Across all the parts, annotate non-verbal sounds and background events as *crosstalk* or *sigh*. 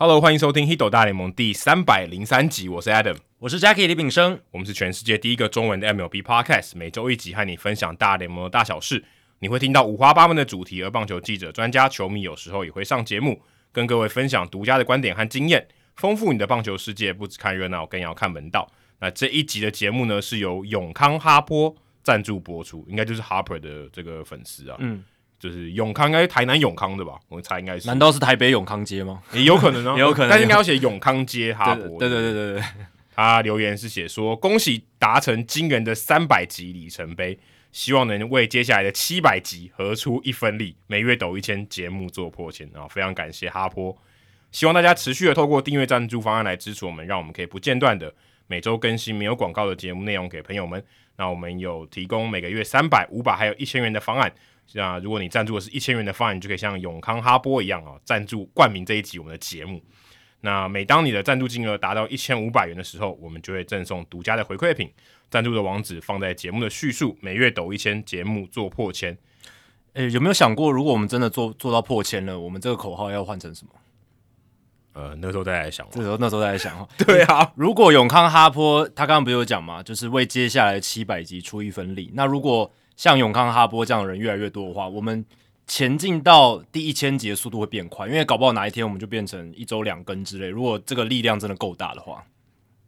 Hello，欢迎收听《Hito 大联盟》第三百零三集，我是 Adam，我是 Jackie 李炳生，我们是全世界第一个中文的 MLB Podcast，每周一集和你分享大联盟的大小事。你会听到五花八门的主题，而棒球记者、专家、球迷有时候也会上节目，跟各位分享独家的观点和经验，丰富你的棒球世界。不只看热闹，更要看门道。那这一集的节目呢，是由永康哈波赞助播出，应该就是 Harper 的这个粉丝啊，嗯。就是永康，应该是台南永康的吧？我猜应该是。难道是台北永康街吗？也有可能哦，也有可能。但是应该要写永康街哈伯。对对对对对。他留言是写说：“恭喜达成惊人的三百集里程碑，希望能为接下来的七百集合出一分力，每月抖一千，节目做破千。”啊，非常感谢哈波，希望大家持续的透过订阅赞助方案来支持我们，让我们可以不间断的每周更新没有广告的节目内容给朋友们。那我们有提供每个月三百、五百还有一千元的方案。那如果你赞助的是一千元的方案，你就可以像永康哈波一样哦，赞助冠名这一集我们的节目。那每当你的赞助金额达到一千五百元的时候，我们就会赠送独家的回馈品。赞助的网址放在节目的叙述。每月抖一千，节目做破千。诶、欸，有没有想过，如果我们真的做做到破千了，我们这个口号要换成什么？呃，那时候再来想，这时候那时候再来想。*laughs* 对啊，如果永康哈波他刚刚不是有讲嘛？就是为接下来七百集出一份力。那如果像永康哈波这样的人越来越多的话，我们前进到第一千集的速度会变快，因为搞不好哪一天我们就变成一周两更之类。如果这个力量真的够大的话。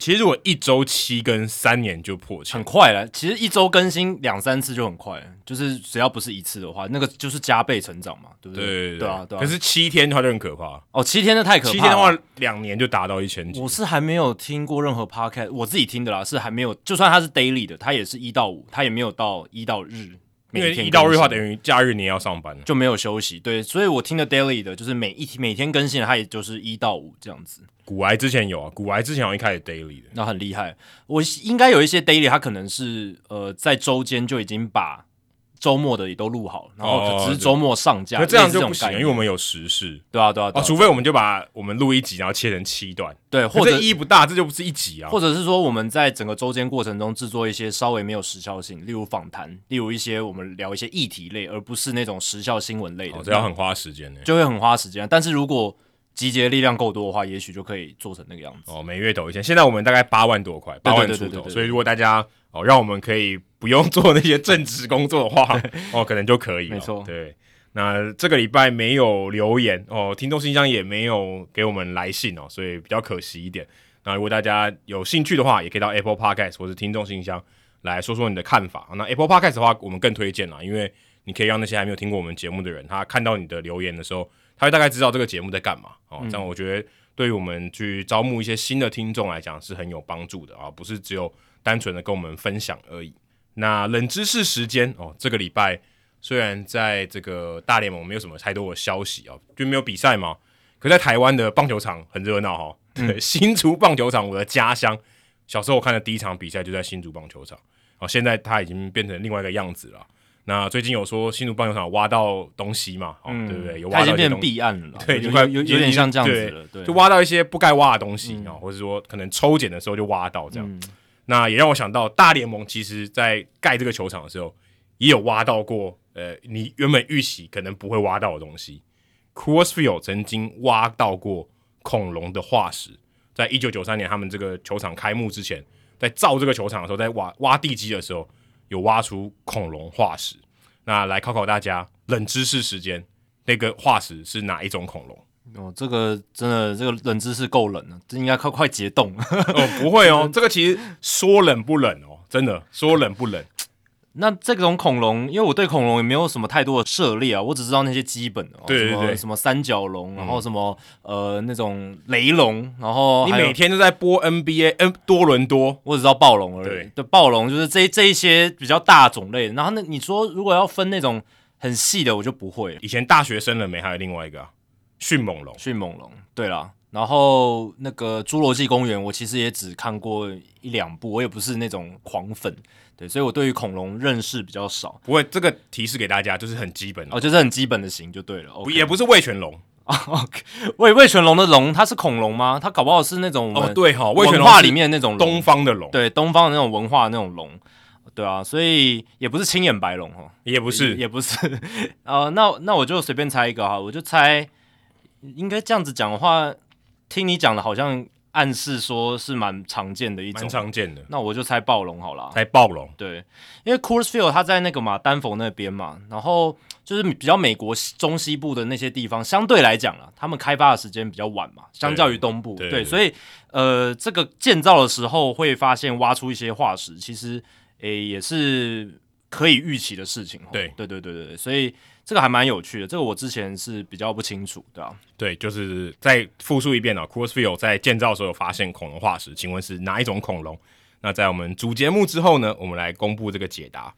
其实我一周七更三年就破千，很快了。其实一周更新两三次就很快了，就是只要不是一次的话，那个就是加倍成长嘛，对不对？对对啊，对啊。可是七天的话就很可怕哦，七天的太可怕。七天的话，两年就达到一千集。我是还没有听过任何 podcast，我自己听的啦，是还没有。就算它是 daily 的，它也是一到五，它也没有到一到日。因为一到日的话，等于假日你也要上班，就没有休息。对，所以我听的 daily 的，就是每一天每天更新的，它也就是一到五这样子。古癌之前有啊，古癌之前好像一开始 daily 的，那很厉害。我应该有一些 daily，它可能是呃在周间就已经把。周末的也都录好了，然后只是周末上架。那、哦、这样就不行，因为我们有时事。对啊，对啊。除非我们就把我们录一集，然后切成七段。对，或者意义不大，这就不是一集啊。或者是说，我们在整个周间过程中制作一些稍微没有时效性，例如访谈，例如一些我们聊一些议题类，而不是那种时效新闻类的。哦、这要很花时间呢，就会很花时间。但是如果集结力量够多的话，也许就可以做成那个样子。哦，每月抖一千，现在我们大概八万多块，八万出头。所以如果大家哦，让我们可以。不用做那些正职工作的话，哦，可能就可以了。没错，对。那这个礼拜没有留言哦，听众信箱也没有给我们来信哦，所以比较可惜一点。那如果大家有兴趣的话，也可以到 Apple Podcast 或是听众信箱来说说你的看法。那 Apple Podcast 的话，我们更推荐啦，因为你可以让那些还没有听过我们节目的人，他看到你的留言的时候，他会大概知道这个节目在干嘛哦。这样我觉得对于我们去招募一些新的听众来讲是很有帮助的啊，不是只有单纯的跟我们分享而已。那冷知识时间哦，这个礼拜虽然在这个大联盟没有什么太多的消息哦，就没有比赛嘛。可在台湾的棒球场很热闹哈，对，嗯、*laughs* 新竹棒球场，我的家乡。小时候我看的第一场比赛就在新竹棒球场，哦，现在它已经变成另外一个样子了。那最近有说新竹棒球场挖到东西嘛，哦、嗯，对不对？有挖到一些东西，它已经变成弊案了，对，就快有有点像这样子了，对，对就挖到一些不该挖的东西啊、嗯，或者说可能抽检的时候就挖到这样。嗯那也让我想到，大联盟其实在盖这个球场的时候，也有挖到过，呃，你原本预期可能不会挖到的东西。Coors Field 曾经挖到过恐龙的化石，在一九九三年他们这个球场开幕之前，在造这个球场的时候，在挖挖地基的时候，有挖出恐龙化石。那来考考大家，冷知识时间，那个化石是哪一种恐龙？哦，这个真的，这个冷知识够冷了，这应该快快解冻 *laughs* 哦，不会哦，这个其实说冷不冷哦，真的说冷不冷。那这种恐龙，因为我对恐龙也没有什么太多的涉猎啊，我只知道那些基本的，对对对，什么，什么三角龙，然后什么、嗯、呃那种雷龙，然后你每天都在播 NBA，嗯，多伦多，我只知道暴龙而已。对，对暴龙就是这这一些比较大种类。然后那你说如果要分那种很细的，我就不会。以前大学生了没？还有另外一个、啊。迅猛龙，迅猛龙，对啦，然后那个《侏罗纪公园》，我其实也只看过一两部，我也不是那种狂粉，对，所以我对于恐龙认识比较少。不会，这个提示给大家就是很基本的，哦，就是很基本的型就对了。不，也不是味全龙啊。*laughs* OK，味味全龙的龙，它是恐龙吗？它搞不好是那种哦，对哈，味全龙文化里面那种东方的龙，对，东方的那种文化那种龙，对啊，所以也不是青眼白龙哦，也不是，也，也不是。*laughs* 呃，那那我就随便猜一个哈，我就猜。应该这样子讲的话，听你讲的，好像暗示说是蛮常见的一种，蛮常见的。那我就猜暴龙好了，猜暴龙。对，因为 Coors Field 它在那个嘛丹佛那边嘛，然后就是比较美国中西部的那些地方，相对来讲啊，他们开发的时间比较晚嘛，相较于东部，对，所以呃，这个建造的时候会发现挖出一些化石，其实诶也是可以预期的事情。对，对，对，对，对，对，所以。这个还蛮有趣的，这个我之前是比较不清楚，对吧？对，就是再复述一遍啊。Coors Field 在建造的时候有发现恐龙化石，请问是哪一种恐龙？那在我们主节目之后呢，我们来公布这个解答。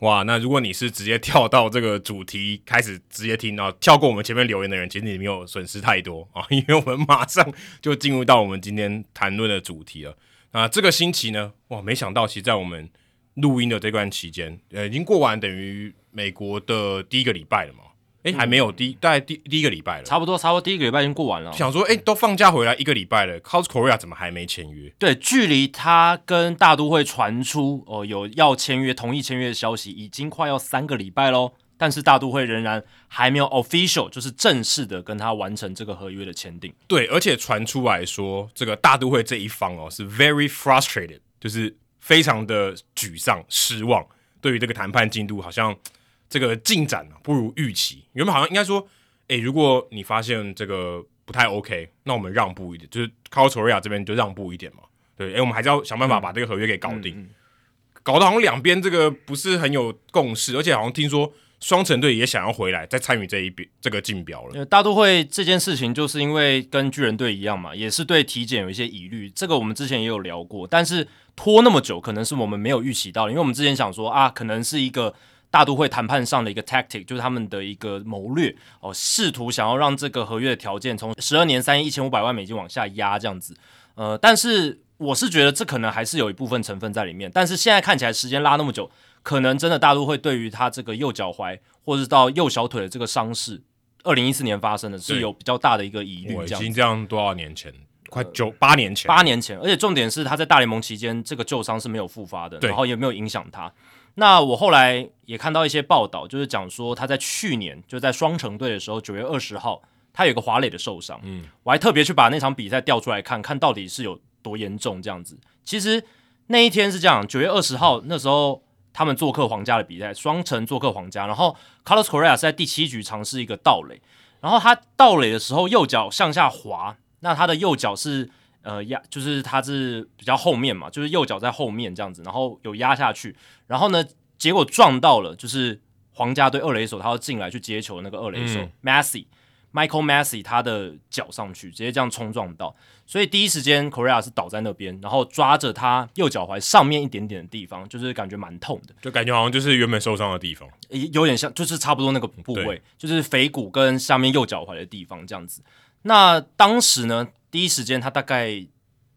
哇，那如果你是直接跳到这个主题开始直接听到跳过我们前面留言的人，其实你没有损失太多啊，因为我们马上就进入到我们今天谈论的主题了。那这个星期呢，哇，没想到其实在我们录音的这段期间，呃，已经过完等于美国的第一个礼拜了嘛。哎，还没有第大概第第一个礼拜了，差不多差不多第一个礼拜已经过完了。想说，哎，都放假回来一个礼拜了，Carlos Correa 怎么还没签约？对，距离他跟大都会传出哦有要签约、同意签约的消息，已经快要三个礼拜喽。但是大都会仍然还没有 official，就是正式的跟他完成这个合约的签订。对，而且传出来说，这个大都会这一方哦是 very frustrated，就是非常的沮丧、失望，对于这个谈判进度好像。这个进展不如预期，原本好像应该说，诶，如果你发现这个不太 OK，那我们让步一点，就是 Carlos Correa 这边就让步一点嘛。对，诶，我们还是要想办法把这个合约给搞定。嗯嗯嗯、搞得好像两边这个不是很有共识，而且好像听说双城队也想要回来再参与这一边这个竞标了。大都会这件事情就是因为跟巨人队一样嘛，也是对体检有一些疑虑，这个我们之前也有聊过，但是拖那么久，可能是我们没有预期到的，因为我们之前想说啊，可能是一个。大都会谈判上的一个 tactic 就是他们的一个谋略哦，试图想要让这个合约的条件从十二年三亿一千五百万美金往下压这样子，呃，但是我是觉得这可能还是有一部分成分在里面，但是现在看起来时间拉那么久，可能真的大都会对于他这个右脚踝或者是到右小腿的这个伤势，二零一四年发生的是有比较大的一个疑虑。已经这样多少年前？快九八年前，八年前，而且重点是他在大联盟期间这个旧伤是没有复发的，然后也没有影响他。那我后来也看到一些报道，就是讲说他在去年就在双城队的时候，九月二十号，他有个滑垒的受伤。嗯，我还特别去把那场比赛调出来看看到底是有多严重这样子。其实那一天是这样，九月二十号那时候他们做客皇家的比赛，双城做客皇家，然后 Carlos Correa 是在第七局尝试一个盗垒，然后他盗垒的时候右脚向下滑，那他的右脚是。呃压就是他是比较后面嘛，就是右脚在后面这样子，然后有压下去，然后呢，结果撞到了就是皇家队二垒手，他要进来去接球的那个二垒手、嗯、Massey Michael Massey 他的脚上去，直接这样冲撞到，所以第一时间 Correa 是倒在那边，然后抓着他右脚踝上面一点点的地方，就是感觉蛮痛的，就感觉好像就是原本受伤的地方，有点像，就是差不多那个部位，就是腓骨跟下面右脚踝的地方这样子。那当时呢？第一时间，他大概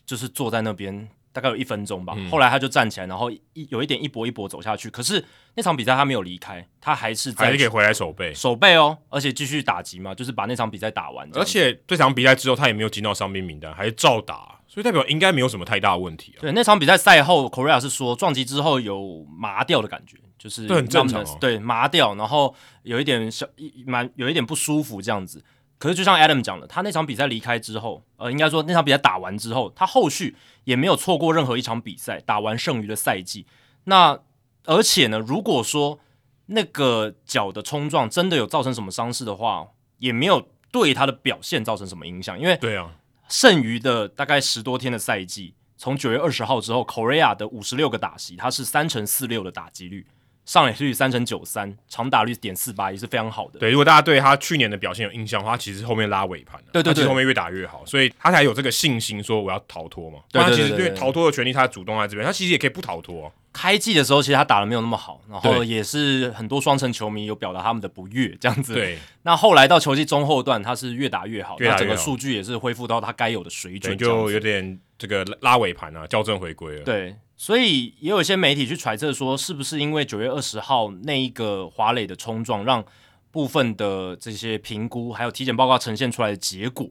就是坐在那边，大概有一分钟吧。嗯、后来他就站起来，然后一有一点一波一波走下去。可是那场比赛他没有离开，他还是在还是可以回来守备守备哦，而且继续打击嘛，就是把那场比赛打完。而且这场比赛之后，他也没有进到伤兵名单，还是照打，所以代表应该没有什么太大的问题、啊。对，那场比赛赛后，Correa 是说撞击之后有麻掉的感觉，就是很正常、哦，对麻掉，然后有一点小蛮有一点不舒服这样子。可是，就像 Adam 讲的，他那场比赛离开之后，呃，应该说那场比赛打完之后，他后续也没有错过任何一场比赛，打完剩余的赛季。那而且呢，如果说那个脚的冲撞真的有造成什么伤势的话，也没有对他的表现造成什么影响，因为对啊，剩余的大概十多天的赛季，从九月二十号之后，Correa 的五十六个打席，他是三成四六的打击率。上垒率三成九三，长打率点四八也是非常好的。对，如果大家对他去年的表现有印象的话，他其实后面拉尾盘，对对对，后面越打越好，所以他才有这个信心说我要逃脱嘛。对，他其实因为逃脱的权利他主动在这边，他其实也可以不逃脱啊。开季的时候其实他打的没有那么好，然后也是很多双城球迷有表达他们的不悦这样子。对，那后来到球季中后段，他是越打越好，越打越好，那整个数据也是恢复到他该有的水准，就有点这个拉尾盘啊，校正回归了。对。所以也有一些媒体去揣测说，是不是因为九月二十号那一个华磊的冲撞，让部分的这些评估还有体检报告呈现出来的结果，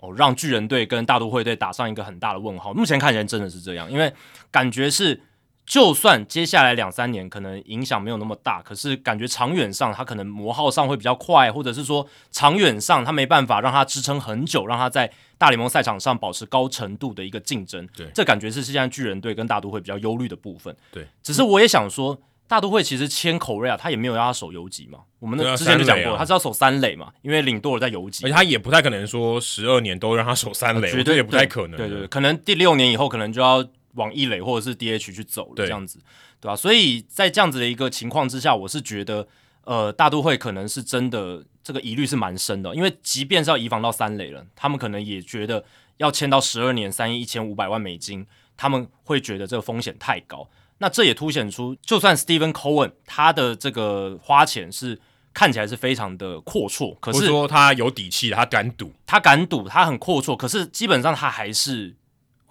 哦，让巨人队跟大都会队打上一个很大的问号。目前看起来真的是这样，因为感觉是就算接下来两三年可能影响没有那么大，可是感觉长远上他可能磨耗上会比较快，或者是说长远上他没办法让他支撑很久，让他在大联盟赛场上保持高程度的一个竞争。对，这感觉是现在巨人队跟大都会比较忧虑的部分。对，只是我也想说，大都会其实签 Correa 他也没有让他守游击嘛，我们之前就讲过，啊、他是要守三垒嘛，因为领多尔在游击，而且他也不太可能说十二年都让他守三垒，绝对也不太可能。对对对，可能第六年以后可能就要。往一垒或者是 DH 去走了，这样子，对吧、啊？所以在这样子的一个情况之下，我是觉得，呃，大都会可能是真的这个疑虑是蛮深的，因为即便是要移防到三垒了，他们可能也觉得要签到十二年三亿一千五百万美金，他们会觉得这个风险太高。那这也凸显出，就算 Steven Cohen 他的这个花钱是看起来是非常的阔绰，可是说他有底气，他敢赌，他敢赌，他很阔绰，可是基本上他还是。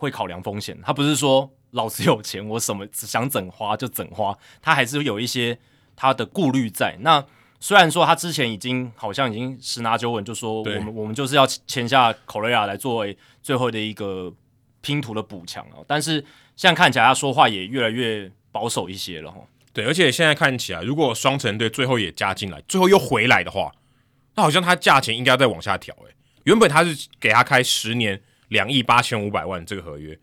会考量风险，他不是说老子有钱，我什么想怎花就怎花，他还是有一些他的顾虑在。那虽然说他之前已经好像已经十拿九稳，就说我们我们就是要签下 Correa 来作为最后的一个拼图的补强，但是现在看起来他说话也越来越保守一些了哈。对，而且现在看起来，如果双城队最后也加进来，最后又回来的话，那好像他价钱应该要再往下调诶。原本他是给他开十年。两亿八千五百万这个合约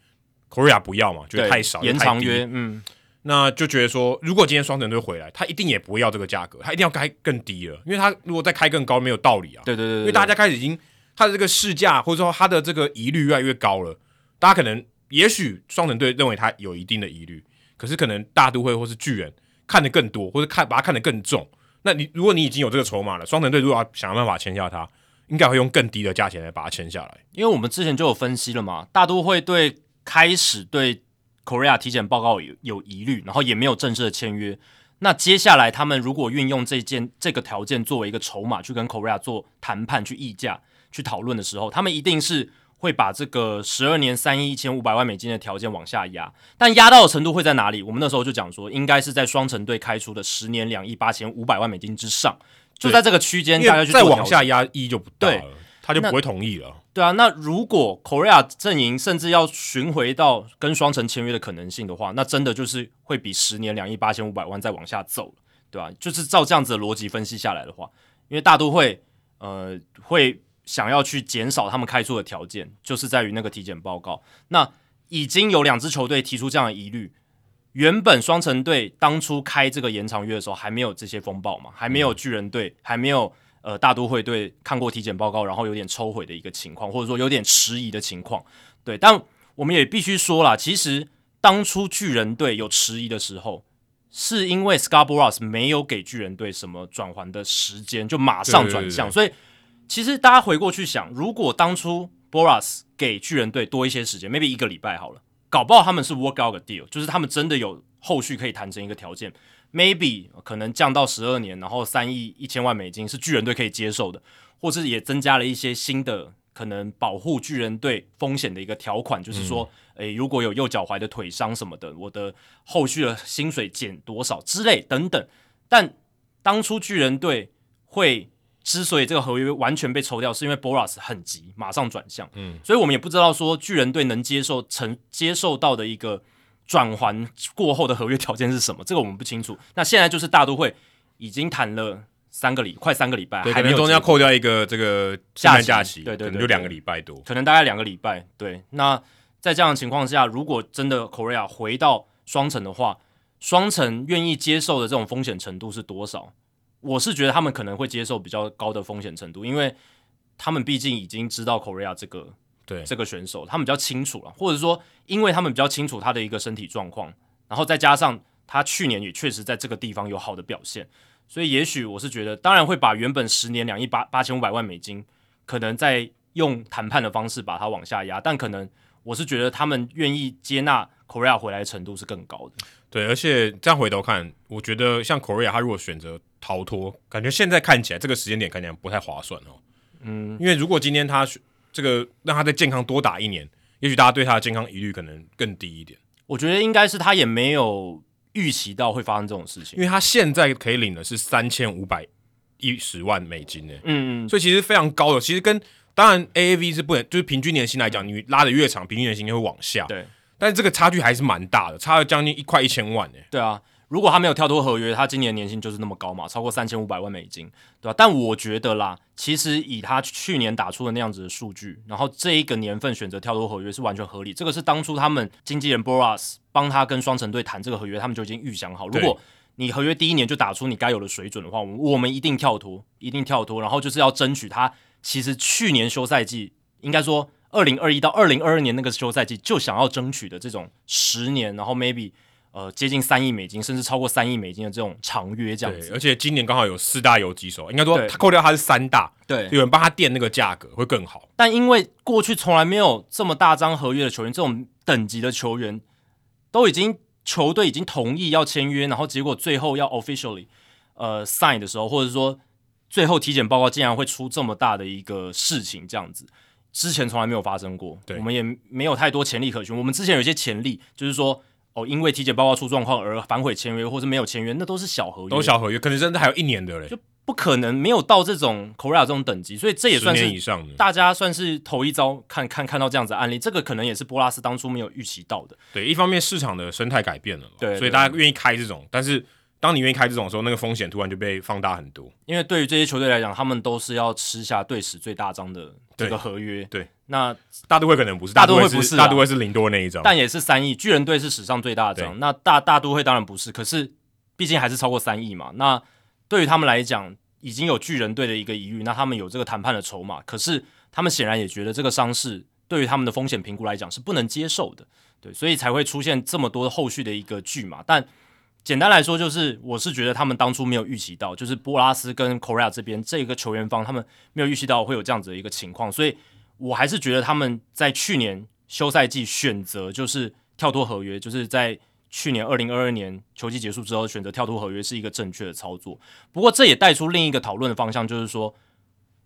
，Correa 不要嘛？觉得太少，延长约，嗯，那就觉得说，如果今天双城队回来，他一定也不会要这个价格，他一定要开更低了，因为他如果再开更高，没有道理啊。对对对，对，因为大家开始已经他的这个市价或者说他的这个疑虑越来越高了，大家可能也许双城队认为他有一定的疑虑，可是可能大都会或是巨人看得更多，或者看把他看得更重。那你如果你已经有这个筹码了，双城队如果要想办法签下他。应该会用更低的价钱来把它签下来，因为我们之前就有分析了嘛，大都会对开始对 Correa 体检报告有有疑虑，然后也没有正式的签约。那接下来他们如果运用这件这个条件作为一个筹码去跟 Correa 做谈判、去议价、去讨论的时候，他们一定是会把这个十二年三亿一千五百万美金的条件往下压。但压到的程度会在哪里？我们那时候就讲说，应该是在双城队开出的十年两亿八千五百万美金之上。就在这个区间，大概再往下压一就不对，他就不会同意了。对啊，那如果 Correa 阵营甚至要寻回到跟双城签约的可能性的话，那真的就是会比十年两亿八千五百万再往下走，对吧、啊？就是照这样子的逻辑分析下来的话，因为大都会呃会想要去减少他们开出的条件，就是在于那个体检报告。那已经有两支球队提出这样的疑虑。原本双城队当初开这个延长约的时候，还没有这些风暴嘛，还没有巨人队，还没有呃大都会队看过体检报告，然后有点抽回的一个情况，或者说有点迟疑的情况。对，但我们也必须说啦，其实当初巨人队有迟疑的时候，是因为 Boras 没有给巨人队什么转换的时间，就马上转向。所以其实大家回过去想，如果当初 Boras 给巨人队多一些时间，maybe 一个礼拜好了。搞不好他们是 work out a deal，就是他们真的有后续可以谈成一个条件，maybe 可能降到十二年，然后三亿一千万美金是巨人队可以接受的，或是也增加了一些新的可能保护巨人队风险的一个条款，就是说，诶、欸，如果有右脚踝的腿伤什么的，我的后续的薪水减多少之类等等。但当初巨人队会。之所以这个合约完全被抽掉，是因为 Boras 很急，马上转向。嗯，所以我们也不知道说巨人队能接受承接受到的一个转还过后的合约条件是什么，这个我们不清楚。那现在就是大都会已经谈了三个礼，快三个礼拜，对，还没有中间要扣掉一个这个圣诞假期，对对，对，对，对，就两个礼拜多，可能大概两个礼拜。对，那在这样的情况下，如果真的 Correa 回到双城的话，双城愿意接受的这种风险程度是多少？我是觉得他们可能会接受比较高的风险程度，因为他们毕竟已经知道 Correa 这个对这个选手，他们比较清楚了，或者说因为他们比较清楚他的一个身体状况，然后再加上他去年也确实在这个地方有好的表现，所以也许我是觉得，当然会把原本十年两亿八八千五百万美金，可能再用谈判的方式把它往下压，但可能我是觉得他们愿意接纳 Correa 回来的程度是更高的。对，而且这样回头看，我觉得像 Correa 他如果选择。逃脱，感觉现在看起来这个时间点看起来不太划算哦。嗯，因为如果今天他这个让他在健康多打一年，也许大家对他的健康疑虑可能更低一点。我觉得应该是他也没有预期到会发生这种事情，因为他现在可以领的是三千五百一十万美金呢。嗯，所以其实非常高的。其实跟当然 AAV 是不能，就是平均年薪来讲，你拉的越长，平均年薪就会往下。对，但是这个差距还是蛮大的，差了将近一块一千万诶。对啊。如果他没有跳脱合约，他今年年薪就是那么高嘛，超过三千五百万美金，对吧？但我觉得啦，其实以他去年打出的那样子的数据，然后这一个年份选择跳脱合约是完全合理。这个是当初他们经纪人 Boras 帮他跟双城队谈这个合约，他们就已经预想好，如果你合约第一年就打出你该有的水准的话，我们一定跳脱，一定跳脱，然后就是要争取他。其实去年休赛季，应该说二零二一到二零二二年那个休赛季就想要争取的这种十年，然后 maybe。呃，接近三亿美金，甚至超过三亿美金的这种长约这样子，而且今年刚好有四大游击手，应该说他扣掉他是三大，对，有人帮他垫那个价格会更好。但因为过去从来没有这么大张合约的球员，这种等级的球员都已经球队已经同意要签约，然后结果最后要 officially 呃 sign 的时候，或者说最后体检报告竟然会出这么大的一个事情，这样子之前从来没有发生过，对，我们也没有太多潜力可循。我们之前有一些潜力，就是说。哦，因为体检报告出状况而反悔签约，或是没有签约，那都是小合约，都小合约，可能真的还有一年的嘞，就不可能没有到这种 Correa 这种等级，所以这也算是以上的，大家算是头一遭看看看到这样子的案例，这个可能也是波拉斯当初没有预期到的。对，一方面市场的生态改变了，对，所以大家愿意开这种，但是当你愿意开这种的时候，那个风险突然就被放大很多。因为对于这些球队来讲，他们都是要吃下队史最大张的这个合约，对。那大都会可能不是，大都会不是，大都会是零多那一张，但也是三亿。巨人队是史上最大的张，那大大都会当然不是，可是毕竟还是超过三亿嘛。那对于他们来讲，已经有巨人队的一个疑虑，那他们有这个谈判的筹码，可是他们显然也觉得这个伤势对于他们的风险评估来讲是不能接受的，对，所以才会出现这么多后续的一个剧嘛。但简单来说，就是我是觉得他们当初没有预期到，就是波拉斯跟 Correa 这边这个球员方他们没有预期到会有这样子的一个情况，所以。我还是觉得他们在去年休赛季选择就是跳脱合约，就是在去年二零二二年球季结束之后选择跳脱合约是一个正确的操作。不过这也带出另一个讨论的方向，就是说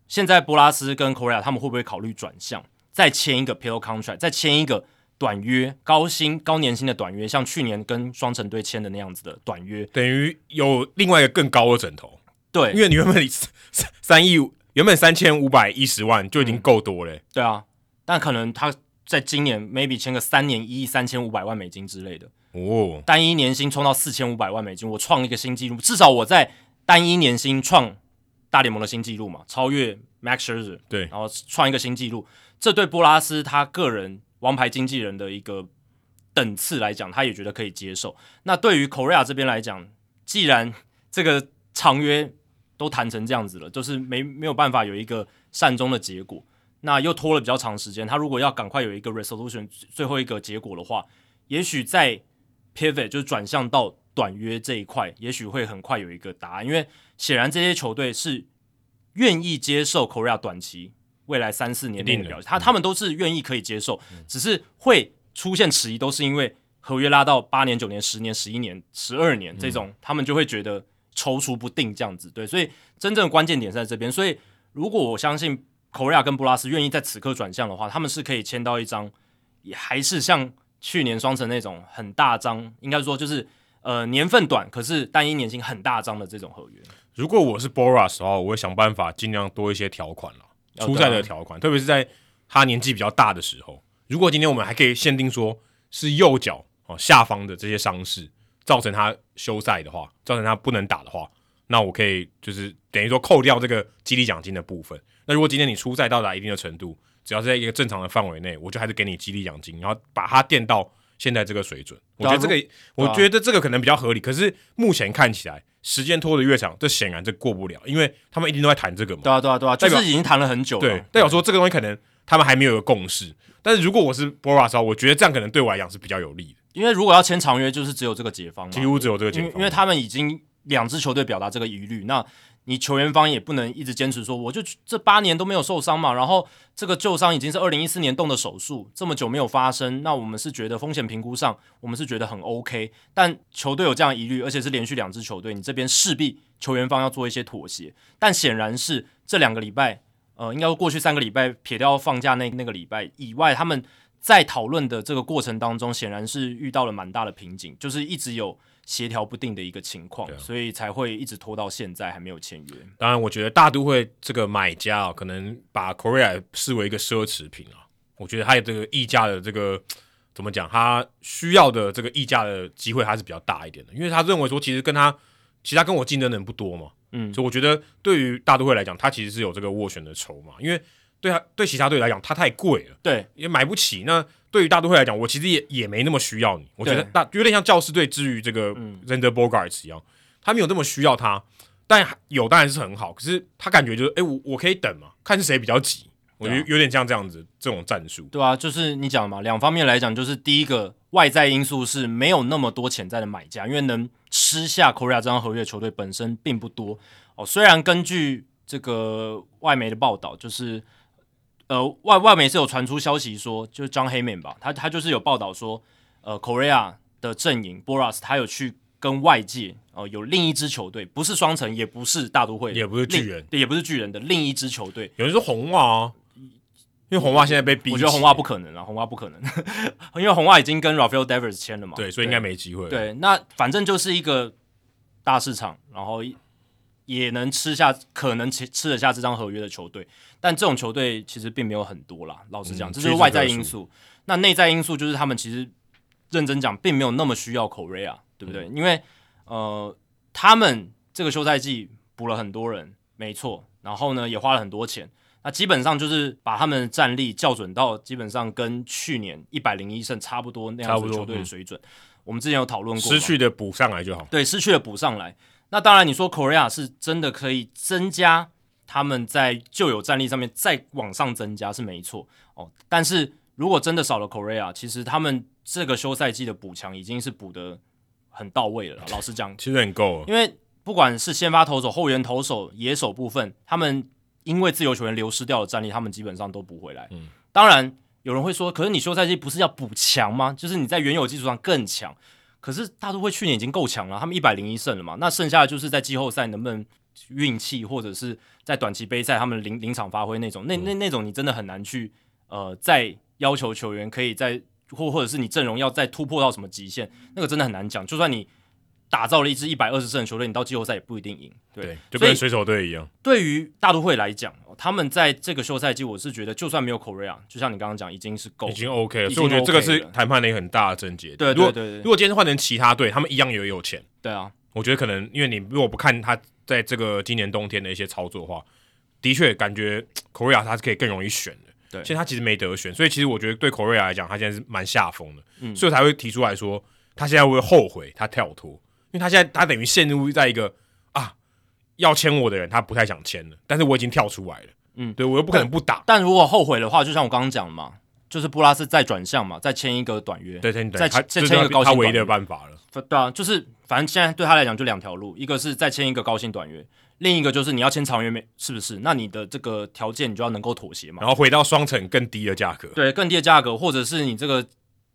现在波拉斯跟 Correa 他们会不会考虑转向，再签一个 pill contract，再签一个短约、高薪、高年薪的短约，像去年跟双城队签的那样子的短约，等于有另外一个更高的枕头。对，因为你原本三 *laughs* 三亿。原本三千五百一十万就已经够多了。欸嗯，对啊，但可能他在今年 maybe 签个三年一亿三千五百万美金之类的哦，单一年薪冲到四千五百万美金，我创一个新纪录，至少我在单一年薪创大联盟的新纪录嘛，超越 Max Scherzer，对，然后创一个新纪录，这对波拉斯他个人王牌经纪人的一个等次来讲，他也觉得可以接受。那对于 Correa 这边来讲，既然这个长约。都谈成这样子了，就是没没有办法有一个善终的结果，那又拖了比较长时间。他如果要赶快有一个 resolution，最后一个结果的话，也许在 pivot 就是转向到短约这一块，也许会很快有一个答案。因为显然这些球队是愿意接受 Correa 短期未来三四年内的表现，他他们都是愿意可以接受，嗯、只是会出现迟疑，都是因为合约拉到八年、九年、十年、十一年、十二年这种，嗯、他们就会觉得。踌躇不定这样子，对，所以真正的关键点在这边。所以如果我相信 Correa 跟布拉斯愿意在此刻转向的话，他们是可以签到一张，也还是像去年双城那种很大张，应该说就是呃年份短，可是单一年薪很大张的这种合约。如果我是 Boras 的话，我会想办法尽量多一些条款了，出赛的条款，特别是在他年纪比较大的时候。如果今天我们还可以限定说是右脚哦下方的这些伤势。造成他休赛的话，造成他不能打的话，那我可以就是等于说扣掉这个激励奖金的部分。那如果今天你出赛到达一定的程度，只要是在一个正常的范围内，我就还是给你激励奖金，然后把它垫到现在这个水准。我觉得这个，我觉得这个可能比较合理。可是目前看起来，时间拖得越长，这显然这过不了，因为他们一定都在谈这个嘛。对啊，对啊，对啊，就是已经谈了很久了。对，代表说这个东西可能他们还没有一个共识。但是如果我是 Boras，我觉得这样可能对我来讲是比较有利的。因为如果要签长约，就是只有这个解方嘛，几乎只有这个解方。因，因为他们已经两支球队表达这个疑虑，那你球员方也不能一直坚持说，我就这八年都没有受伤嘛，然后这个旧伤已经是二零一四年动的手术，这么久没有发生，那我们是觉得风险评估上，我们是觉得很 OK。但球队有这样疑虑，而且是连续两支球队，你这边势必球员方要做一些妥协。但显然是这两个礼拜，呃，应该说过去三个礼拜撇掉放假那那个礼拜以外，他们。在讨论的这个过程当中，显然是遇到了蛮大的瓶颈，就是一直有协调不定的一个情况，啊、所以才会一直拖到现在还没有签约。当然，我觉得大都会这个买家啊，可能把 Correa 视为一个奢侈品啊。我觉得他有这个溢价的这个怎么讲，他需要的这个溢价的机会还是比较大一点的，因为他认为说，其实跟他其他跟我竞争的人不多嘛，嗯，所以我觉得对于大都会来讲，他其实是有这个斡旋的筹码，因为对他对其他队来讲，他太贵了，对，也买不起。那对于大都会来讲，我其实也也没那么需要你，我觉得大有点像教师队之于这个 Xander Bogaerts 一样，他没有那么需要他，但有当然是很好，可是他感觉就是，哎，我我可以等嘛，看是谁比较急。我觉得有点像这样子这种战术，对啊，就是你讲嘛，两方面来讲，就是第一个外在因素是没有那么多潜在的买家，因为能吃下 Correa 这张合约的球队本身并不多。哦。虽然根据这个外媒的报道，就是呃外外媒是有传出消息说，就是 Jon Heyman 吧，他他就是有报道说，呃 Correa 的阵营 Boras 他有去跟外界哦、呃、有另一支球队，不是双城，也不是大都会，也不是巨人，也不是巨人的另一支球队，有人说红袜啊。因为红袜现在被逼，我觉得红袜不可能啊，红袜不可能，*laughs* 因为红袜已经跟 Rafael Devers 签了嘛，对，所以应该没机会。对，那反正就是一个大市场，然后也能吃下，可能吃吃得下这张合约的球队，但这种球队其实并没有很多啦。老实讲，嗯、这就是外在因素。那内在因素就是他们其实认真讲，并没有那么需要 Correa，对不对？嗯、因为呃，他们这个休赛季补了很多人，没错，然后呢，也花了很多钱。那基本上就是把他们的战力校准到基本上跟去年一百零一胜差不多那样子球队的水准。嗯、我们之前有讨论过，失去的补上来就好。对，失去的补上来。那当然，你说 Correa 是真的可以增加他们在旧有战力上面再往上增加是没错哦。但是如果真的少了 Correa，其实他们这个休赛季的补强已经是补得很到位了。*laughs* 老实讲，其实很够了。因为不管是先发投手、后援投手、野手部分，他们。因为自由球员流失掉的战力，他们基本上都补回来。嗯，当然有人会说，可是你休赛季不是要补强吗？就是你在原有基础上更强。可是大都会去年已经够强了，他们一百零一胜了嘛。那剩下的就是在季后赛能不能运气，或者是在短期杯赛他们临临场发挥那种，那那那种你真的很难去呃再要求球员可以在或或者是你阵容要再突破到什么极限，那个真的很难讲。就算你。打造了一支一百二十胜的球队，你到季后赛也不一定赢。对，对，就跟水手队一样。对于大都会来讲，他们在这个休赛季，我是觉得就算没有 Correa，就像你刚刚讲，已经是够，已经 OK 了。所以我觉得这个是谈判的一个很大的症结。对对对，对，如果今天换成其他队，他们一样也有钱。对啊，我觉得可能因为你如果不看他在这个今年冬天的一些操作的话，的确感觉 Correa 他是可以更容易选的。对，现在他其实没得选，所以其实我觉得对 Correa 来讲，他现在是蛮下风的。嗯，所以才会提出来说，他现在会后悔他跳脱。因为他现在他等于陷入在一个啊要签我的人，他不太想签了，但是我已经跳出来了，嗯，对我又不可能不打。但，如果后悔的话，就像我刚刚讲的嘛，就是布拉斯再转向嘛，再签一个短约，对，对，对，再再签一个高薪，他唯一的办法了。对啊，就是反正现在对他来讲就两条路，一个是再签一个高薪短约，另一个就是你要签长约没？是不是？那你的这个条件你就要能够妥协嘛，然后回到双层更低的价格，对，更低的价格，或者是你这个。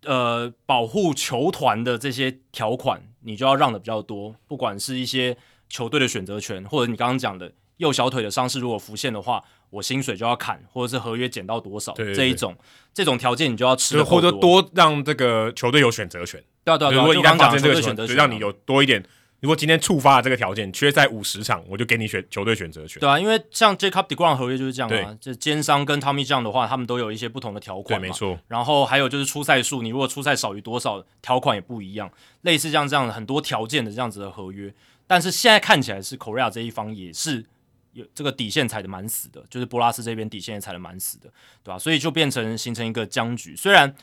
呃，保护球团的这些条款，你就要让的比较多。不管是一些球队的选择权，或者你刚刚讲的右小腿的伤势如果浮现的话，我薪水就要砍，或者是合约减到多少，对对对，这一种这种条件你就要吃，或者多让这个球队有选择权。对啊对啊，如果你刚刚讲这个选择权，让你有多一点。如果今天触发了这个条件，缺赛五十场，我就给你选球队选择权。对啊，因为像 Jacob deGrom 合约就是这样啊。就奸商跟 Tommy John 的话，他们都有一些不同的条款。对，没错。然后还有就是出赛数，你如果出赛少于多少，条款也不一样。类似像这样很多条件的这样子的合约，但是现在看起来是 Correa 这一方也是有这个底线踩的蛮死的，就是波拉斯这边底线也踩的蛮死的，对吧、啊？所以就变成形成一个僵局。虽然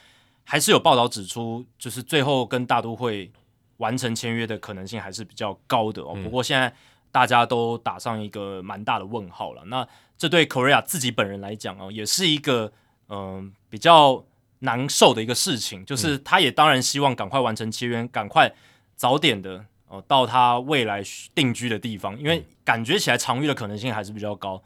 还是有报道指出，就是最后跟大都会。完成签约的可能性还是比较高的哦。不过现在大家都打上一个蛮大的问号了。那这对 Correa 自己本人来讲哦，也是一个嗯、呃、比较难受的一个事情。就是他也当然希望赶快完成签约，赶快早点的哦到他未来定居的地方，因为感觉起来长约的可能性还是比较高。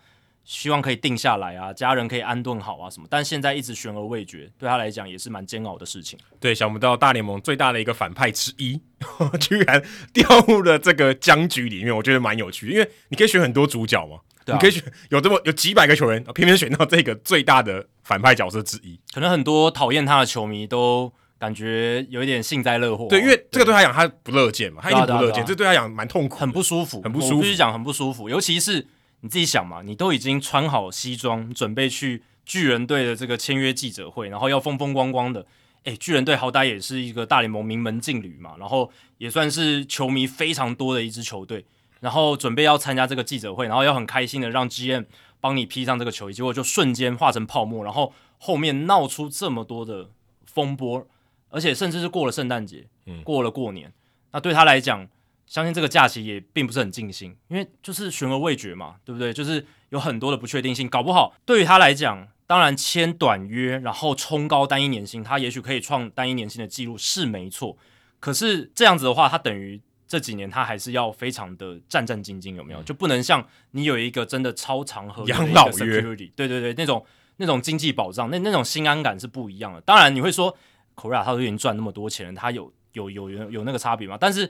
希望可以定下来啊，家人可以安顿好啊，什么？但现在一直悬而未决，对他来讲也是蛮煎熬的事情。对，想不到大联盟最大的一个反派之一，*laughs* 居然掉入了这个僵局里面，我觉得蛮有趣的。因为你可以选很多主角嘛，啊、你可以选有这么有几百个球员，偏偏选到这个最大的反派角色之一。可能很多讨厌他的球迷都感觉有一点幸灾乐祸。对，因为这个对他讲他不乐见嘛，他一定不乐见，这对他讲蛮痛苦，很不舒服，很不舒服。必须讲很不舒服，尤其是。你自己想嘛，你都已经穿好西装，准备去巨人队的这个签约记者会，然后要风风光光的，诶，巨人队好歹也是一个大联盟名门劲旅嘛，然后也算是球迷非常多的一支球队，然后准备要参加这个记者会，然后要很开心的让 GM 帮你披上这个球衣，结果就瞬间化成泡沫，然后后面闹出这么多的风波，而且甚至是过了圣诞节，嗯，过了过年，那对他来讲。相信这个假期也并不是很尽兴，因为就是悬而未决嘛，对不对？就是有很多的不确定性，搞不好对于他来讲，当然签短约，然后冲高单一年薪，他也许可以创单一年薪的记录是没错。可是这样子的话，他等于这几年他还是要非常的战战兢兢，有没有？就不能像你有一个真的超长合约养老约，对对对，那种那种经济保障，那那种心安感是不一样的。当然你会说，Correa 他都已经赚那么多钱了，他有有有有有那个差别吗？但是。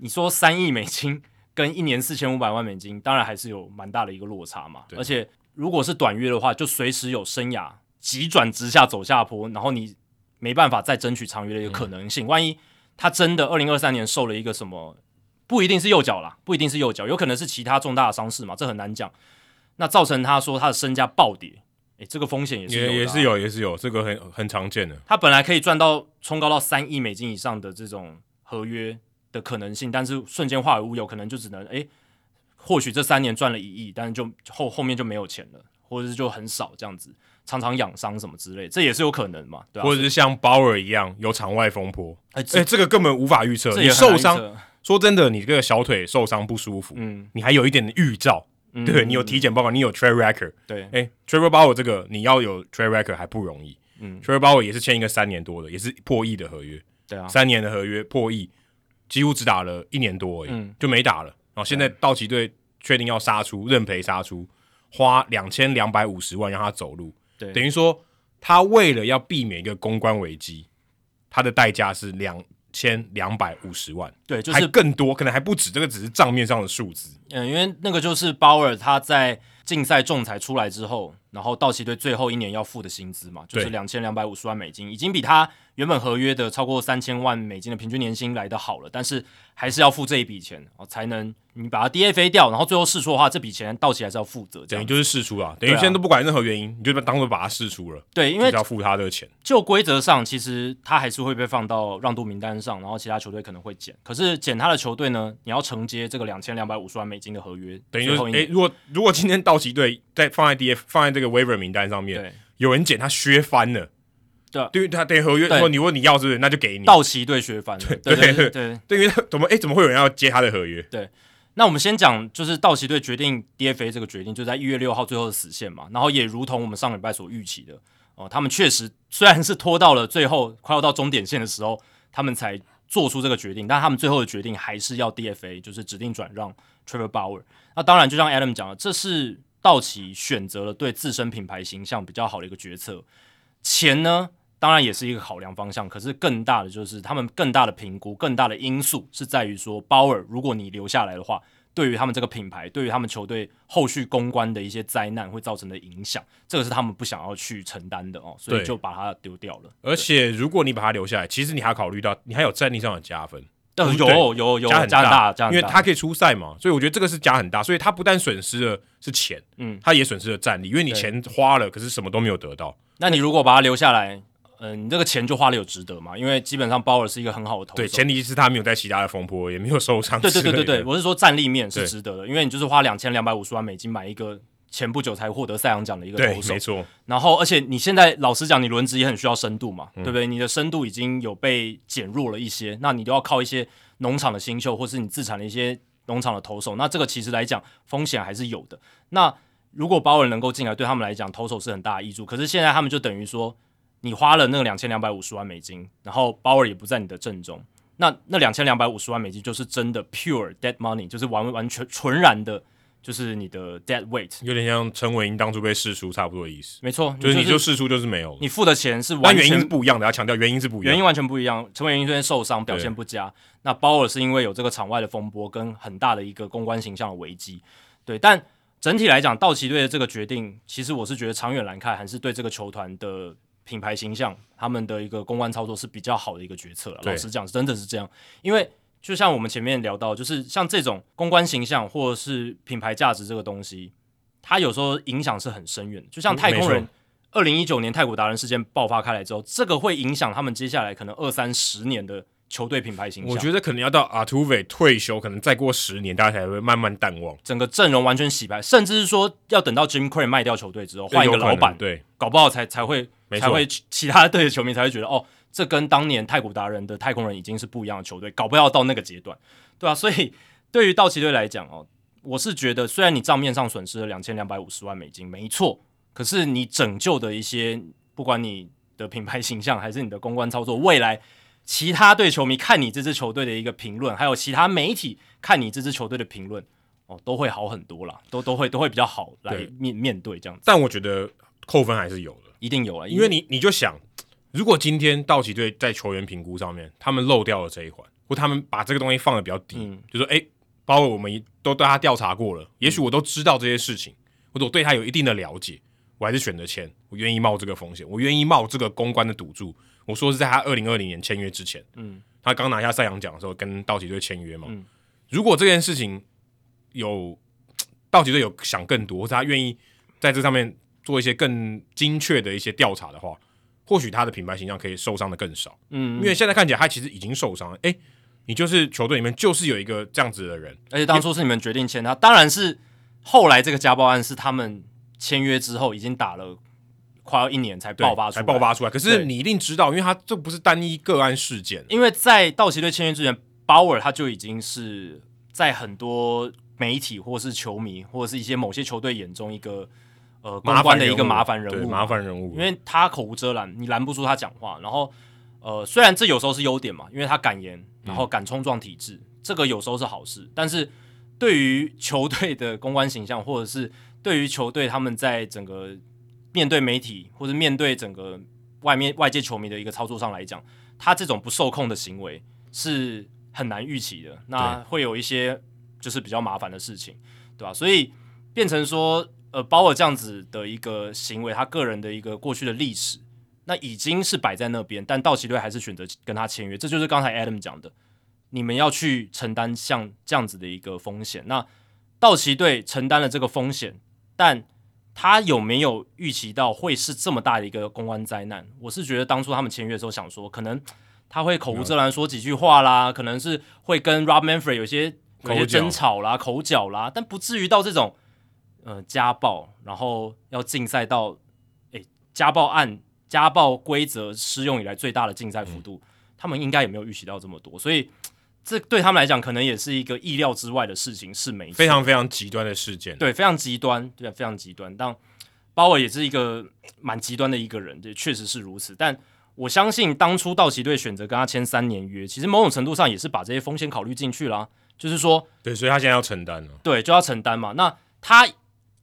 你说三亿美金 *laughs* 跟一年四千五百万美金，当然还是有蛮大的一个落差嘛。而且如果是短约的话，就随时有生涯急转直下走下坡，然后你没办法再争取长约的一个可能性。嗯、万一他真的二零二三年受了一个什么，不一定是右脚啦，不一定是右脚，有可能是其他重大的伤势嘛，这很难讲。那造成他说他的身价暴跌，诶，这个风险也是有、啊、也，也是有，也是有，这个很很常见的。他本来可以赚到冲高到三亿美金以上的这种合约。的可能性，但是瞬间化为乌有，可能就只能诶，或许这三年赚了一亿，但是就后后面就没有钱了，或者是就很少这样子，常常养伤什么之类，这也是有可能嘛，对？或者是像鲍尔一样有场外风波，哎，这，这个根本无法预测。你受伤，说真的，你这个小腿受伤不舒服，嗯，你还有一点的预兆，嗯、对你有体检报告，你有 trade record，对，哎，Trevor Bauer 这个你要有 trade record 还不容易，嗯，Trevor Bauer 也是签一个三年多的，也是破亿的合约，对啊，三年的合约破亿。几乎只打了一年多而已，嗯、就没打了。然后现在道奇队确定要杀出，认赔杀出，花两千两百五十万让他走路。对，等于说他为了要避免一个公关危机，他的代价是两千两百五十万。对，就是还更多，可能还不止。这个只是账面上的数字。嗯，因为那个就是鲍尔他在竞赛仲裁出来之后，然后道奇队最后一年要付的薪资嘛，就是两千两百五十万美金，已经比他。原本合约的超过三千万美金的平均年薪来的好了，但是还是要付这一笔钱哦，才能你把它 DFA 掉，然后最后试出的话，这笔钱道奇还是要负责，等于就是试出了，等于现在都不管任何原因，啊、你就当做把它试出了。对，因为要付他这个钱。就规则上，其实他还是会被放到让渡名单上，然后其他球队可能会减。可是减他的球队呢，你要承接这个两千两百五十万美金的合约，等于就是诶、欸，如果如果今天道奇队在放在 DF 放在这个 waiver 名单上面，有人捡他削翻了。对，对于他对合约，如果你问你要是不是，那就给你。道奇队削翻，对对对对，对于怎么哎，怎么会有人要接他的合约？对，那我们先讲，就是道奇队决定 DFA 这个决定，就在一月六号最后的死线嘛。然后也如同我们上礼拜所预期的，哦、呃，他们确实虽然是拖到了最后快要到终点线的时候，他们才做出这个决定，但他们最后的决定还是要 DFA，就是指定转让 Trevor Bauer。那当然，就像 Adam 讲的，这是道奇选择了对自身品牌形象比较好的一个决策。钱呢？当然也是一个考量方向，可是更大的就是他们更大的评估，更大的因素是在于说，鲍尔如果你留下来的话，对于他们这个品牌，对于他们球队后续公关的一些灾难会造成的影响，这个是他们不想要去承担的哦，所以就把它丢掉了。而且如果你把它留下来，其实你还考虑到你还有战力上的加分，有有有有加很大，加很大，因为他可以出赛嘛，所以我觉得这个是加很大，所以他不但损失了是钱，嗯，他也损失了战力，因为你钱花了，可是什么都没有得到。那你如果把他留下来。嗯，你这个钱就花的有值得嘛？因为基本上鲍尔是一个很好的投手，对，前提是他没有在其他的风波，也没有受伤。对对对对对，我是说战力面是值得的，因为你就是花两千两百五十万美金买一个前不久才获得赛扬奖的一个投手，没错。然后，而且你现在老实讲，你轮值也很需要深度嘛，嗯、对不对？你的深度已经有被减弱了一些，那你都要靠一些农场的新秀，或是你自产的一些农场的投手，那这个其实来讲风险还是有的。那如果包尔能够进来，对他们来讲投手是很大的益处。可是现在他们就等于说。你花了那个两千两百五十万美金，然后包尔也不在你的阵中，那那两千两百五十万美金就是真的 pure dead money，就是完完全纯然的，就是你的 dead weight，有点像陈伟英当初被释出差不多的意思。没错，就是你就释出就是没有，你付的钱是完全，原因是不一样的，要强调原因是不一样，原因完全不一样。陈伟英因为受伤表现不佳，那鲍尔是因为有这个场外的风波跟很大的一个公关形象的危机。对，但整体来讲，道奇队的这个决定，其实我是觉得长远来看，还是对这个球团的。品牌形象，他们的一个公关操作是比较好的一个决策老实讲，真的是这样。因为就像我们前面聊到，就是像这种公关形象或者是品牌价值这个东西，它有时候影响是很深远的。就像太空人，二零一九年太古达人事件爆发开来之后，这个会影响他们接下来可能二三十年的球队品牌形象。我觉得可能要到阿图韦退休，可能再过十年，大家才会慢慢淡忘，整个阵容完全洗白，甚至是说要等到 Jim Crane 卖掉球队之后，换一个老板，对，搞不好才才会才会其他队的球迷才会觉得哦，这跟当年太古达人的太空人已经是不一样的球队，搞不要到那个阶段，对啊，所以 *laughs* 对于道奇队来讲哦，我是觉得虽然你账面上损失了两千两百五十万美金，没错，可是你拯救的一些。不管你的品牌形象还是你的公关操作，未来其他队球迷看你这支球队的一个评论，还有其他媒体看你这支球队的评论，哦，都会好很多啦，都都会都会比较好来面面对这样子。但我觉得扣分还是有的，一定有啊，因为你你就想，如果今天道奇队在球员评估上面他们漏掉了这一环，或他们把这个东西放的比较低，嗯、就说哎，包括我们都对他调查过了，也许我都知道这些事情，或者我对他有一定的了解。我还是选择签，我愿意冒这个风险，我愿意冒这个公关的赌注。我说是在他二零二零年签约之前，嗯，他刚拿下赛扬奖的时候跟道奇队签约嘛。嗯，如果这件事情有 *tsk* 道奇队有想更多，或者他愿意在这上面做一些更精确的一些调查的话，或许他的品牌形象可以受伤的更少。嗯，因为现在看起来他其实已经受伤了。诶、欸，你就是球队里面就是有一个这样子的人，而且当初是你们决定签他，当然是后来这个家暴案是他们。签约之后已经打了快要一年才爆发出来，才爆发出来。可是你一定知道，因为他这不是单一个案事件。因为在道奇队签约之前，鲍尔他就已经是在很多媒体或是球迷或者是一些某些球队眼中一个呃公关的一个麻烦人物，麻烦人物。因为他口无遮拦，你拦不住他讲话。然后呃，虽然这有时候是优点嘛，因为他敢言，然后敢冲撞体制，嗯、这个有时候是好事。但是对于球队的公关形象或者是对于球队，他们在整个面对媒体或者面对整个外面外界球迷的一个操作上来讲，他这种不受控的行为是很难预期的。那会有一些就是比较麻烦的事情，对吧？所以变成说，呃，包尔这样子的一个行为，他个人的一个过去的历史，那已经是摆在那边，但道奇队还是选择跟他签约，这就是刚才 Adam 讲的，你们要去承担像这样子的一个风险。那道奇队承担了这个风险。但他有没有预期到会是这么大的一个公关灾难？我是觉得当初他们签约的时候想说，可能他会口无遮拦说几句话啦，可能是会跟 Rob Manfred 有些有些争吵啦、口角啦，但不至于到这种呃家暴，然后要竞赛到诶、欸、家暴案、家暴规则适用以来最大的竞赛幅度，嗯、他们应该也没有预习到这么多，所以。这对他们来讲，可能也是一个意料之外的事情，是没，非常非常极端的事件。对，非常极端，对，非常极端。但鲍尔也是一个蛮极端的一个人，对，确实是如此。但我相信，当初道奇队选择跟他签三年约，其实某种程度上也是把这些风险考虑进去了，就是说，对，所以他现在要承担了，对，就要承担嘛。那他。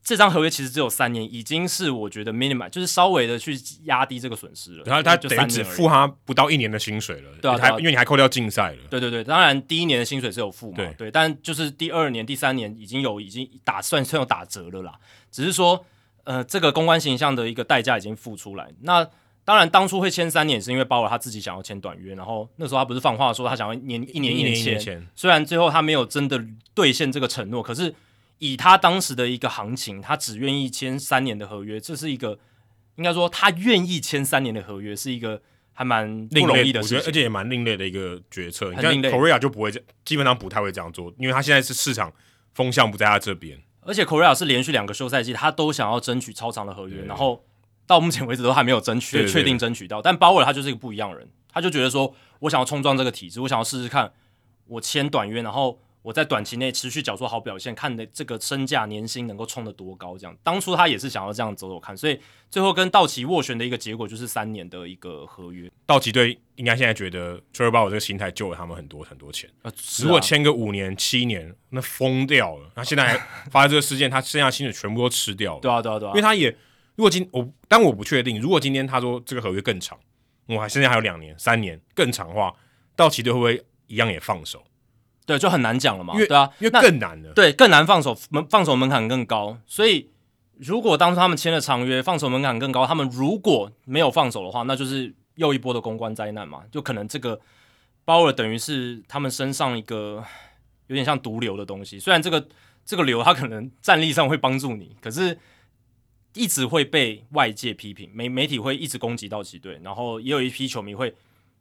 这张合约其实只有三年，已经是我觉得 minimum，就是稍微的去压低这个损失了。然后他等于只付他不到一年的薪水了，对啊，因为你还扣掉竞赛了。对对对，当然第一年的薪水是有付嘛，对，对，但就是第二年、第三年已经有已经打算算有打折了啦。只是说，呃，这个公关形象的一个代价已经付出来。那当然当初会签三年，是因为鲍尔他自己想要签短约，然后那时候他不是放话说他想要年一年一年签，虽然最后他没有真的兑现这个承诺，可是。以他当时的一个行情，他只愿意签三年的合约，这是一个应该说他愿意签三年的合约，是一个还蛮不容易的事情，我觉得，而且也蛮另类的一个决策。你看 Correa 就不会这，基本上不太会这样做，因为他现在是市场风向不在他这边。而且 Correa 是连续两个休赛季，他都想要争取超长的合约，然后到目前为止都还没有争取，确定争取到。但鲍尔他就是一个不一样的人，他就觉得说我想要冲撞这个体制，我想要试试看，我签短约，然后。我在短期内持续缴出好表现，看的这个身价年薪能够冲得多高？这样，当初他也是想要这样走走看，所以最后跟道奇斡旋的一个结果就是三年的一个合约。道奇队应该现在觉得 Trevor Bauer 这个心态救了他们很多很多钱。啊啊、如果签个五年七年，那疯掉了。那现在还 *laughs* 发生这个事件，他剩下薪水全部都吃掉了。对啊，对啊，对啊。因为他也如果今我，但我不确定，如果今天他说这个合约更长，我还现在还有两年、三年更长的话，道奇队会不会一样也放手？对，就很难讲了嘛。对啊，因为更难了。对，更难放手门放手门槛更高。所以，如果当初他们签了长约，放手门槛更高，他们如果没有放手的话，那就是又一波的公关灾难嘛。就可能这个鲍尔等于是他们身上一个有点像毒瘤的东西。虽然这个这个瘤它可能战力上会帮助你，可是一直会被外界批评，媒媒体会一直攻击道奇队，然后也有一批球迷会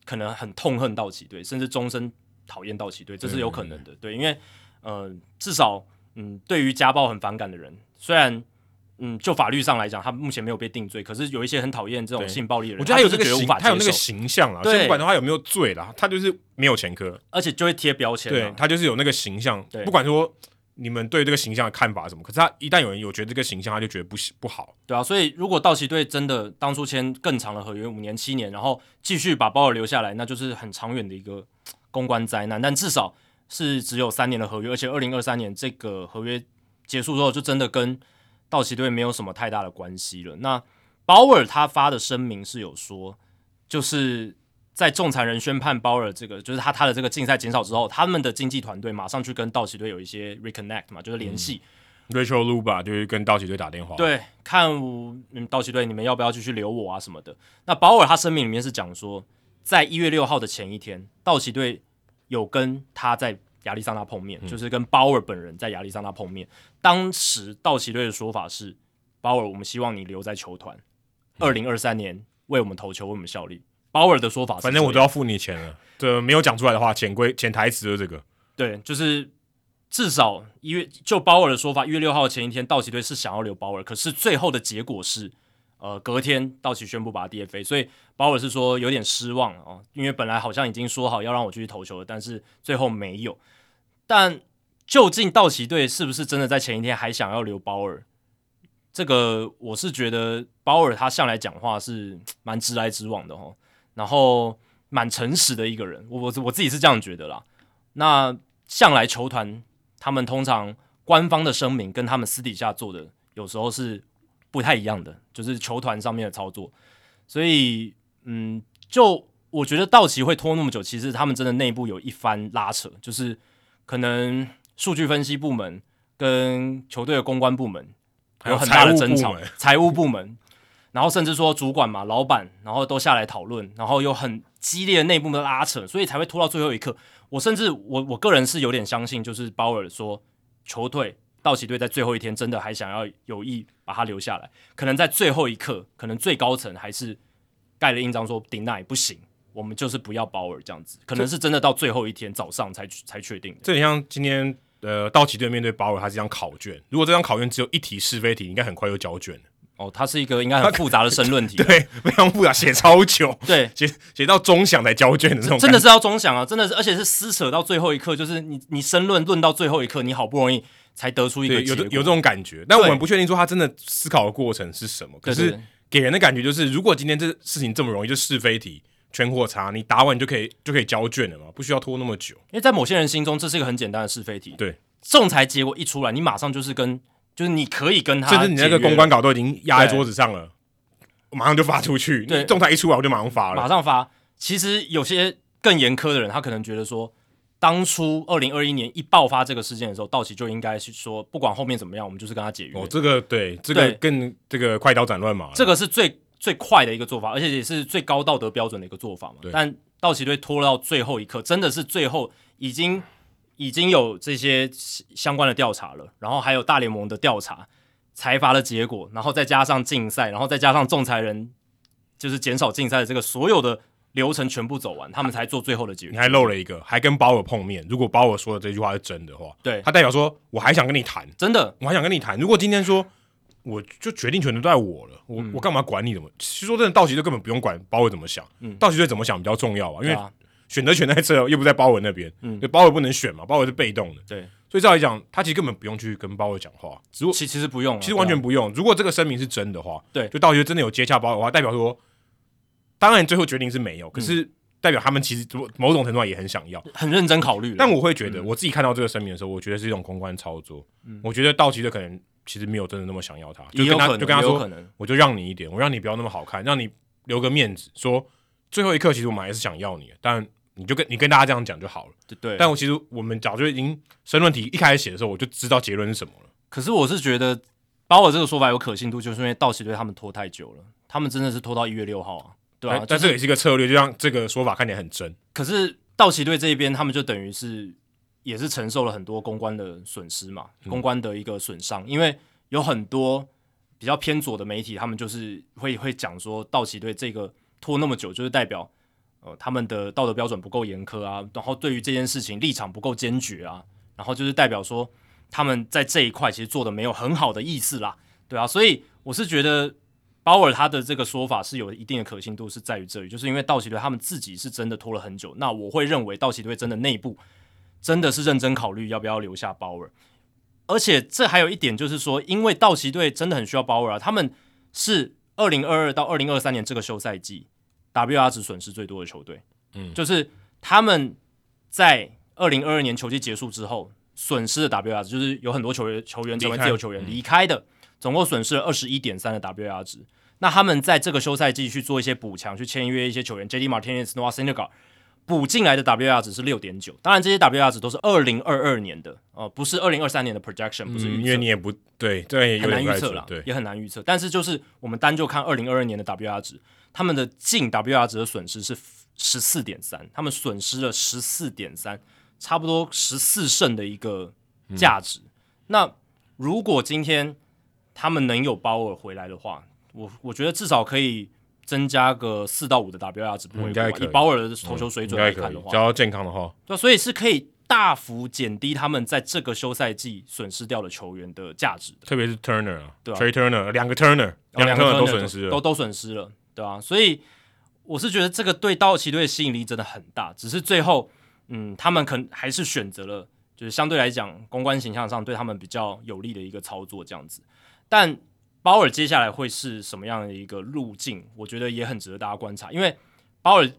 可能很痛恨道奇队，甚至终身讨厌道奇队，这是有可能的。对，因为呃，至少嗯，对于家暴很反感的人，虽然嗯，就法律上来讲，他目前没有被定罪，可是有一些很讨厌这种性暴力的人，我觉得他有这个形，他有那个形象啦，对，不管他有没有罪啦，他就是没有前科，而且就会贴标签，对，他就是有那个形象，对，不管说。你们对这个形象的看法什么？可是他一旦有人有觉得这个形象，他就觉得不不好。对啊，所以如果道奇队真的当初签更长的合约，五年、七年，然后继续把鲍尔留下来，那就是很长远的一个公关灾难。但至少是只有三年的合约，而且二零二三年这个合约结束之后，就真的跟道奇队没有什么太大的关系了。那鲍尔他发的声明是有说，就是。在仲裁人宣判鲍尔这个，就是他他的这个竞赛减少之后，他们的经纪团队马上去跟道奇队有一些 reconnect 嘛，就是联系。嗯、Rachel Luba 就是跟道奇队打电话，对，看嗯道奇队你们要不要继续留我啊什么的。那鲍尔他声明里面是讲说，在一月六号的前一天，道奇队有跟他在亚利桑那碰面，嗯、就是跟鲍尔本人在亚利桑那碰面。当时道奇队的说法是，鲍尔，我们希望你留在球团，二零二三年为我们投球，为我们效力。鲍尔的说法，反正我都要付你钱了。这没有讲出来的话，潜规潜台词就是这个。对，就是至少一月，就鲍尔的说法，一月六号前一天，道奇队是想要留鲍尔，可是最后的结果是，呃，隔天道奇宣布把他 DFA，所以鲍尔是说有点失望哦，因为本来好像已经说好要让我继续投球了，但是最后没有。但究竟道奇队是不是真的在前一天还想要留鲍尔？这个我是觉得鲍尔他向来讲话是蛮直来直往的哦。然后蛮诚实的一个人，我我我自己是这样觉得啦。那向来球团他们通常官方的声明跟他们私底下做的有时候是不太一样的，就是球团上面的操作。所以，嗯，就我觉得道奇会拖那么久，其实他们真的内部有一番拉扯，就是可能数据分析部门跟球队的公关部门有很大的争吵，*laughs* 财务部门。然后甚至说主管嘛、老板，然后都下来讨论，然后有很激烈的内部的拉扯，所以才会拖到最后一刻。我甚至我我个人是有点相信，就是鲍尔说球队道奇队在最后一天真的还想要有意把他留下来，可能在最后一刻，可能最高层还是盖了印章说 deny 不行，我们就是不要鲍尔这样子，可能是真的到最后一天早上才才确定的。这很像今天呃道奇队面对鲍尔，他这张考卷，如果这张考卷只有一题是非题，应该很快就交卷了。哦，它是一个应该很复杂的申论题，*laughs* 对，非常复杂，写超久，*laughs* 对，写写到钟响才交卷的这种，真的是要钟响啊，真的是，而且是撕扯到最后一刻，就是你你申论论到最后一刻，你好不容易才得出一个有有这种感觉，但我们不确定说他真的思考的过程是什么，可是给人的感觉就是，如果今天这事情这么容易，就是非题、全或叉，你答完就可以就可以交卷了嘛，不需要拖那么久，因为在某些人心中，这是一个很简单的是非题，对，仲裁结果一出来，你马上就是跟。就是你可以跟他，甚至你那个公关稿都已经压在桌子上了，我马上就发出去。对，仲裁一出来我就马上发了，马上发。其实有些更严苛的人，他可能觉得说，当初二零二一年一爆发这个事件的时候，道奇就应该是说，不管后面怎么样，我们就是跟他解约。哦，这个对，这个更这个快刀斩乱麻，这个是最最快的一个做法，而且也是最高道德标准的一个做法嘛。但道奇队拖到最后一刻，真的是最后已经。已经有这些相关的调查了，然后还有大联盟的调查、裁罚的结果，然后再加上竞赛，然后再加上仲裁人就是减少竞赛的这个所有的流程全部走完，他们才做最后的结果。你还漏了一个，还跟鲍尔碰面。如果鲍尔说的这句话是真的话，对，他代表说我还想跟你谈，真的，我还想跟你谈。如果今天说我就决定权都在我了，我、嗯、我干嘛管你怎么？其实说真的，道奇队根本不用管鲍尔怎么想，嗯，道奇队怎么想比较重要啊，因为。选择权在这，又不在鲍尔那边，嗯，鲍尔不能选嘛，鲍尔是被动的，对，所以照理讲，他其实根本不用去跟鲍尔讲话，如果其其实不用，其实完全不用。如果这个声明是真的话，对，就道奇真的有接洽鲍尔的话，代表说，当然最后决定是没有，可是代表他们其实某种程度上也很想要，很认真考虑。但我会觉得，我自己看到这个声明的时候，我觉得是一种公关操作。我觉得道奇的可能其实没有真的那么想要他，就跟他就跟他说，我就让你一点，我让你不要那么好看，让你留个面子，说最后一刻其实我们还是想要你，但。你就跟你跟大家这样讲就好了，对对。但我其实我们早就已经申论题一开始写的时候，我就知道结论是什么了。可是我是觉得把我这个说法有可信度，就是因为道奇队他们拖太久了，他们真的是拖到一月六号啊，对啊。但这也是一个策略，就让这个说法看起来很真。可是道奇队这一边，他们就等于是也是承受了很多公关的损失嘛，公关的一个损伤，因为有很多。比较偏左的媒体，他们就是会会讲说，道奇队这个拖那么久，就是代表呃他们的道德标准不够严苛啊，然后对于这件事情立场不够坚决啊，然后就是代表说他们在这一块其实做的没有很好的意思啦，对啊，所以我是觉得鲍尔他的这个说法是有一定的可信度，是在于这里，就是因为道奇队他们自己是真的拖了很久，那我会认为道奇队真的内部真的是认真考虑要不要留下鲍尔。而且这还有一点，就是说，因为道奇队真的很需要鲍尔啊，他们是二零二二到二零二三年这个休赛季 WR 值损失最多的球队，嗯，就是他们在二零二二年球季结束之后损失的 WR 值，就是有很多球员球员成为自由球员离开的，总共损失了二十一点三的 WR 值。那他们在这个休赛季去做一些补强，去签约一些球员，JD Martinez、Noah Syndergaard 补进来的 WR 值是六点九，当然这些 WR 值都是二零二二年的哦、呃，不是二零二三年的 projection，不是预测、嗯，因为你也不对，对，很难预测了，对，也很难预测。但是就是我们单就看二零二二年的 WR 值，他们的净 WR 值的损失是十四点三，他们损失了十四点三，差不多十四胜的一个价值。嗯、那如果今天他们能有鲍尔回来的话，我我觉得至少可以。增加个四到五的 WR 值不会，以。鲍尔的投球水准来看的。话，只要健康的话，对，所以是可以大幅减低他们在这个休赛季损失掉的球员的价值的，特别是 Turner 啊，对 Trea Turner 两个 Turner，两个 Turner 都损失了，都都损失了，对啊，所以我是觉得这个对道奇队的吸引力真的很大，只是最后，嗯，他们可能还是选择了，就是相对来讲公关形象上对他们比较有利的一个操作这样子，但。鲍尔接下来会是什么样的一个路径？我觉得也很值得大家观察，因为鲍尔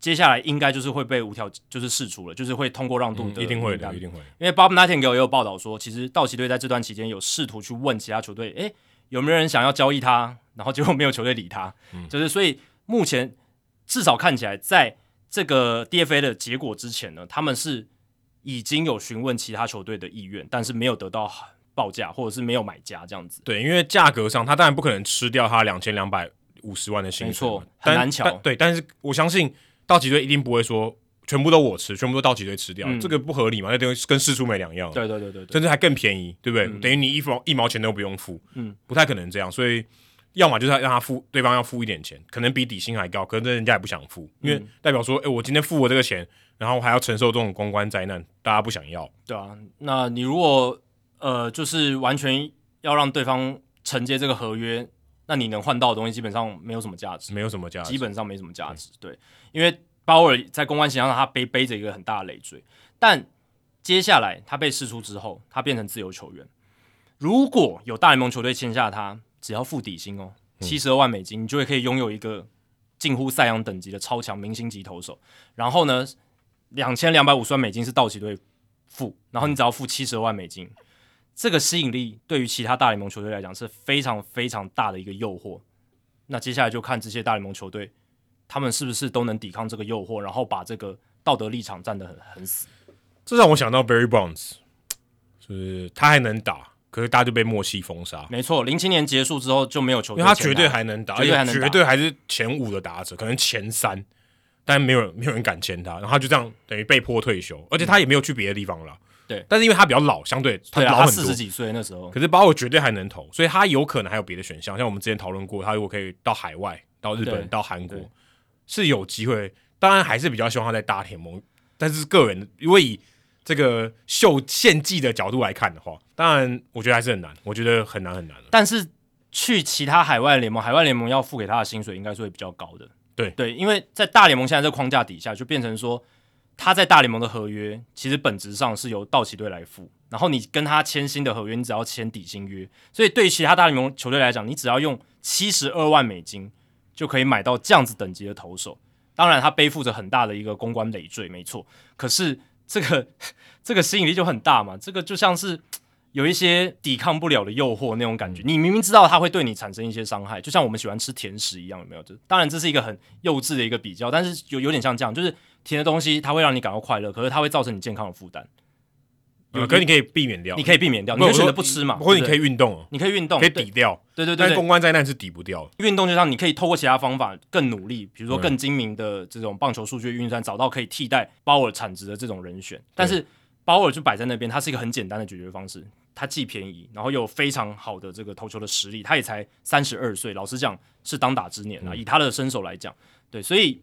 接下来应该就是会被无条就是释出了，就是会通过让渡的、嗯，一定会的，一定会。因为 Bob Nightingale 也有报道说，其实道奇队在这段期间有试图去问其他球队，诶，有没有人想要交易他？然后结果没有球队理他，嗯、就是所以目前至少看起来，在这个 DFA 的结果之前呢，他们是已经有询问其他球队的意愿，但是没有得到。报价或者是没有买家这样子，对，因为价格上他当然不可能吃掉他两千两百五十万的薪水，没错，很难抢。对，但是我相信道奇队一定不会说全部都我吃，全部都道奇队吃掉，嗯、这个不合理嘛？那等于跟四出没两样。对对对对，甚至还更便宜，对不对？嗯、等于你一毛一毛钱都不用付，嗯，不太可能这样。所以要么就是让他付，对方要付一点钱，可能比底薪还高，可能人家也不想付，因为代表说，哎、欸，我今天付我这个钱，然后还要承受这种公关灾难，大家不想要。对啊，那你如果。呃，就是完全要让对方承接这个合约，那你能换到的东西基本上没有什么价值，没有什么价值，基本上没什么价值。对，因为鲍尔在公关形象上他背背着一个很大的累赘，但接下来他被释出之后，他变成自由球员。如果有大联盟球队签下他，只要付底薪哦，七十二万美金，你就会可以拥有一个近乎赛扬等级的超强明星级投手。然后呢，两千两百五十万美金是道奇队付，然后你只要付七十二万美金。这个吸引力对于其他大联盟球队来讲是非常非常大的一个诱惑。那接下来就看这些大联盟球队，他们是不是都能抵抗这个诱惑，然后把这个道德立场站得很很死。这让我想到 Barry Bonds，就是他还能打，可是大家就被默契封杀。没错，零七年结束之后就没有球队，因为他绝对还能打，绝对还能打，绝对还是前五的打者，可能前三，但没有人没有人敢签他，然后他就这样等于被迫退休，而且他也没有去别的地方了。对，但是因为他比较老，相对他老很多，四十几岁那时候，可是鲍尔绝对还能投，所以他有可能还有别的选项。像我们之前讨论过，他如果可以到海外、到日本、到韩国，是有机会。当然还是比较希望他在大联盟，但是个人如果以这个秀献祭的角度来看的话，当然我觉得还是很难，我觉得很难很难。但是去其他海外联盟，海外联盟要付给他的薪水应该是会比较高的。对对，因为在大联盟现在这个框架底下，就变成说。他在大联盟的合约其实本质上是由道奇队来付，然后你跟他签新的合约，你只要签底薪约，所以对于其他大联盟球队来讲，你只要用七十二万美金就可以买到这样子等级的投手。当然，他背负着很大的一个公关累赘，没错。可是这个 *laughs* 这个吸引力就很大嘛，这个就像是。有一些抵抗不了的诱惑那种感觉，你明明知道他会对你产生一些伤害，就像我们喜欢吃甜食一样，有没有？就当然这是一个很幼稚的一个比较，但是有有点像这样，就是甜的东西它会让你感到快乐，可是它会造成你健康的负担。有，可你可以避免掉，你可以避免掉，你可以选择不吃嘛，或者你可以运动，你可以运动，可以抵掉。对对对，但公关灾难是抵不掉。运动就像你可以透过其他方法更努力，比如说更精明的这种棒球数据运算，找到可以替代鲍尔产值的这种人选，但是。鲍尔就摆在那边，他是一个很简单的解决方式，他既便宜，然后又有非常好的这个投球的实力，他也才三十二岁，老实讲是当打之年啊，嗯、以他的身手来讲，对，所以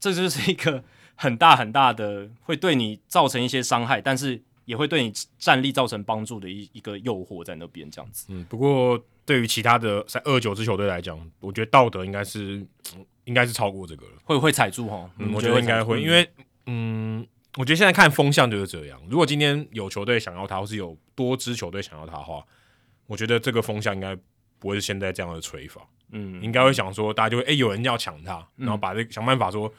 这就是一个很大很大的会对你造成一些伤害，但是也会对你战力造成帮助的一一个诱惑在那边这样子。嗯，不过对于其他的在二九支球队来讲，我觉得道德应该是应该是超过这个了，会会踩住哈？嗯，我觉得应该会，因为嗯。我觉得现在看风向就是这样。如果今天有球队想要他，或是有多支球队想要他的话，我觉得这个风向应该不会是现在这样的吹法。嗯，应该会想说，大家就会哎、欸，有人要抢他，然后把这想办法说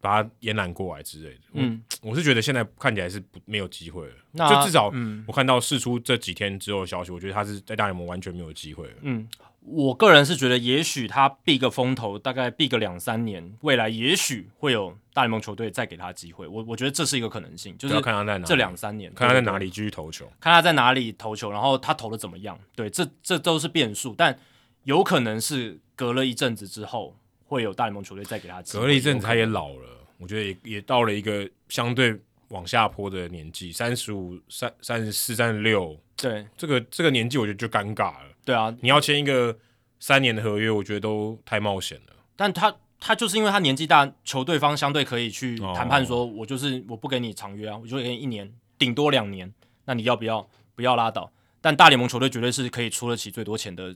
把他延揽过来之类的。嗯，我是觉得现在看起来是不没有机会了。那就至少我看到释出这几天之后的消息，我觉得他是在大联盟完全没有机会了。嗯。我个人是觉得，也许他避个风头，大概避个两三年，未来也许会有大联盟球队再给他机会。我我觉得这是一个可能性，就是看他在哪，这两三年，看他在哪里继续投球，看他在哪里投球，然后他投的怎么样。对，这这都是变数，但有可能是隔了一阵子之后，会有大联盟球队再给他机会。隔了一阵子，他也老了，我觉得也也到了一个相对往下坡的年纪，三十五、三三十四、三十六，对，这个这个年纪，我觉得就尴尬了。对啊，你要签一个三年的合约，我觉得都太冒险了。但他他就是因为他年纪大，球队方相对可以去谈判，说我就是我不给你长约啊，我就给你一年，顶多两年，那你要不要？不要拉倒。但大联盟球队绝对是可以出得起最多钱的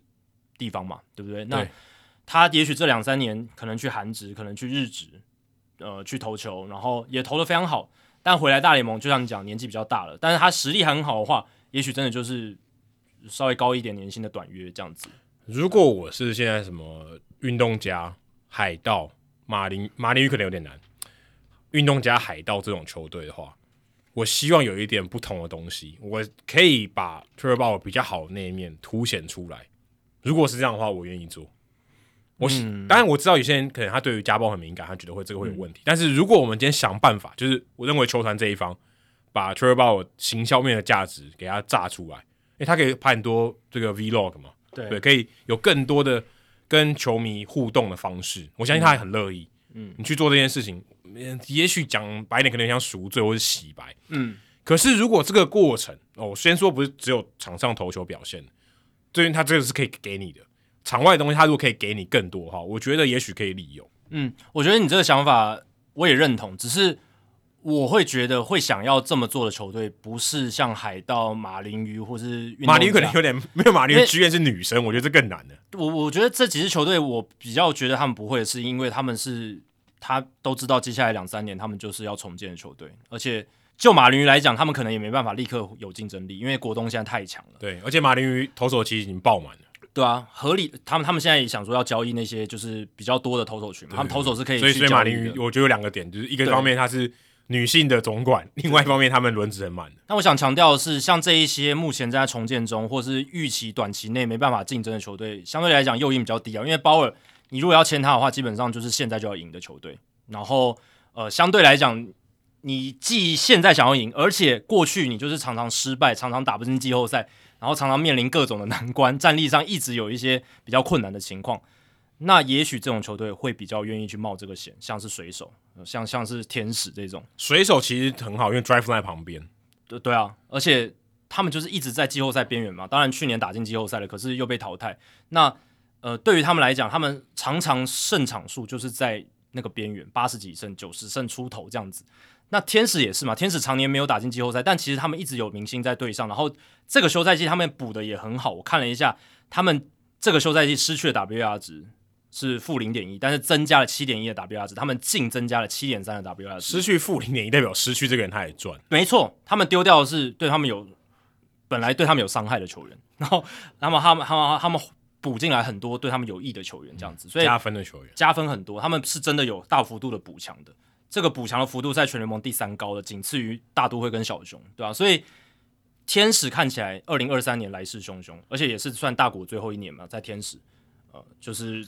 地方嘛，对不对？那他也许这两三年可能去韩职，可能去日职，呃，去投球，然后也投得非常好。但回来大联盟，就像你讲，年纪比较大了，但是他实力很好的话，也许真的就是。稍微高一点年薪的短约这样子。如果我是现在什么运动家、海盗、马林、马林鱼可能有点难。运动家、海盗这种球队的话，我希望有一点不同的东西，我可以把 Trevor 比较好的那一面凸显出来。如果是这样的话，我愿意做。我、嗯、当然我知道有些人可能他对于家暴很敏感，他觉得会这个会有问题。嗯、但是如果我们今天想办法，就是我认为球团这一方把 Trevor Bauer 行销面的价值给他炸出来。因为、他可以拍很多这个 Vlog 嘛？对，对，可以有更多的跟球迷互动的方式。我相信他也很乐意。嗯，你去做这件事情，也许讲白点，可能像赎罪或是洗白。嗯，可是如果这个过程哦，先说不是只有场上投球表现，最近他这个是可以给你的。场外的东西，他如果可以给你更多哈，我觉得也许可以利用。嗯，我觉得你这个想法我也认同，只是。我会觉得会想要这么做的球队，不是像海盗、马林鱼，或是马林鱼可能有点没有马林鱼，居然是女生，我觉得这更难的。我我觉得这几支球队，我比较觉得他们不会，是因为他们是他都知道接下来两三年他们就是要重建的球队，而且就马林鱼来讲，他们可能也没办法立刻有竞争力，因为国东现在太强了。对，而且马林鱼投手其实已经爆满了。对啊，合理。他们他们现在也想说要交易那些就是比较多的投手群嘛，他们投手是可以去交易的。所以所以马林鱼，我觉得有两个点，就是一个方面他是。女性的总管，另外一方面，他们轮值很满。那我想强调的是，像这一些目前在重建中，或是预期短期内没办法竞争的球队，相对来讲诱因比较低啊。因为鲍尔，你如果要签他的话，基本上就是现在就要赢的球队。然后，呃，相对来讲，你既现在想要赢，而且过去你就是常常失败，常常打不进季后赛，然后常常面临各种的难关，战力上一直有一些比较困难的情况。那也许这种球队会比较愿意去冒这个险，像是水手，像像是天使这种。水手其实很好，因为 Drive 在旁边。对对啊，而且他们就是一直在季后赛边缘嘛。当然去年打进季后赛了，可是又被淘汰。那呃，对于他们来讲，他们常常胜场数就是在那个边缘，八十几胜、九十胜出头这样子。那天使也是嘛，天使常年没有打进季后赛，但其实他们一直有明星在队上。然后这个休赛季他们补的也很好，我看了一下，他们这个休赛季失去的 WAR 值。是负零点一，但是增加了七点一的 WR 值，他们净增加了七点三的 WR 值。失去负零点一代表失去这个人他也赚，没错，他们丢掉的是对他们有本来对他们有伤害的球员，然后那么他们他们他们补进来很多对他们有益的球员，这样子，所以加分的球员加分很多，他们是真的有大幅度的补强的，这个补强的幅度在全联盟第三高的，仅次于大都会跟小熊，对吧、所以天使看起来二零二三年来势汹汹，而且也是算大谷最后一年嘛，在天使，呃，就是。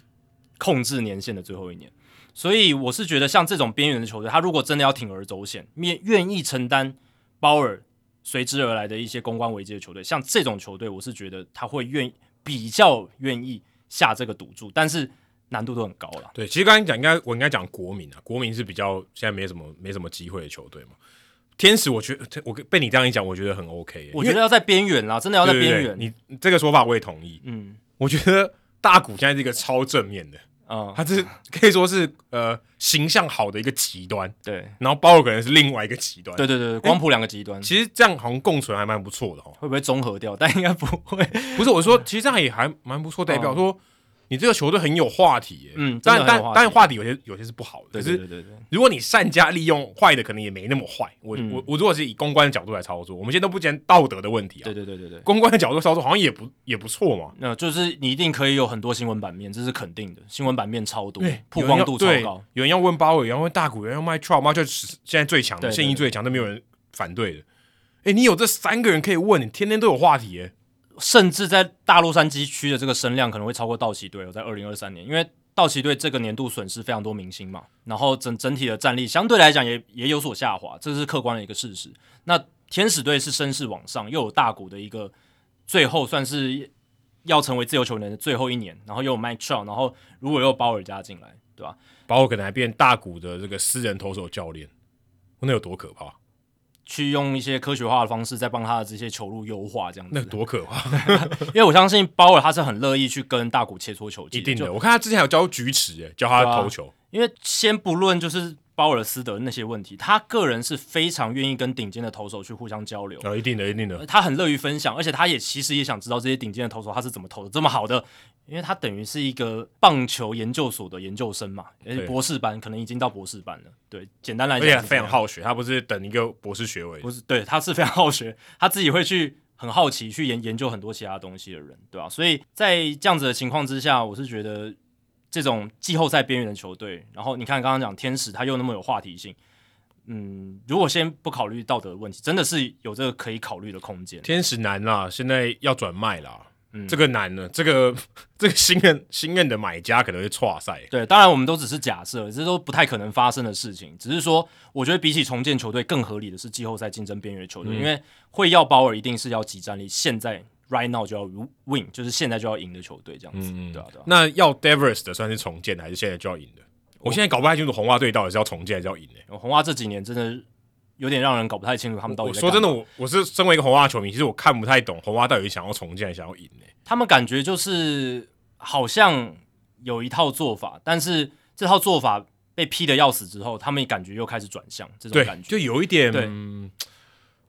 控制年限的最后一年，所以我是觉得像这种边缘的球队，他如果真的要铤而走险，愿愿意承担鲍尔随之而来的一些公关危机的球队，像这种球队，我是觉得他会愿比较愿意下这个赌注，但是难度都很高了。对，其实刚才讲应该我应该讲国民啊，国民是比较现在没什么没什么机会的球队嘛。天使，我觉得我被你这样一讲，我觉得很 OK。我觉得要在边缘啦，真的要在边缘。你这个说法我也同意。嗯，我觉得大谷现在是一个超正面的，嗯，他是可以说是呃形象好的一个极端。对，然后包尔可能是另外一个极端。对对对，光谱两个极端。其实这样好像共存还蛮不错的哦。会不会综合掉？但应该不会。不是，我说其实这样也还蛮不错，代表说。你这个球队很有话题耶，嗯，但但当然话题有些有些是不好的，可是对对对，如果你善加利用，坏的可能也没那么坏。我我我如果是以公关的角度来操作，我们现在都不讲道德的问题啊，对对对对对，公关的角度操作好像也不也不错嘛。那就是你一定可以有很多新闻版面，这是肯定的，新闻版面超多，曝光度超高。有人要问鲍尔，有人要问大谷，有人要 Mike Trout，Mike Trout 现在最强的，现役最强，都没有人反对的。哎，你有这三个人可以问，你天天都有话题耶。甚至在大洛杉矶区的这个声量可能会超过道奇队哦，在二零二三年，因为道奇队这个年度损失非常多明星嘛，然后整整体的战力相对来讲也也有所下滑，这是客观的一个事实。那天使队是声势往上，又有大谷的一个最后算是要成为自由球员的最后一年，然后又有 Mike Trout，然后如果又有鲍尔加进来，对吧？鲍尔可能还变大谷的这个私人投手教练，那有多可怕？去用一些科学化的方式，在帮他的这些球路优化，这样子。那多可怕！*laughs* 因为我相信鲍尔他是很乐意去跟大谷切磋球技。一定的，我看他之前有教举尺，哎，教他投球。因为先不论就是。鲍尔斯德那些问题，他个人是非常愿意跟顶尖的投手去互相交流。哦，一定的，一定的。他很乐于分享，而且他也其实也想知道这些顶尖的投手他是怎么投的这么好的，因为他等于是一个棒球研究所的研究生嘛，而且博士班可能已经到博士班了。对，简单来讲，非常好学。他不是等一个博士学位，不是，对，他是非常好学，他自己会去很好奇去研研究很多其他东西的人，对吧？所以在这样子的情况之下，我是觉得。这种季后赛边缘的球队，然后你看刚刚讲天使，他又那么有话题性，嗯，如果先不考虑道德的问题，真的是有这个可以考虑的空间。天使难啦，现在要转卖啦，嗯，这个难了，这个 *laughs* 这个新任新任的买家可能会错赛。对，当然我们都只是假设，这都不太可能发生的事情。只是说，我觉得比起重建球队更合理的是季后赛竞争边缘的球队，嗯，因为会要保尔一定是要集战力，现在。Right now 就要 win，就是现在就要赢的球队这样子，嗯、对啊对啊。那要 Devers 的算是重建的，还是现在就要赢的？我，我现在搞不太清楚红袜队到底是要重建还是要赢的。红袜这几年真的有点让人搞不太清楚他们到底在。说真的，我我是身为一个红袜球迷，其实我看不太懂红袜到底想要重建还是想要赢的。他们感觉就是好像有一套做法，但是这套做法被批的要死之后，他们感觉又开始转向这种感觉，就有一点。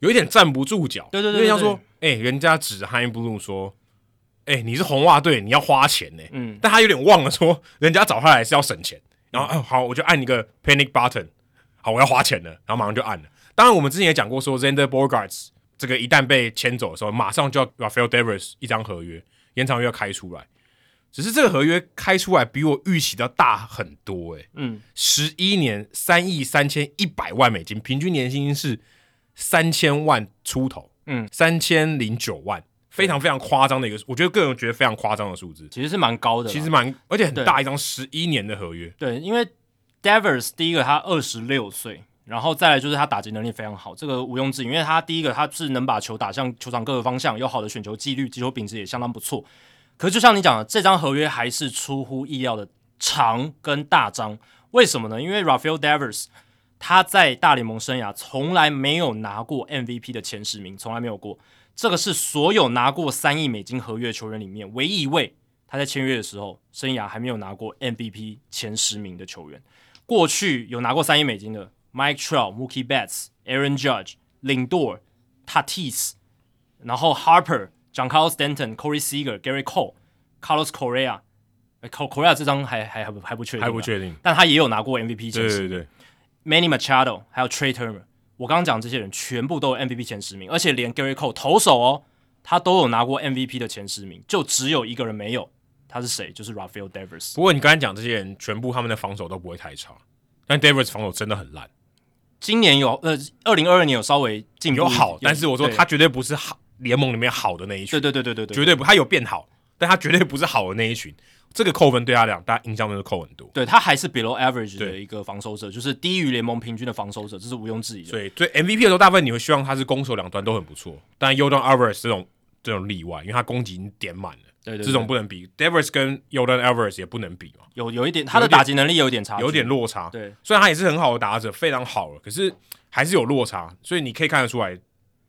有一点站不住脚，对对对，对，因为像说，哎、欸，人家指着 Chaim Bloom 说，哎、欸，你是红袜队，你要花钱呢，嗯，但他有点忘了说，人家找他来是要省钱，然后，嗯、好，我就按一个 panic button，好，我要花钱了，然后马上就按了。当然，我们之前也讲过说 Zander Bogaerts 这个一旦被签走的时候，马上就要 Rafael Devers 一张合约延长约要开出来，只是这个合约开出来比我预期的大很多，哎，嗯，十一年三亿三千一百万美金，平均年薪是。三千万出头，嗯，三千零九万，非常非常夸张的一个，我觉得个人觉得非常夸张的数字，其实是蛮高的，其实蛮，而且很大一张十一年的合约。对，因为 Devers 第一个他二十六岁，然后再来就是他打击能力非常好，这个毋庸置疑，因为他第一个他是能把球打向球场各个方向，有好的选球纪律，击球品质也相当不错。可是就像你讲的，这张合约还是出乎意料的长跟大张，为什么呢？因为 Rafael Devers。他在大联盟生涯从来没有拿过 MVP 的前十名，从来没有过。这个是所有拿过三亿美金合约球员里面唯一一位，他在签约的时候生涯还没有拿过 MVP 前十名的球员。过去有拿过三亿美金的 Mike Trout、Mookie Betts、Aaron Judge、Lindor、Tatis，然后 Harper、Giancarlo Stanton、Corey Seager、Gary Cole、Carlos Correa。Correa 这张还还还不还不确定，还不确定，但他也有拿过 MVP 前十名。对对对。Manny Machado，还有 Trey Turner，我刚刚讲这些人全部都有 MVP 前十名，而且连 Gary Cole 投手哦，他都有拿过 MVP 的前十名，就只有一个人没有，他是谁？就是 Rafael Devers。不过你刚才讲这些人，全部他们的防守都不会太差，但 Devers 防守真的很烂。今年有呃，二零二二年有稍微进步有好，但是我说他绝对不是好联盟里面好的那一群，对对对对对，绝对不，他有变好，但他绝对不是好的那一群。这个扣分对他俩，大家印象都是扣很多。对他还是 below average 的一个防守者，就是低于联盟平均的防守者，这是毋庸置疑的。所以，对 MVP 的时候，大部分你会希望他是攻守两端都很不错。但 Yordan Alvarez 这种这种例外，因为他攻击已经点满了，对，对对，这种不能比。Devers 跟 Yordan Alvarez 也不能比嘛，有有一点他的打击能力有点差，有点落差。对，虽然他也是很好的打者，非常好了，可是还是有落差，所以你可以看得出来，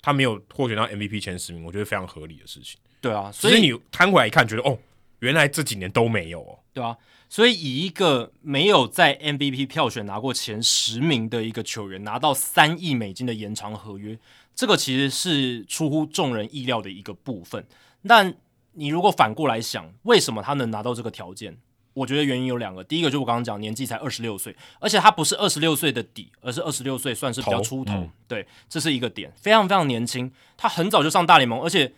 他没有获选到 MVP 前十名，我觉得非常合理的事情。对啊，所以你摊回来一看，觉得哦，原来这几年都没有哦。对啊，所以以一个没有在 MVP 票选拿过前十名的一个球员，拿到三亿美金的延长合约。这个其实是出乎众人意料的一个部分，但你如果反过来想，为什么他能拿到这个条件？我觉得原因有两个，第一个就我刚刚讲，年纪才二十六岁，而且他不是二十六岁的底，而是二十六岁算是比较出头，头、嗯，对，这是一个点，非常非常年轻，他很早就上大联盟，而且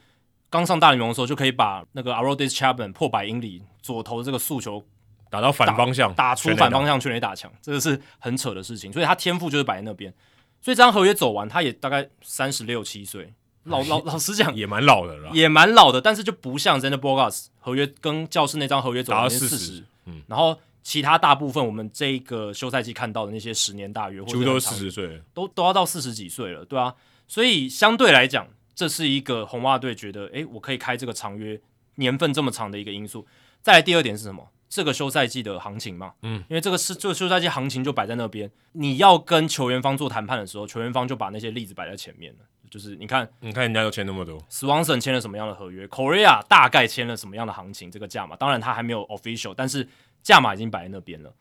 刚上大联盟的时候就可以把那个 Aroldis Chapman 破百英里左投这个速球打到反方向，打出反方向全垒打墙，这个是很扯的事情，所以他天赋就是摆在那边。所以这张合约走完，他也大概三十六七岁，老老老实讲，也蛮老的了，也蛮老的。但是就不像 Xander Bogaerts 合约跟教室那张合约走完四十，嗯，然后其他大部分我们这个休赛季看到的那些十年大约，几乎都四十岁，都都要到四十几岁了，对啊。所以相对来讲，这是一个红袜队觉得，诶，我可以开这个长约，年份这么长的一个因素。再来第二点是什么？这个休赛季的行情嘛，嗯，因为这个是这个休赛季行情就摆在那边，你要跟球员方做谈判的时候，球员方就把那些例子摆在前面了。就是你看，你看人家都签那么多，Swanson 签了什么样的合约，Correa 大概签了什么样的行情，这个价码，当然他还没有 official，但是价码已经摆在那边了。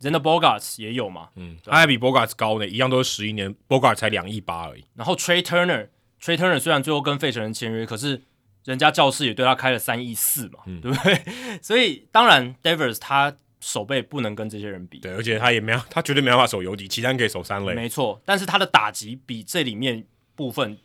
Xander Bogaerts 也有嘛，嗯，他还比 Bogaerts 高呢，一样都是十一年，Bogaerts 才两亿八而已。然后 Trey Turner，Trey Turner 虽然最后跟费城人签约，可是。人家教室也对他开了三亿四嘛，嗯、对不对？*laughs* 所以当然，Devers 他守备不能跟这些人比，对，而且他也没有，他绝对没办法守游击，其他人可以守三垒，没错。但是他的打击比这里面部分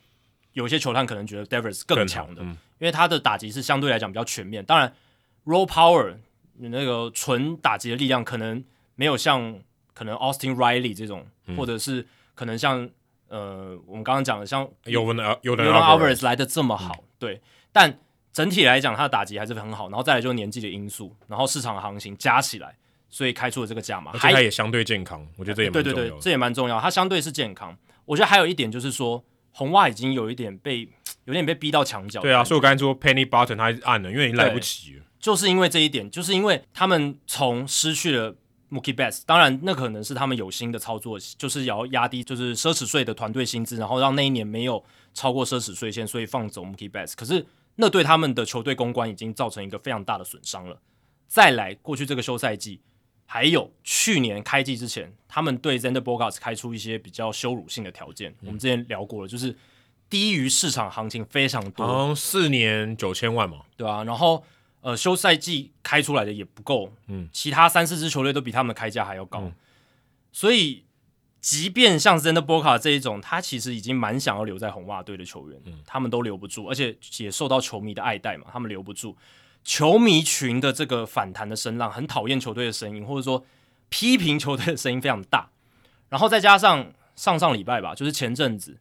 有些球探可能觉得 Devers 更强的，嗯，因为他的打击是相对来讲比较全面。当然，Raw Power 那个纯打击的力量可能没有像可能 Austin Riley 这种，嗯、或者是可能像呃我们刚刚讲的像 Yordan Alvarez 来的这么好，嗯、对。但整体来讲，他的打击还是很好，然后再来就是年纪的因素，然后市场行情加起来，所以开出了这个价码。而且他也相对健康，我觉得这也。对对对，这也蛮重要。他相对是健康，我觉得还有一点就是说，红袜已经有一点被有点被逼到墙角。对啊，所以我刚才说 Penny Button 他按了，因为已经来不及了。就是因为这一点，就是因为他们从失去了 Mookie Betts，当然那可能是他们有心的操作，就是要压低就是奢侈税的团队薪资，然后让那一年没有超过奢侈税线，所以放走 Mookie Betts。可是那对他们的球队公关已经造成一个非常大的损伤了。再来，过去这个休赛季，还有去年开季之前，他们对 Xander Bogaerts 开出一些比较羞辱性的条件。嗯、我们之前聊过了，就是低于市场行情非常多，嗯，四年九千万嘛，对啊。然后，呃，休赛季开出来的也不够，嗯，其他三四支球队都比他们的开价还要高，嗯、所以。即便像 z e n d e r Bogaerts 这一种，他其实已经蛮想要留在红袜队的球员，嗯，他们都留不住，而且也受到球迷的爱戴嘛，他们留不住。球迷群的这个反弹的声浪，很讨厌球队的声音，或者说批评球队的声音非常大。然后再加上上上礼拜吧，就是前阵子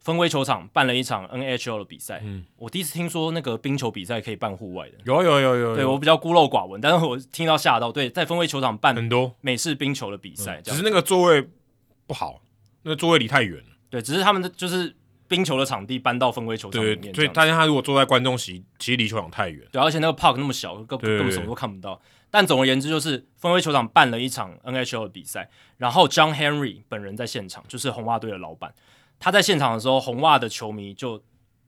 芬威球场办了一场 NHL 的比赛，嗯，我第一次听说那个冰球比赛可以办户外的，有有有有，对我比较孤陋寡闻，但是我听到吓到，对，在分威球场办很多美式冰球的比赛，只是那个座位。不好，那个座位离太远了。对，只是他们的就是冰球的场地搬到分威球场里面，所以大家他如果坐在观众席，其实离球场太远。对，而且那个 park 那么小，根根本什么都看不到。但总而言之，就是分威球场办了一场 NHL 的比赛，然后 John Henry 本人在现场，就是红袜队的老板。他在现场的时候，红袜的球迷就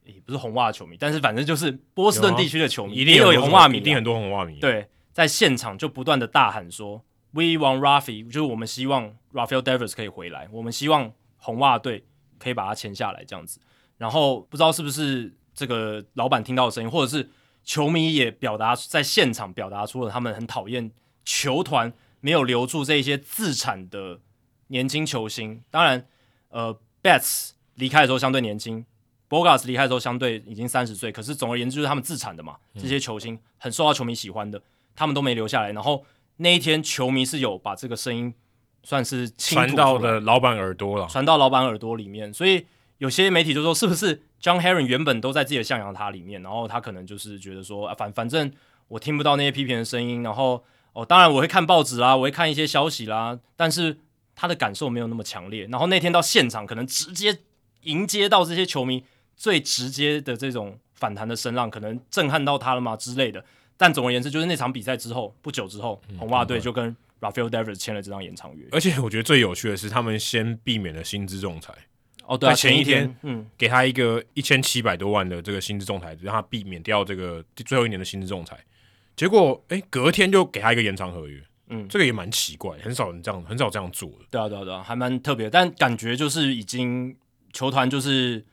也不是红袜的球迷，但是反正就是波士顿地区的球迷，一定有红袜迷，一定很多红袜迷。对，在现场就不断的大喊说。We want Rafi，就是我们希望 Rafael Devers 可以回来，我们希望红袜队可以把他签下来这样子。然后不知道是不是这个老板听到的声音，或者是球迷也表达在现场表达出了他们很讨厌球团没有留住这一些自产的年轻球星。当然，呃，Betts 离开的时候相对年轻，Bogaerts 离开的时候相对已经三十岁。可是总而言之，就是他们自产的嘛，这些球星很受到球迷喜欢的，他们都没留下来，然后。那一天，球迷是有把这个声音算是传到了老板耳朵了，传到老板耳朵里面。所以有些媒体就说，是不是 John Herring 原本都在自己的象牙塔里面，然后他可能就是觉得说，啊、反反正我听不到那些批评的声音，然后哦，当然我会看报纸啦，我会看一些消息啦，但是他的感受没有那么强烈。然后那天到现场，可能直接迎接到这些球迷最直接的这种反弹的声浪，可能震撼到他了吗之类的。但总而言之，就是那场比赛之后不久之后，嗯、红袜队就跟 Rafael Devers 签了这张延长约。而且我觉得最有趣的是，他们先避免了薪资仲裁。哦，对、啊，前一天，嗯，给他一个一千七百多万的这个薪资仲裁，让他避免掉这个最后一年的薪资仲裁。结果，哎，隔天就给他一个延长合约。嗯，这个也蛮奇怪，很少人这样，很少这样做的。对啊，对啊，对啊，还蛮特别。但感觉就是已经球团就是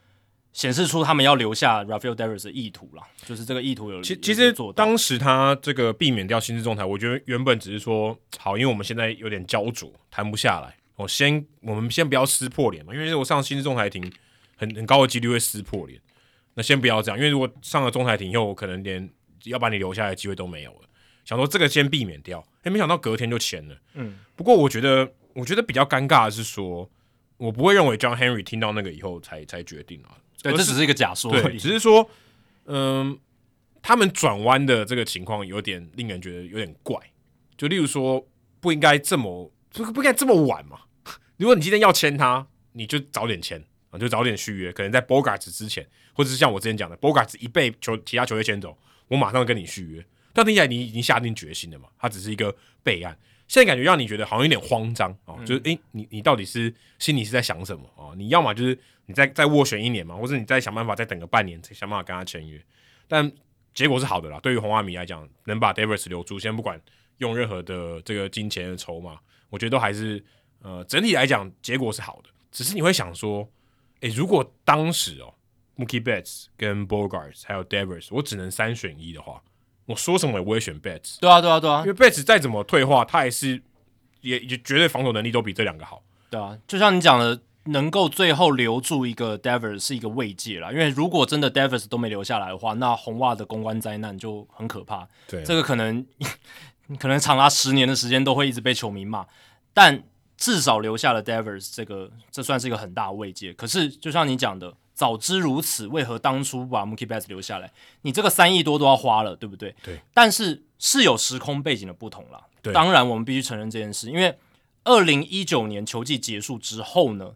显示出他们要留下 Rafael Devers 的意图了，就是这个意图有。其其实当时他这个避免掉薪资仲裁，我觉得原本只是说好，因为我们现在有点焦灼，谈不下来。我先，我们先不要撕破脸嘛，因为如果上薪资仲裁庭，很很高的几率会撕破脸。那先不要这样，因为如果上了仲裁庭以后，我可能连要把你留下来的机会都没有了。想说这个先避免掉，哎，没想到隔天就签了。嗯，不过我觉得，我觉得比较尴尬的是说，我不会认为 John Henry 听到那个以后才才决定啊。对，这只是一个假说而已。只是说，嗯，他们转弯的这个情况有点令人觉得有点怪。就例如说，不应该这么，不不应该这么晚嘛。*laughs* 如果你今天要签他，你就早点签啊，就早点续约，可能在 Bogaerts 之前，或者是像我之前讲的，Bogaerts 一被球其他球队签走，我马上跟你续约。但听起来你已经下定决心了嘛？他只是一个备案，现在感觉让你觉得好像有点慌张哦，嗯、就是诶、欸，你你到底是心里是在想什么哦？你要么就是你再再斡旋一年嘛，或者你再想办法再等个半年，再想办法跟他签约。但结果是好的啦，对于红袜迷来讲，能把 Devers 留住，先不管用任何的这个金钱的筹码，我觉得都还是。呃，整体来讲，结果是好的。只是你会想说，诶、欸，如果当时哦，Mookie Betts 跟 Bogaerts 还有 Devers，我只能三选一的话，我说什么我也不会选 Betts。对啊，对啊，对啊，因为 Betts 再怎么退化，他也是也也绝对防守能力都比这两个好。对啊，就像你讲的，能够最后留住一个 Devers 是一个慰藉啦。因为如果真的 Devers 都没留下来的话，那红袜的公关灾难就很可怕。对，这个可能 *laughs* 可能长达十年的时间都会一直被球迷骂，但。至少留下了 Devers 这个，这算是一个很大的慰藉。可是，就像你讲的，早知如此，为何当初把 Mookie Betts 留下来？你这个三亿多都要花了，对不对？对。但是是有时空背景的不同啦。对。当然，我们必须承认这件事，因为二零一九年球季结束之后呢，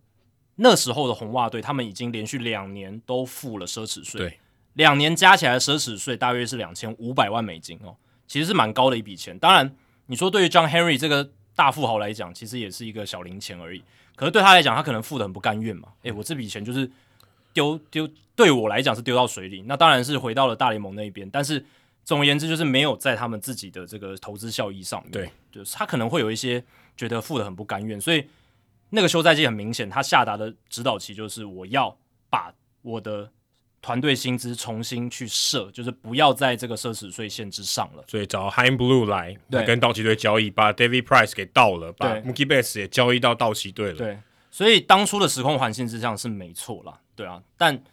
那时候的红袜队他们已经连续两年都付了奢侈税。对。两年加起来的奢侈税大约是两千五百万美金哦，其实是蛮高的一笔钱。当然，你说对于 John Henry 这个。大富豪来讲，其实也是一个小零钱而已。可是对他来讲，他可能付的很不甘愿嘛。诶，我这笔钱就是丢丢，对我来讲是丢到水里。那当然是回到了大联盟那边。但是总而言之，就是没有在他们自己的这个投资效益上面。对，就是他可能会有一些觉得付的很不甘愿。所以那个休赛季很明显，他下达的指导期就是我要把我的。团队薪资重新去设，就是不要在这个奢侈税线之上了。所以找 Chaim Bloom 来，来跟道奇队交易，把 David Price 给盗了，把 Mookie Betts 也交易到道奇队了。对，所以当初的时空环境之上是没错啦，对啊。但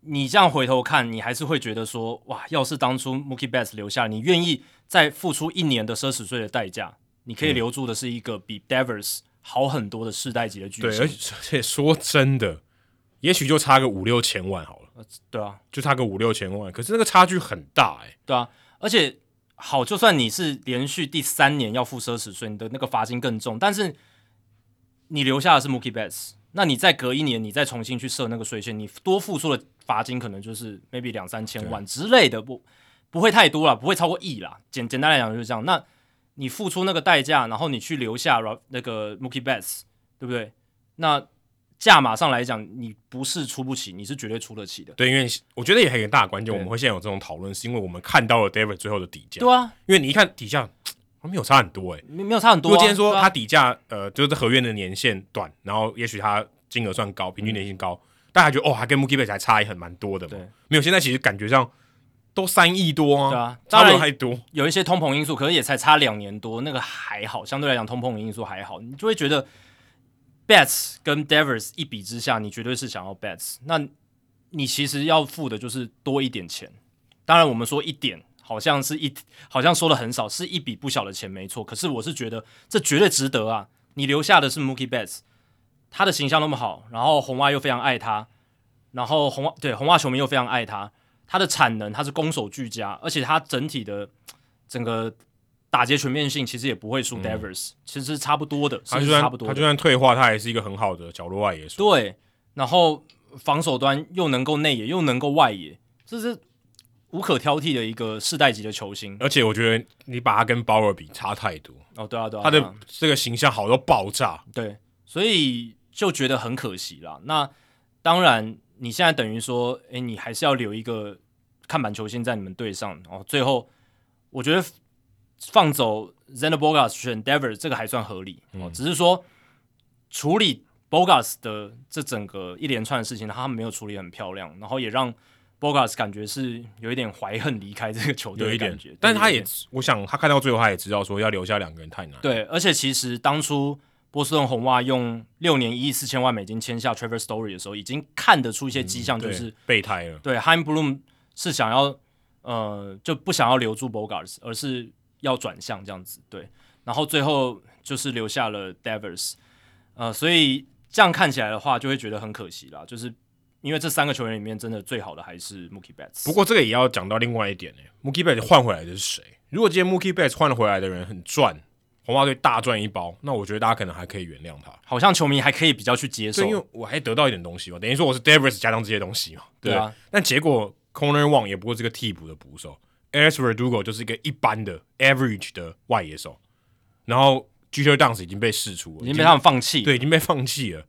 你这样回头看，你还是会觉得说，哇，要是当初 Mookie Betts 留下，你愿意再付出一年的奢侈税的代价，你可以留住的是一个比 Devers 好很多的世代级的巨星。对，而且说真的，也许就差个五六千万好了。对啊，就差个五六千万，可是那个差距很大哎、欸。对啊，而且好，就算你是连续第三年要付奢侈税，你的那个罚金更重，但是你留下的是 Mookie Betts，那你再隔一年，你再重新去设那个税线，你多付出的罚金可能就是 maybe 两三千万之类的，不不会太多了，不会超过亿啦。简简单来讲就是这样。那你付出那个代价，然后你去留下那个 Mookie Betts，对不对？那价码上来讲，你不是出不起，你是绝对出得起的。对，因为我觉得也很有大的关键，我们会现在有这种讨论，是因为我们看到了 David 最后的底价。对啊，因为你一看底价，没有差很多哎、欸，没有差很多、啊。如果今天说它底价，呃，就是合约的年限短，然后也许它金额算高，平均年薪高，嗯、大家觉得哦，还跟 Mookie Betts 还差也很蛮多的嘛。对，没有，现在其实感觉上都三亿多啊，对啊，差的还多。有一些通膨因素，可是也才差两年多，那个还好，相对来讲通膨因素还好，你就会觉得。Betts 跟 Devers 一比之下，你绝对是想要 Betts。那你其实要付的就是多一点钱。当然，我们说一点，好像是一，好像说的很少，是一笔不小的钱，没错。可是我是觉得这绝对值得啊！你留下的是 Mookie Betts，他的形象那么好，然后红袜又非常爱他，然后红袜对红袜球迷又非常爱他，他的产能他是攻守俱佳，而且他整体的整个。打劫全面性其实也不会输 Devers，、嗯、其实是差不多的，他就算他就算退化，他也是一个很好的角落外野手。对，然后防守端又能够内野又能够外野，这是无可挑剔的一个世代级的球星。而且我觉得你把他跟鲍尔比差太多。哦，对啊，对啊，他的这个形象好到爆炸。对，所以就觉得很可惜啦。那当然，你现在等于说，哎，你还是要留一个看板球星在你们队上哦。最后，我觉得放走 Xander Bogaerts 选 Devers 这个还算合理哦，嗯、只是说处理。Bogaerts 的这整个一连串的事情，他们没有处理很漂亮，然后也让 Bogaerts 感觉是有一点怀恨离开这个球队的感觉。但是他也，我想他看到最后，他也知道说要留下两个人太难。对，而且其实当初波士顿红袜用六年一亿四千万美金签下 Trevor Story 的时候，已经看得出一些迹象，就是、嗯、备胎了。对，Chaim Bloom 是想要呃就不想要留住 Bogaerts，而是要转向这样子。对，然后最后就是留下了 Devers，呃，所以。这样看起来的话，就会觉得很可惜啦。就是因为这三个球员里面，真的最好的还是 Mookie Betts。不过这个也要讲到另外一点呢，Mookie Betts 换回来的是谁？如果今天 Mookie Betts 换回来的人很赚，红袜队大赚一包，那我觉得大家可能还可以原谅他。好像球迷还可以比较去接受，因为我还得到一点东西嘛，等于说我是 Davis 加上这些东西嘛。对，对啊。但结果 Corner One 也不过是个替补的捕手，Alex Verdugo 就是一个一般的 Average 的外野手，然后 g e t e r Downs 已经被释出了，已经被他们放弃，对，已经被放弃了。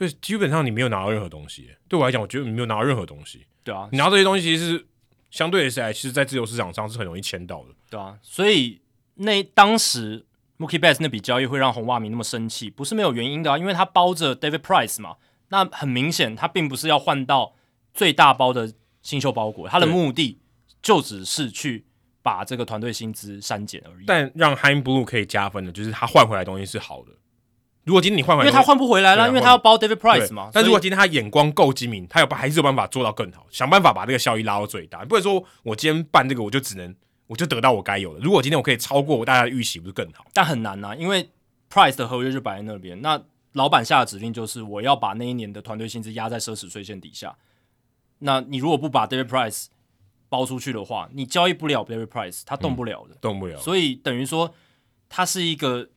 所以基本上你没有拿到任何东西，对我来讲，我觉得你没有拿到任何东西。对啊，你拿到这些东西其实是相对来，其实，在自由市场上是很容易签到的。对啊，所以那当时 Mookie Betts 那笔交易会让红袜迷那么生气，不是没有原因的啊，因为他包着 David Price 嘛，那很明显他并不是要换到最大包的新秀包裹，他的目的就只是去把这个团队薪资删减而已。但让 Chaim Bloom 可以加分的，就是他换回来的东西是好的。如果今天你换回来，因为他换不回来了，因为他要包 David Price 嘛。但如果今天他眼光够精明，他有还是有办法做到更好，想办法把这个效益拉到最大。不会说我今天办这个，我就只能我就得到我该有的。如果今天我可以超过我大家的预期，不是更好？但很难呐、啊，因为 Price 的合约就摆在那边。那老板下的指令就是我要把那一年的团队薪资压在奢侈税线底下。那你如果不把 David Price 包出去的话，你交易不了 David Price，他动不了的，嗯、动不了。所以等于说，他是一个。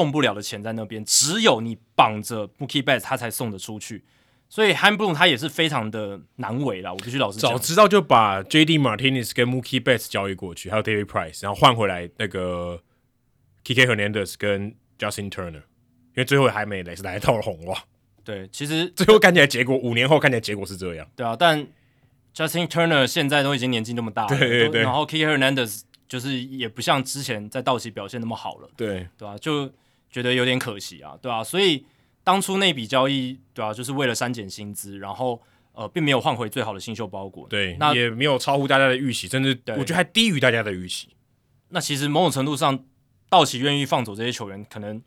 动不了的钱在那边，只有你绑着 Mookie Betts，他才送得出去。所以 Chaim Bloom 他也是非常的难为啦。我必须老实讲，早知道就把 JD Martinez 跟 Mookie Betts 交易过去，还有 David Price，然后换回来那个 Kike Hernandez 跟 Justin Turner，因为最后还没来，是来到了红袜。对，其实最后看起来结果五年后看起来结果是这样。对啊，但 Justin Turner 现在都已经年纪那么大了，对对对，然后 Kike Hernandez 就是也不像之前在道奇表现那么好了，对对吧、啊？就觉得有点可惜啊，对吧、啊？所以当初那笔交易，对吧、啊？就是为了删减薪资，然后呃，并没有换回最好的新秀包裹，对，那也没有超乎大家的预期，甚至我觉得还低于大家的预期。那其实某种程度上，道奇愿意放走这些球员，可能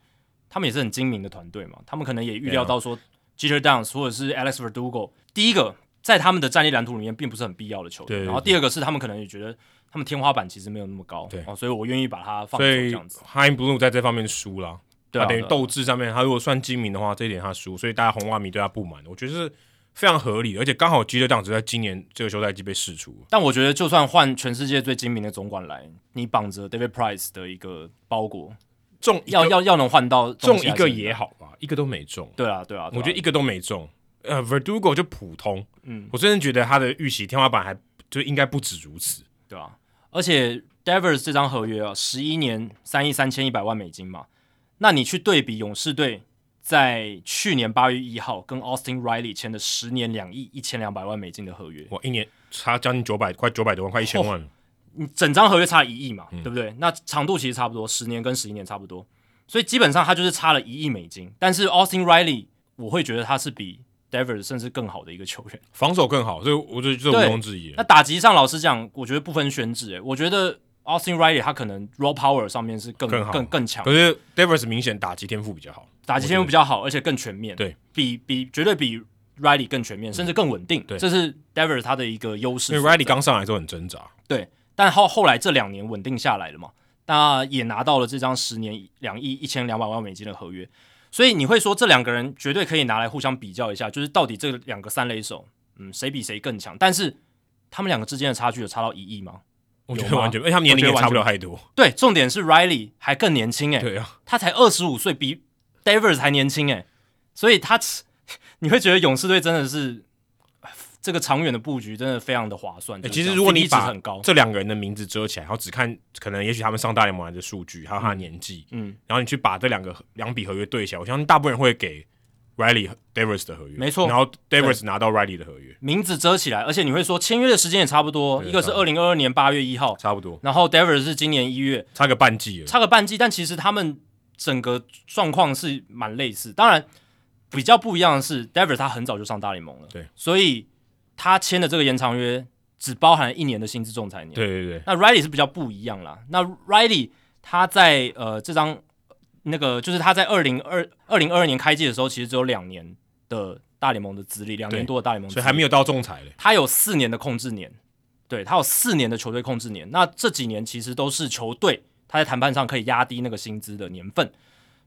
他们也是很精明的团队嘛，他们可能也预料到说 g e t e r Downs 或者是 Alex Verdugo，第一个在他们的战力蓝图里面并不是很必要的球员，对，然后第二个是他们可能也觉得。他们天花板其实没有那么高，对，哦，所以我愿意把它放走这样子。Chaim Bloom 在这方面输了，对啊，等于斗志上面，他如果算精明的话，这一点他输，所以大家红袜迷对他不满，我觉得是非常合理的，而且刚好 Jeter Downs 在今年这个休赛季被释出。但我觉得，就算换全世界最精明的总管来，你绑着 David Price 的一个包裹，中要要要能换到中一个也好吧，一个都没中。对啊，对啊，我觉得一个都没中。呃，Verdugo 就普通，嗯，我真的觉得他的预期天花板还就应该不止如此，对啊。而且 Devers 这张合约啊，十一年三亿三千一百万美金嘛，那你去对比勇士队在去年八月一号跟 Austin Riley 签的十年两亿一千两百万美金的合约，哇，一年差将近九百，快九百多万，快一千万。你整张合约差一亿嘛，嗯、对不对？那长度其实差不多，十年跟十一年差不多，所以基本上他就是差了一亿美金。但是 Austin Riley 我会觉得他是比 Devers 甚至更好的一个球员，防守更好，所以我觉得这毋庸置疑。那打击上，老实讲，我觉得不分轩輊。诶，我觉得 Austin Riley 他可能 raw power 上面是更更更更强，可是 Devers 明显打击天赋比较好，打击天赋比较好，而且更全面。对，比比绝对比 Riley 更全面，甚至更稳定。对，这是 Devers 他的一个优势。因为 Riley 刚上来的时候很挣扎，对，但后后来这两年稳定下来了嘛，那也拿到了这张十年两亿一千两百万美金的合约。所以你会说这两个人绝对可以拿来互相比较一下，就是到底这两个三垒手，嗯，谁比谁更强？但是他们两个之间的差距有差到一亿吗？我觉得完全，因为他们年龄也差不了太多。对，重点是 Riley 还更年轻哎、欸。对啊，他才二十五岁，比 davers 还年轻哎、欸。所以他，*laughs* 你会觉得勇士队真的是这个长远的布局真的非常的划算。欸、其实如果你把这两个人的名字遮起来，然后只看可能也许他们上大联盟来的数据，还有他的年纪，嗯，然后你去把这两个两笔合约对起来，我相信大部分人会给 Riley Devers 的合约，没错，然后 Devers 拿到 Riley 的合约，名字遮起来，而且你会说签约的时间也差不多，一个是二零二二年八月一号，差不多，然后 Devers 是今年一月，差个半季，差个半季，但其实他们整个状况是蛮类似，当然比较不一样的是，Davis 他很早就上大联盟了，对，所以。他签的这个延长约只包含一年的薪资仲裁年。对对对。那 Riley 是比较不一样啦。那 Riley 他在呃这张那个就是他在二零二二零二二年开季的时候，其实只有两年的大联盟的资历，两年多的大联盟资历，所以还没有到仲裁嘞。他有四年的控制年，对他有四年的球队控制年。那这几年其实都是球队他在谈判上可以压低那个薪资的年份。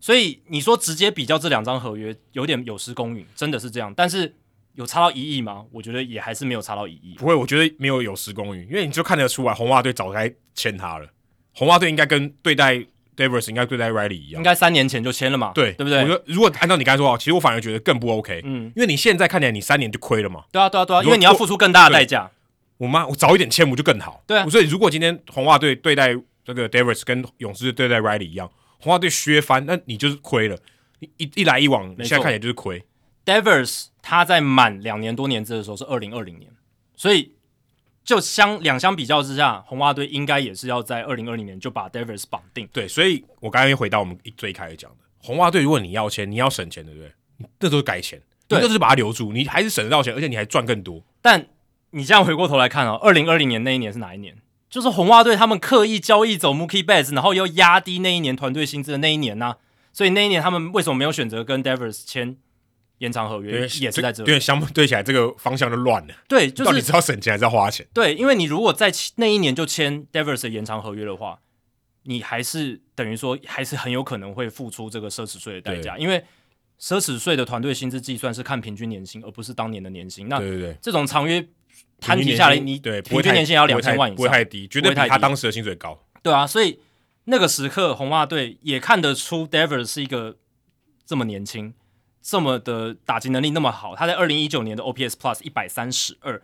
所以你说直接比较这两张合约，有点有失公允，真的是这样。但是。有差到一亿吗？我觉得也还是没有差到一亿。不会，我觉得没有有失公允，因为你就看得出来，红袜队早该签他了。红袜队应该跟对待 Devers 应该对待 Riley 一样，应该三年前就签了嘛？对，对不对？我觉得如果按照你刚才说，其实我反而觉得更不 OK。嗯，因为你现在看起来你三年就亏了嘛。对啊，对啊，对啊，因为你要付出更大的代价。我妈，我早一点签不就更好？对啊。所以如果今天红袜队对待这个 Devers 跟勇士队对待 Riley 一样，红袜队削翻，那你就是亏了。你一一来一往，你现在看起来就是亏。Devers 他在满两年多年资的时候是二零二零年，所以就相两相比较之下，红袜队应该也是要在二零二零年就把 Devers 绑定。对，所以我刚刚又回到我们最开始讲的，红袜队如果你要钱，你要省钱，对不对？你这都是改钱，对，这是把它留住，你还是省得到钱，而且你还赚更多。但你这样回过头来看哦，二零二零年那一年是哪一年？就是红袜队他们刻意交易走 Mookie Betts，然后又压低那一年团队薪资的那一年呢、啊？所以那一年他们为什么没有选择跟 Devers 签？延长合约也是在这里，对，相对起来这个方向就乱了。对，就是到底是要省钱还是要花钱？对，因为你如果在那一年就签 Devers 的延长合约的话，你还是等于说还是很有可能会付出这个奢侈税的代价，因为奢侈税的团队薪资计算是看平均年薪，而不是当年的年薪。那对对对，这种长约摊提下来，你对平均年薪要两千万以上，不会太低，绝对比他当时的薪水高。对啊，所以那个时刻红袜队也看得出 Devers 是一个这么年轻。这么的打击能力那么好，他在二零一九年的 OPS Plus 一百三十二，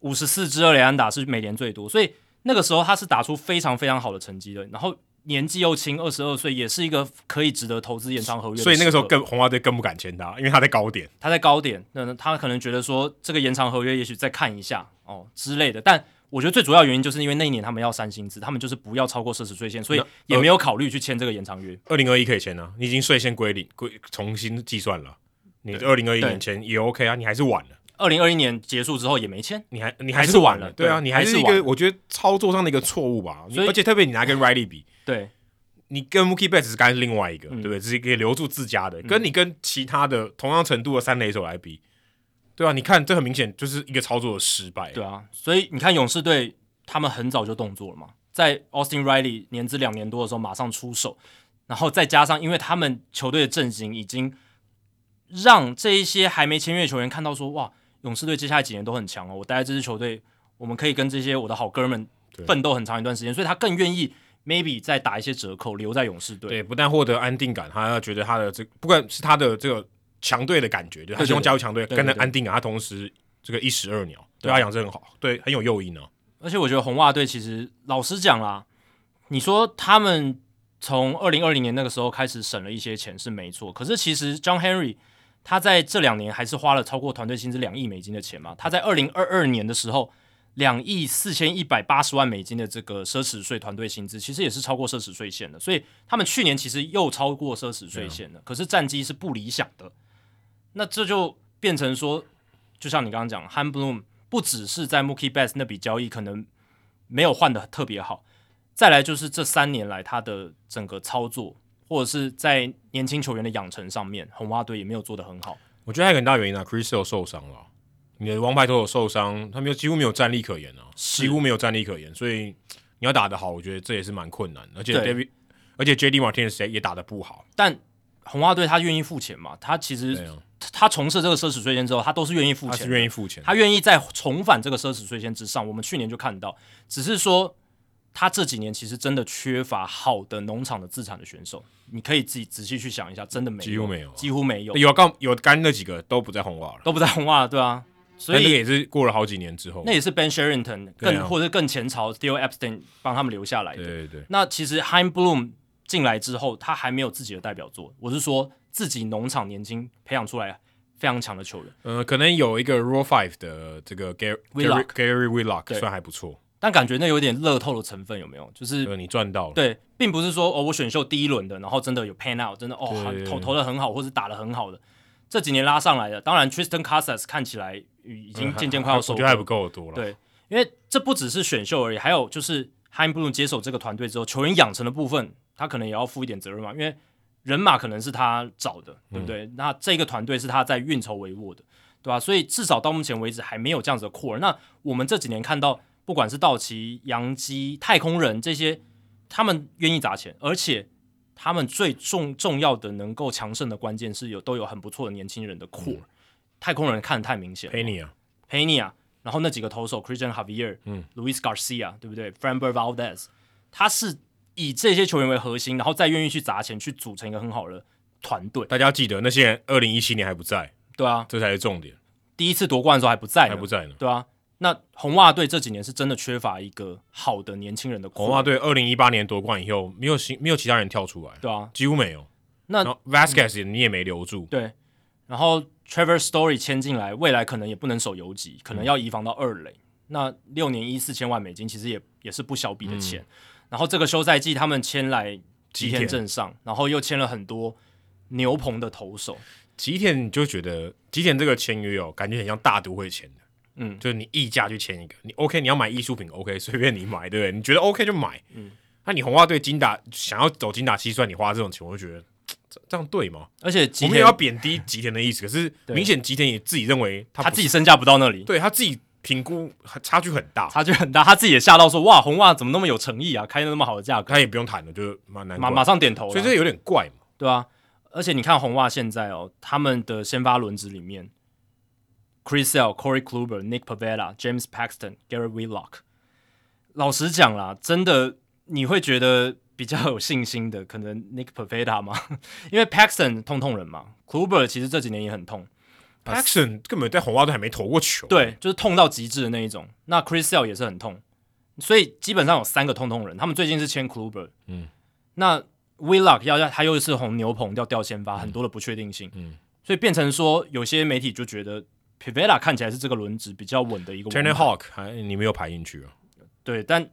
五十四支二垒安打是美联最多，所以那个时候他是打出非常非常好的成绩的。然后年纪又轻，二十二岁，也是一个可以值得投资延长合约。所以那个时候更红袜队更不敢签他，因为他在高点，他在高点，那他可能觉得说这个延长合约也许再看一下哦之类的，但。我觉得最主要原因就是因为那一年他们要三薪资，他们就是不要超过奢侈税线，所以也没有考虑去签这个延长约。二零二一可以签啊，你已经税线归零，归重新计算了。你二零二一年签也 OK 啊，你还是晚了。二零二一年结束之后也没签，你还你还是晚了。对啊，你还是一个我觉得操作上的一个错误吧。而且特别你拿跟 Riley 比，对，你跟 Mookie Betts 是刚是另外一个，对不对？只是可以留住自家的，跟你跟其他的同样程度的三垒手来比，对啊，你看这很明显就是一个操作的失败。对啊，所以你看勇士队。他们很早就动作了嘛，在 Austin Riley 年资两年多的时候马上出手，然后再加上，因为他们球队的阵型已经让这一些还没签约的球员看到说，哇，勇士队接下来几年都很强哦，我待在这支球队，我们可以跟这些我的好哥们奋斗很长一段时间，所以他更愿意 maybe 再打一些折扣留在勇士队。对，不但获得安定感，他要觉得他的这、不管是他的这个强队的感觉，对，他希望加入强队，跟着安定啊，他同时这个一石二鸟，对他养成很好，对，很有诱因呢。而且我觉得红袜队其实老实讲啦，你说他们从二零二零年那个时候开始省了一些钱是没错，可是其实 John Henry 他在这两年还是花了超过团队薪资两亿美金的钱嘛。他在二零二二年的时候，两亿四千一百八十万美金的这个奢侈税团队薪资，其实也是超过奢侈税线的。所以他们去年其实又超过奢侈税线了，可是战绩是不理想的。那这就变成说，就像你刚刚讲，Han Bloom。不只是在 Mookie Betts 那笔交易可能没有换的特别好，再来就是这三年来他的整个操作，或者是在年轻球员的养成上面，红袜队也没有做得很好。我觉得还有很大原因啊，Chris Sale 受伤了，你的王牌投手受伤，他没有几乎没有战力可言啊，几乎没有战力可言，所以你要打得好，我觉得这也是蛮困难的。而且 David，而且 JD Martinez 也打得不好，但红袜队他愿意付钱嘛？他其实。他从事这个奢侈税线之后，他都是愿意付钱，他是愿意付钱，他愿意再重返这个奢侈税线之上。我们去年就看到，只是说他这几年其实真的缺乏好的农场的资产的选手。你可以自己仔细去想一下，真的没有，几乎没有，几乎没有。有刚有干那几个都不在红袜了，都不在红袜了，对啊。所以那也是过了好几年之后，那也是 Ben Cherington 更、啊、或者更前朝 Theo Epstein 帮他们留下来的。对对对。那其实 Chaim Bloom 进来之后，他还没有自己的代表作。我是说自己农场年轻培养出来非常强的球员。呃，可能有一个 Rule Five 的这个 Gary Gary Whitlock 算还不错，但感觉那有点乐透的成分，有没有？就是你赚到了。对，并不是说哦，我选秀第一轮的，然后真的有 pan out，真的哦投投的很好，或是打的很好的，这几年拉上来的。当然，Tristan Casas 看起来已经渐渐快要收，我觉得还不够多了。对，因为这不只是选秀而已，还有就是 Chaim Bloom 接手这个团队之后，球员养成的部分，他可能也要负一点责任嘛，因为人马可能是他找的，对不对？嗯、那这个团队是他在运筹帷幄的，对吧？所以至少到目前为止还没有这样子的 core。那我们这几年看到，不管是道奇、洋基、太空人这些，他们愿意砸钱，而且他们最重重要的能够强盛的关键是有都有很不错的年轻人的 core。嗯、太空人看得太明显了，Pena、Pena，然后那几个投手，Christian Javier、嗯，Luis Garcia，对不对？Framber Valdez，他是以这些球员为核心，然后再愿意去砸钱去组成一个很好的团队。大家记得那些人，二零一七年还不在，对啊，这才是重点。第一次夺冠的时候还不在，还不在呢，对啊。那红袜队这几年是真的缺乏一个好的年轻人的。红袜队二零一八年夺冠以后，没有新没有其他人跳出来，对啊，几乎没有。那 Vasquez、嗯、你也没留住，对。然后 Trevor Story 签进来，未来可能也不能守游击，可能要移防到二垒。嗯、那六年一四千万美金，其实也也是不小笔的钱。嗯、然后这个休赛季他们签来吉田镇上，然后又签了很多牛棚的投手。吉田你就觉得吉田这个签约哦，感觉很像大都会签的。嗯，就是你溢价去签一个，你 OK，你要买艺术品 OK，*laughs* 随便你买，对不对？你觉得 OK 就买。嗯，那你红袜队精打想要走精打细算，你花这种钱，我就觉得这这样对吗？而且我们也要贬低吉田的意思，可是明显吉田也自己认为他他自己身价不到那里，对他自己评估差距很大，差距很大，他自己也吓到说哇，红袜怎么那么有诚意啊，开那么好的价格，他也不用谈了，就马马马上点头，所以这有点怪嘛，对啊。而且你看红袜现在哦，他们的先发轮值里面。Chris Sale、Corey Kluber、Nick Pavetta、James Paxton、Garrett Whitlock。老实讲啦，真的你会觉得比较有信心的，可能 Nick Pavetta 吗？*laughs* 因为 Paxton 痛痛人嘛，Kluber 其实这几年也很痛。Paxton 根本在红袜都还没投过球，对，就是痛到极致的那一种。那 Chris Sale 也是很痛，所以基本上有三个痛痛人。他们最近是签 Kluber，嗯，那 Whitlock 要要他又是红牛棚要掉先发，很多的不确定性，嗯，所以变成说有些媒体就觉得。Pivetta 看起来是这个轮值比较稳的一个。Tanner Houck 还你没有排进去啊？对，但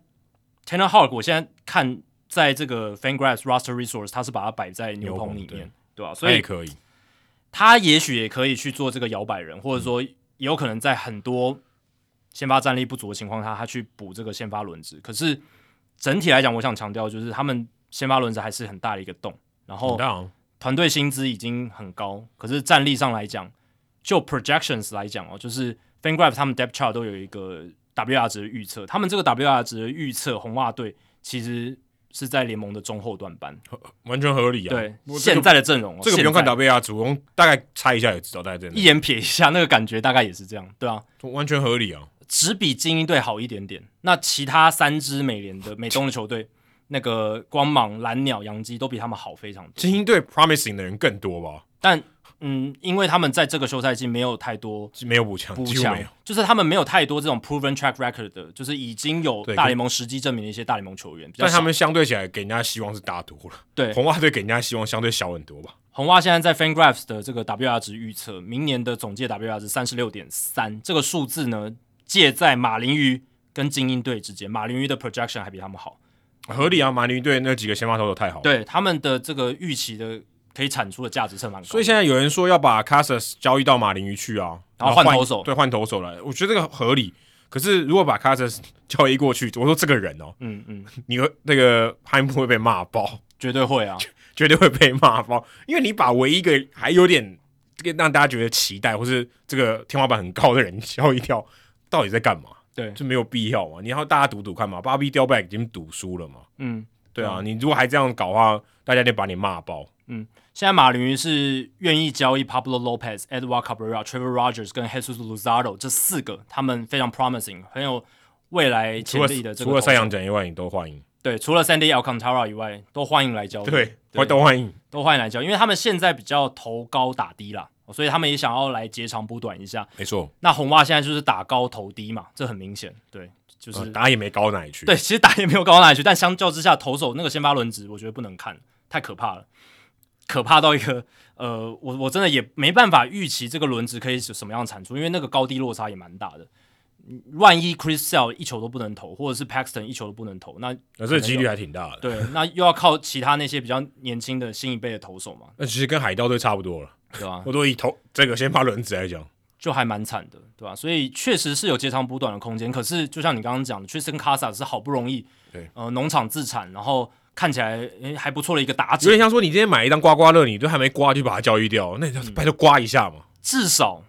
Tanner Houck 我现在看在这个 Fangraphs Roster Resource，他是把它摆在牛棚里面，对，对吧？所以可以，他也许也可以去做这个摇摆人，或者说也有可能在很多先发战力不足的情况下，他去补这个先发轮值。可是整体来讲，我想强调就是他们先发轮值还是很大的一个洞，然后团队薪资已经很高，可是战力上来讲。就 projections 来讲哦，就是 Fangraph 他们 depth chart 都有一个 WR 值的预测，他们这个 WR 值的预测，红袜队其实是在联盟的中后段班，完全合理啊。对，现在的阵容，这个不用看 WR 主攻大概猜一下也知道大概这样。一眼瞥一下，那个感觉大概也是这样，对啊，完全合理啊，只比精英队好一点点。那其他三支美联的 *laughs* 美东的球队，那个光芒、蓝鸟、洋基都比他们好非常多。精英队 promising 的人更多吧？但嗯，因为他们在这个休赛季没有太多没有补强，补强就是他们没有太多这种 proven track record 的，就是已经有大联盟实际证明的一些大联盟球员。但他们相对起来给人家希望是大多了。对，红袜队给人家希望相对小很多吧。红袜现在在 Fangraphs 的这个 WR 值预测，明年的总计 WR 值三十六点三，这个数字呢介在马林鱼跟精英队之间，马林鱼的 projection 还比他们好，合理啊。马林鱼队那几个先发投手太好了，对他们的这个预期的。可以产出的价值是蛮高的，所以现在有人说要把 Casas 交易到马林鱼去啊，然后换投手，对，换投手来，我觉得这个合理。可是如果把 Casas 交易过去，我说这个人哦，嗯嗯，你和那个 Chaim 会被骂爆，绝对会啊，*laughs* 绝对会被骂爆，因为你把唯一一个还有点这个让大家觉得期待或是这个天花板很高的人交易掉，到底在干嘛？对，就没有必要嘛。你要大家赌赌看嘛，Bobby Dalbec 已经赌输了嘛，嗯，对啊，你如果还这样搞的话，大家得把你骂爆，嗯。现在马林鱼是愿意交易 Pablo Lopez、Edward Cabrera、Trevor Rogers 跟 Jesus Luzardo 这四个，他们非常 promising，很有未来潜力的这个。除了赛扬奖以外，你都欢迎。对，除了 Sandy Alcantara 以外，都欢迎来交易。对，对都欢迎，都欢迎来交易，因为他们现在比较投高打低啦，所以他们也想要来截长补短一下。没错，那红袜现在就是打高投低嘛，这很明显，对，就是、呃、打也没高哪里去。对，其实打也没有高哪里去，但相较之下，投手那个先发轮值，我觉得不能看，太可怕了，可怕到一个呃，我我真的也没办法预期这个轮值可以是什么样的产出，因为那个高低落差也蛮大的。万一 Chris Sale 一球都不能投，或者是 Paxton 一球都不能投，那那这几率还挺大的。对，那又要靠其他那些比较年轻的新一辈的投手嘛。那其实跟海盗队差不多了，对吧、啊？我都以投这个先发轮子来讲，就还蛮惨的，对吧、啊？所以确实是有截长补短的空间。可是就像你刚刚讲的，Triston Casas 是好不容易，对，呃，农场自产，然后看起来诶还不错的一个打者，有点像说你今天买一张刮刮乐，你都还没刮就把它交易掉，那你拜托刮一下嘛，嗯、至少。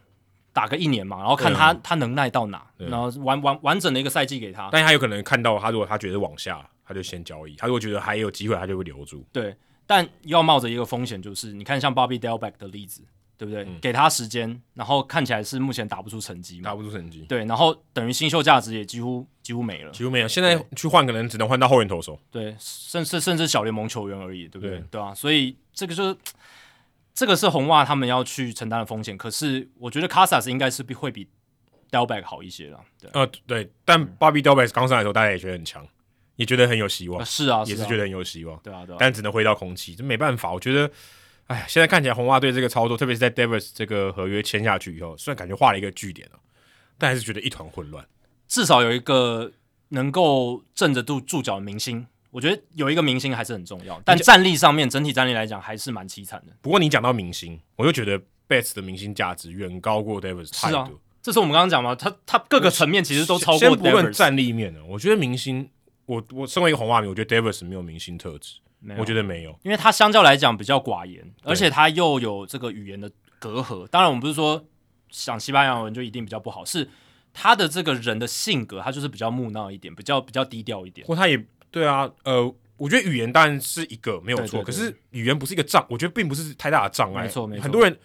打个一年嘛，然后看他、啊、他能耐到哪，然后完完完整的一个赛季给他。但他有可能看到他，如果他觉得往下，他就先交易；他如果觉得还有机会，他就会留住。对，但要冒着一个风险，就是你看像 Bobby Delbeck 的例子，对不对？嗯、给他时间，然后看起来是目前打不出成绩嘛，打不出成绩。对，然后等于新秀价值也几乎几乎没了，几乎没了。现在去换，可能只能换到后援投手。对，甚至甚至小联盟球员而已，对不对？对，对啊，所以这个就是。这个是红袜他们要去承担的风险，可是我觉得 Casas 应该是比会比 Delback 好一些了。对，呃，对，但 Bobby Dalbec 刚上来的时候，大家也觉得很强，也觉得很有希望。呃、是啊，也是觉得很有希望。对啊，对啊。但只能回到空气，这没办法。我觉得，哎，现在看起来红袜队这个操作，特别是在 Devers 这个合约签下去以后，虽然感觉画了一个句点了，但还是觉得一团混乱。至少有一个能够镇得住住脚的明星。我觉得有一个明星还是很重要，但战力上面整体战力来讲还是蛮凄惨的。不过你讲到明星，我就觉得 Betts 的明星价值远高过 Devers 太多。是啊，这是我们刚刚讲嘛，他他各个层面其实都超过 Devers。先不论战力面的，我觉得明星，我我身为一个红袜迷，我觉得 Devers 没有明星特质，我觉得没有，因为他相较来讲比较寡言，而且他又有这个语言的隔阂。当然，我们不是说讲西班牙文就一定比较不好，是他的这个人的性格，他就是比较木讷一点，比较比较低调一点。或他也。对啊，呃，我觉得语言当然是一个没有错，可是语言不是一个障，我觉得并不是太大的障碍。没错没错，很多人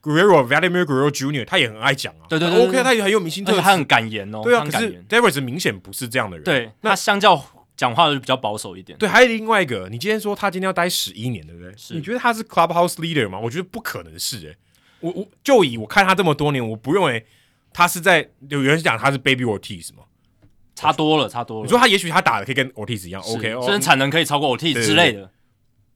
Guerrero Vladimir Guerrero Jr. 他也很爱讲啊，对对对，对，OK，他也很有明星特质，他很敢言哦。对啊，可是 Devers 明显不是这样的人。对，那相较讲话就比较保守一点。对，还有另外一个，你今天说他今天要待十一年，对不对？是。你觉得他是 Clubhouse Leader 吗？我觉得不可能是诶、欸。我我就以我看他这么多年，我不认为他是在有人讲他是 Baby Ortiz 吗。差多了，差多了。你说他也许他打的可以跟 Ortiz 一样，OK，甚至产能可以超过 Ortiz 之类的。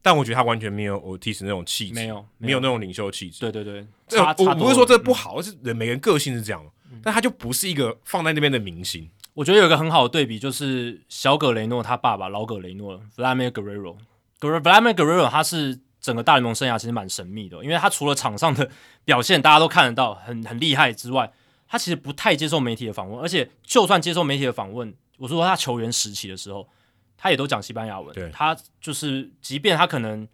但我觉得他完全没有 Ortiz 那种气质，没有，没有那种领袖气质。对对对，这我不是说这不好，是人每个人个性是这样，但他就不是一个放在那边的明星。我觉得有一个很好的对比，就是小葛雷诺他爸爸老葛雷诺 Vladimir Guerrero，Vladimir Guerrero 他是整个大联盟生涯其实蛮神秘的，因为他除了场上的表现大家都看得到很很厉害之外。他其实不太接受媒体的访问，而且就算接受媒体的访问，我说他球员时期的时候，他也都讲西班牙文。他就是，即便他可能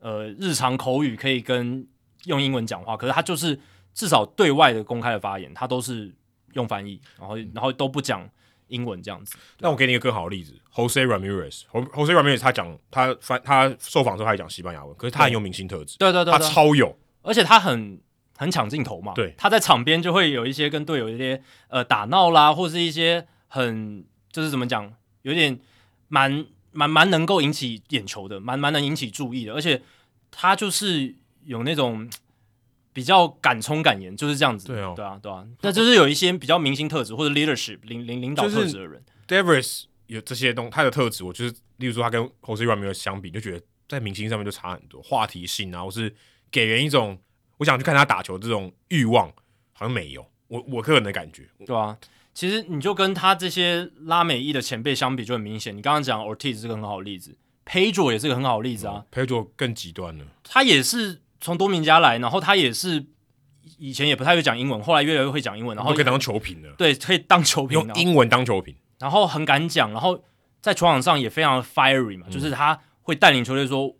呃日常口语可以跟用英文讲话，可是他就是至少对外的公开的发言，他都是用翻译，然后然后都不讲英文这样子。那我给你一个更好的例子，Jose Ramirez，Jose Ramirez 他讲他翻他受访时候他也讲西班牙文，可是他很有明星特质，对对对，对，他超有，而且他很。很抢镜头嘛？对，他在场边就会有一些跟队友一些呃打闹啦，或是一些很就是怎么讲，有点蛮蛮蛮能够引起眼球的，蛮蛮能引起注意的。而且他就是有那种比较敢冲敢言，就是这样子。对啊，对啊，对啊。那就是有一些比较明星特质或者 leadership 领领领导特质的人。Davis 有这些东他的特质，我就是例如说他跟 Jose Ramirez 相比，就觉得在明星上面就差很多，话题性啊，或是给人一种。我想去看他打球，这种欲望好像没有。我我个人的感觉，对啊，其实你就跟他这些拉美裔的前辈相比，就很明显。你刚刚讲 Ortiz 是个很好的例子，Pedro 也是个很好的例子啊。嗯、Pedro 更极端了，他也是从多明加来，然后他也是以前也不太会讲英文，后来越来越会讲英文，然后可以当球评了。对，可以当球评，用英文当球评，然后很敢讲，然后在球场上也非常 fiery 嘛，嗯、就是他会带领球队说：“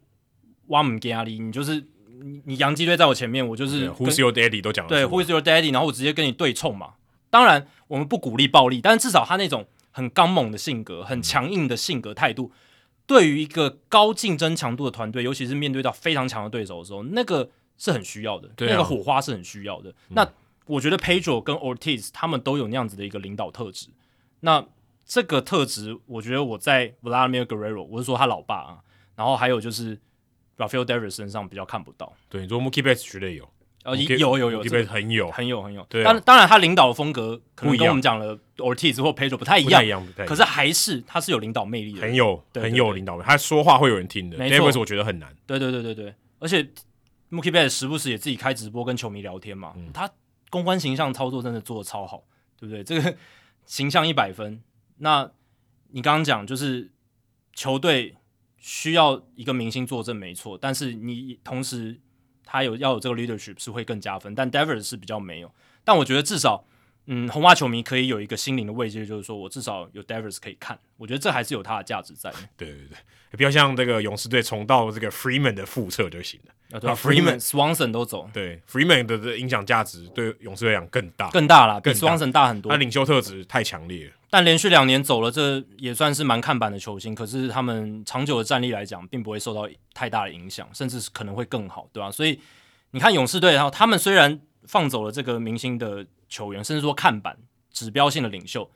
哇，姆给阿里，你就是。”你你洋基队在我前面，我就是 Who's your daddy 都讲了对，Who's your daddy，然后我直接跟你对冲嘛。当然，我们不鼓励暴力，但是至少他那种很刚猛的性格、很强硬的性格态度，对于一个高竞争强度的团队，尤其是面对到非常强的对手的时候，那个是很需要的，对啊、那个火花是很需要的。嗯、那我觉得 Pedro 跟 Ortiz 他们都有那样子的一个领导特质。那这个特质，我觉得我在 Vladimir Guerrero，我是说他老爸啊，然后还有就是。Rafael Devers 身上比较看不到，对，你说 Mookie Betts 绝对有，呃，有有有，这边很有很有很有。对，当当然他领导的风格可能跟我们讲的 Ortiz 或 Pedro 不太一样，可是还是他是有领导魅力的，很有很有领导力，他说话会有人听的。没错，我觉得很难。对对对对对，而且 Mookie Betts 时不时也自己开直播跟球迷聊天嘛，他公关形象操作真的做的超好，对不对？这个 *laughs* 形象一百分。那你刚刚讲就是球队需要一个明星坐镇，没错，但是你同时。他有要有这个 leadership 是会更加分，但 Devers 是比较没有。但我觉得至少，嗯，红袜球迷可以有一个心灵的慰藉，就是说我至少有 Devers 可以看。我觉得这还是有它的价值在。对对对，不要像这个勇士队重到这个 Freeman 的覆辙就行了。啊，对啊，Freeman、Swanson 都走。对，Freeman 的的影响价值对勇士队来讲更大，更大了，比 Swanson 大很多。他领袖特质太强烈了。但连续两年走了，这也算是蛮看板的球星。可是他们长久的战力来讲，并不会受到太大的影响，甚至是可能会更好，对吧、啊？所以。你看勇士队，然后他们虽然放走了这个明星的球员，甚至说看板指标性的领袖，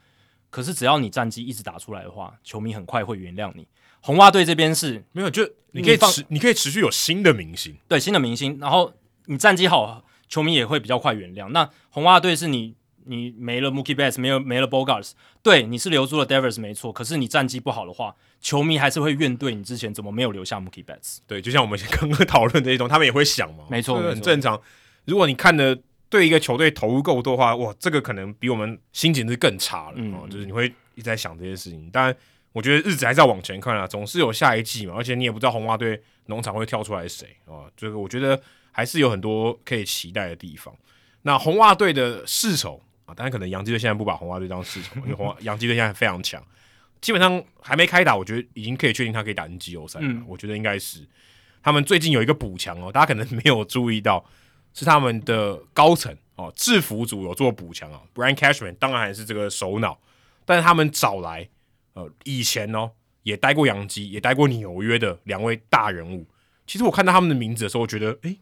可是只要你战绩一直打出来的话，球迷很快会原谅你。红袜队这边是没有，就你可以持，你可以持续有新的明星，对新的明星，然后你战绩好，球迷也会比较快原谅。那红袜队是你。你没了 Mookie Betts，没有没了 Bogaerts，对，你是留住了 Devers 没错，可是你战绩不好的话，球迷还是会怨对你之前怎么没有留下 Mookie Betts。对，就像我们刚刚讨论的一种，他们也会想嘛，没错，很正常。如果你看的对一个球队投入够多的话，哇，这个可能比我们心情是更差了，嗯，就是你会一直在想这些事情。当然，我觉得日子还是要往前看啊，总是有下一季嘛，而且你也不知道红袜队农场会跳出来谁啊，这个我觉得还是有很多可以期待的地方。那红袜队的世仇。啊，当然可能洋基队现在不把红袜队当市场，因为红洋基队现在非常强，基本上还没开打，我觉得已经可以确定他可以打进季后赛了。嗯、我觉得应该是他们最近有一个补强哦，大家可能 *laughs* 没有注意到，是他们的高层哦，制服组有做补强啊。Brian Cashman 当然还是这个首脑，但是他们找来呃以前哦也待过洋基，也待过纽约的两位大人物。其实我看到他们的名字的时候，我觉得诶。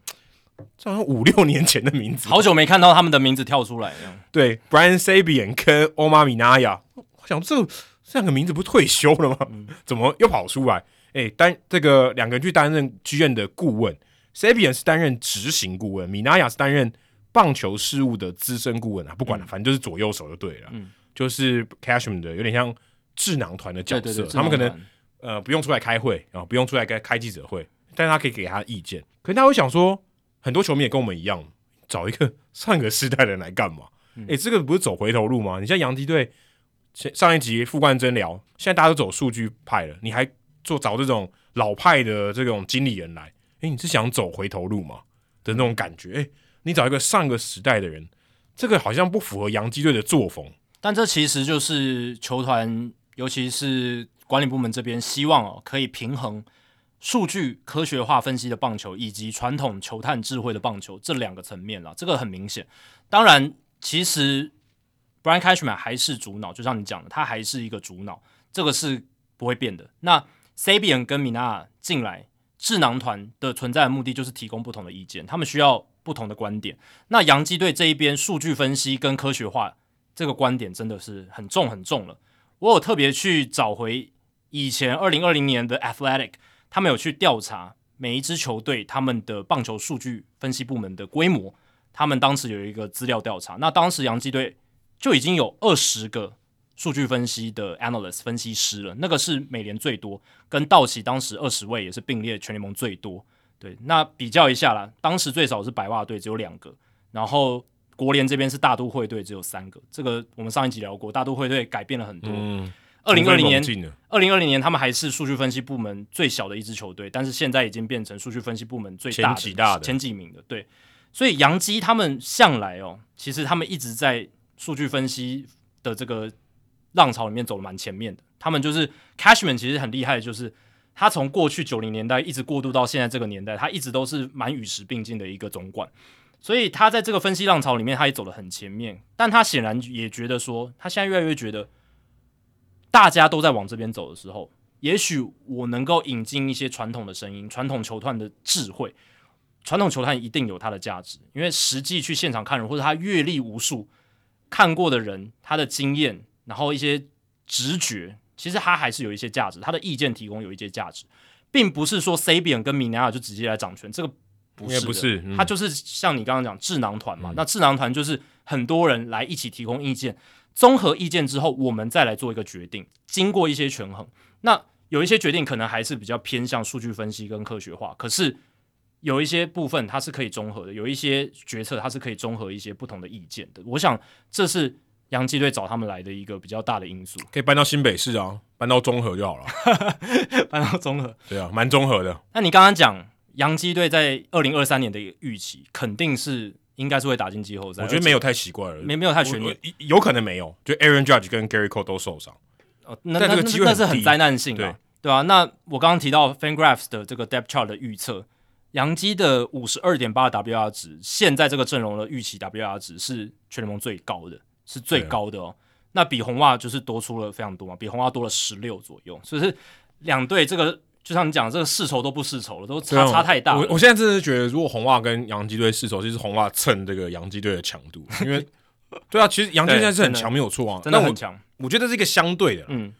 这好像五六年前的名字，好久没看到他们的名字跳出来了。对，Brian Sabian 跟 Omar Minaya，我想这这两个名字不是退休了吗？嗯、怎么又跑出来？哎，担这个两个人去担任剧院的顾问，Sabian 是担任执行顾问，Minaya 是担任棒球事务的资深顾问啊。不管了，嗯、反正就是左右手就对了。嗯，就是 Cashman 的有点像智囊团的角色，对对对，他们可能呃不用出来开会啊，不用出来开开记者会，但是他可以给他意见。可是他会想说。很多球迷也跟我们一样，找一个上个世代的人来干嘛？诶、嗯欸，这个不是走回头路吗？你像洋基队，上一集傅冠真聊，现在大家都走数据派了，你还做找这种老派的这种经理人来？诶、欸，你是想走回头路吗？的那种感觉？诶、欸，你找一个上个时代的人，这个好像不符合洋基队的作风。但这其实就是球团，尤其是管理部门这边希望哦，可以平衡。数据科学化分析的棒球，以及传统球探智慧的棒球这两个层面啦，这个很明显。当然，其实 Brian Cashman 还是主脑，就像你讲的，他还是一个主脑，这个是不会变的。那 Sabian 跟 Minaya 进来智囊团的存在的目的，就是提供不同的意见，他们需要不同的观点。那洋基队这一边数据分析跟科学化这个观点真的是很重很重了。我有特别去找回以前二零二零年的 Athletic。他们有去调查每一支球队他们的棒球数据分析部门的规模，他们当时有一个资料调查，那当时洋基队就已经有二十个数据分析的 analyst 分析师了，那个是美联最多，跟道奇当时二十位也是并列全联盟最多。对，那比较一下啦，当时最少是白袜队只有两个，然后国联这边是大都会队只有三个，这个我们上一集聊过，大都会队改变了很多。二零二零年，二零二零年他们还是数据分析部门最小的一支球队，但是现在已经变成数据分析部门最大的前几大的前几名的。对，所以杨基他们向来哦，其实他们一直在数据分析的这个浪潮里面走得蛮前面的。他们就是 Cashman，其实很厉害，就是他从过去九零年代一直过渡到现在这个年代，他一直都是蛮与时并进的一个总管。所以他在这个分析浪潮里面，他也走得很前面。但他显然也觉得说，他现在越来越觉得。大家都在往这边走的时候，也许我能够引进一些传统的声音，传统球探的智慧。传统球探一定有它的价值，因为实际去现场看人，或者他阅历无数看过的人，他的经验，然后一些直觉，其实他还是有一些价值。他的意见提供有一些价值，并不是说 Sabian 跟 Minaya 就直接来掌权，这个不是，不是，他就是像你刚刚讲智囊团嘛。嗯、那智囊团就是很多人来一起提供意见，综合意见之后，我们再来做一个决定，经过一些权衡。那有一些决定可能还是比较偏向数据分析跟科学化，可是有一些部分它是可以综合的，有一些决策它是可以综合一些不同的意见的。我想这是洋基队找他们来的一个比较大的因素。可以搬到新北市啊，搬到中和就好了，搬到中和，对啊，蛮综合的。*laughs* 那你刚刚讲。洋基队在二零二三年的预期肯定是应该是会打进季后赛，我觉得没有太奇怪了，没没有太悬念，有可能没有，就 Aaron Judge 跟 Gerrit Cole 都受伤，哦，那那那是很灾难性的，对对啊。那我刚刚提到 FanGraphs 的这个 Depth Chart 的预测，洋基的五十二点八 WR 值，现在这个阵容的预期 WR 值是全联盟最高的，是最高的哦。那比红袜就是多出了非常多嘛，比红袜多了十六左右，所以是两队这个。就像你讲，这个世仇都不世仇了，都差差太大了。我我现在真的是觉得，如果红袜跟洋基队世仇，就是红袜蹭这个洋基队的强度，因为 *laughs* 对啊，其实洋基现在是很强，没有错啊，真的很强。我觉得这是一个相对的，嗯，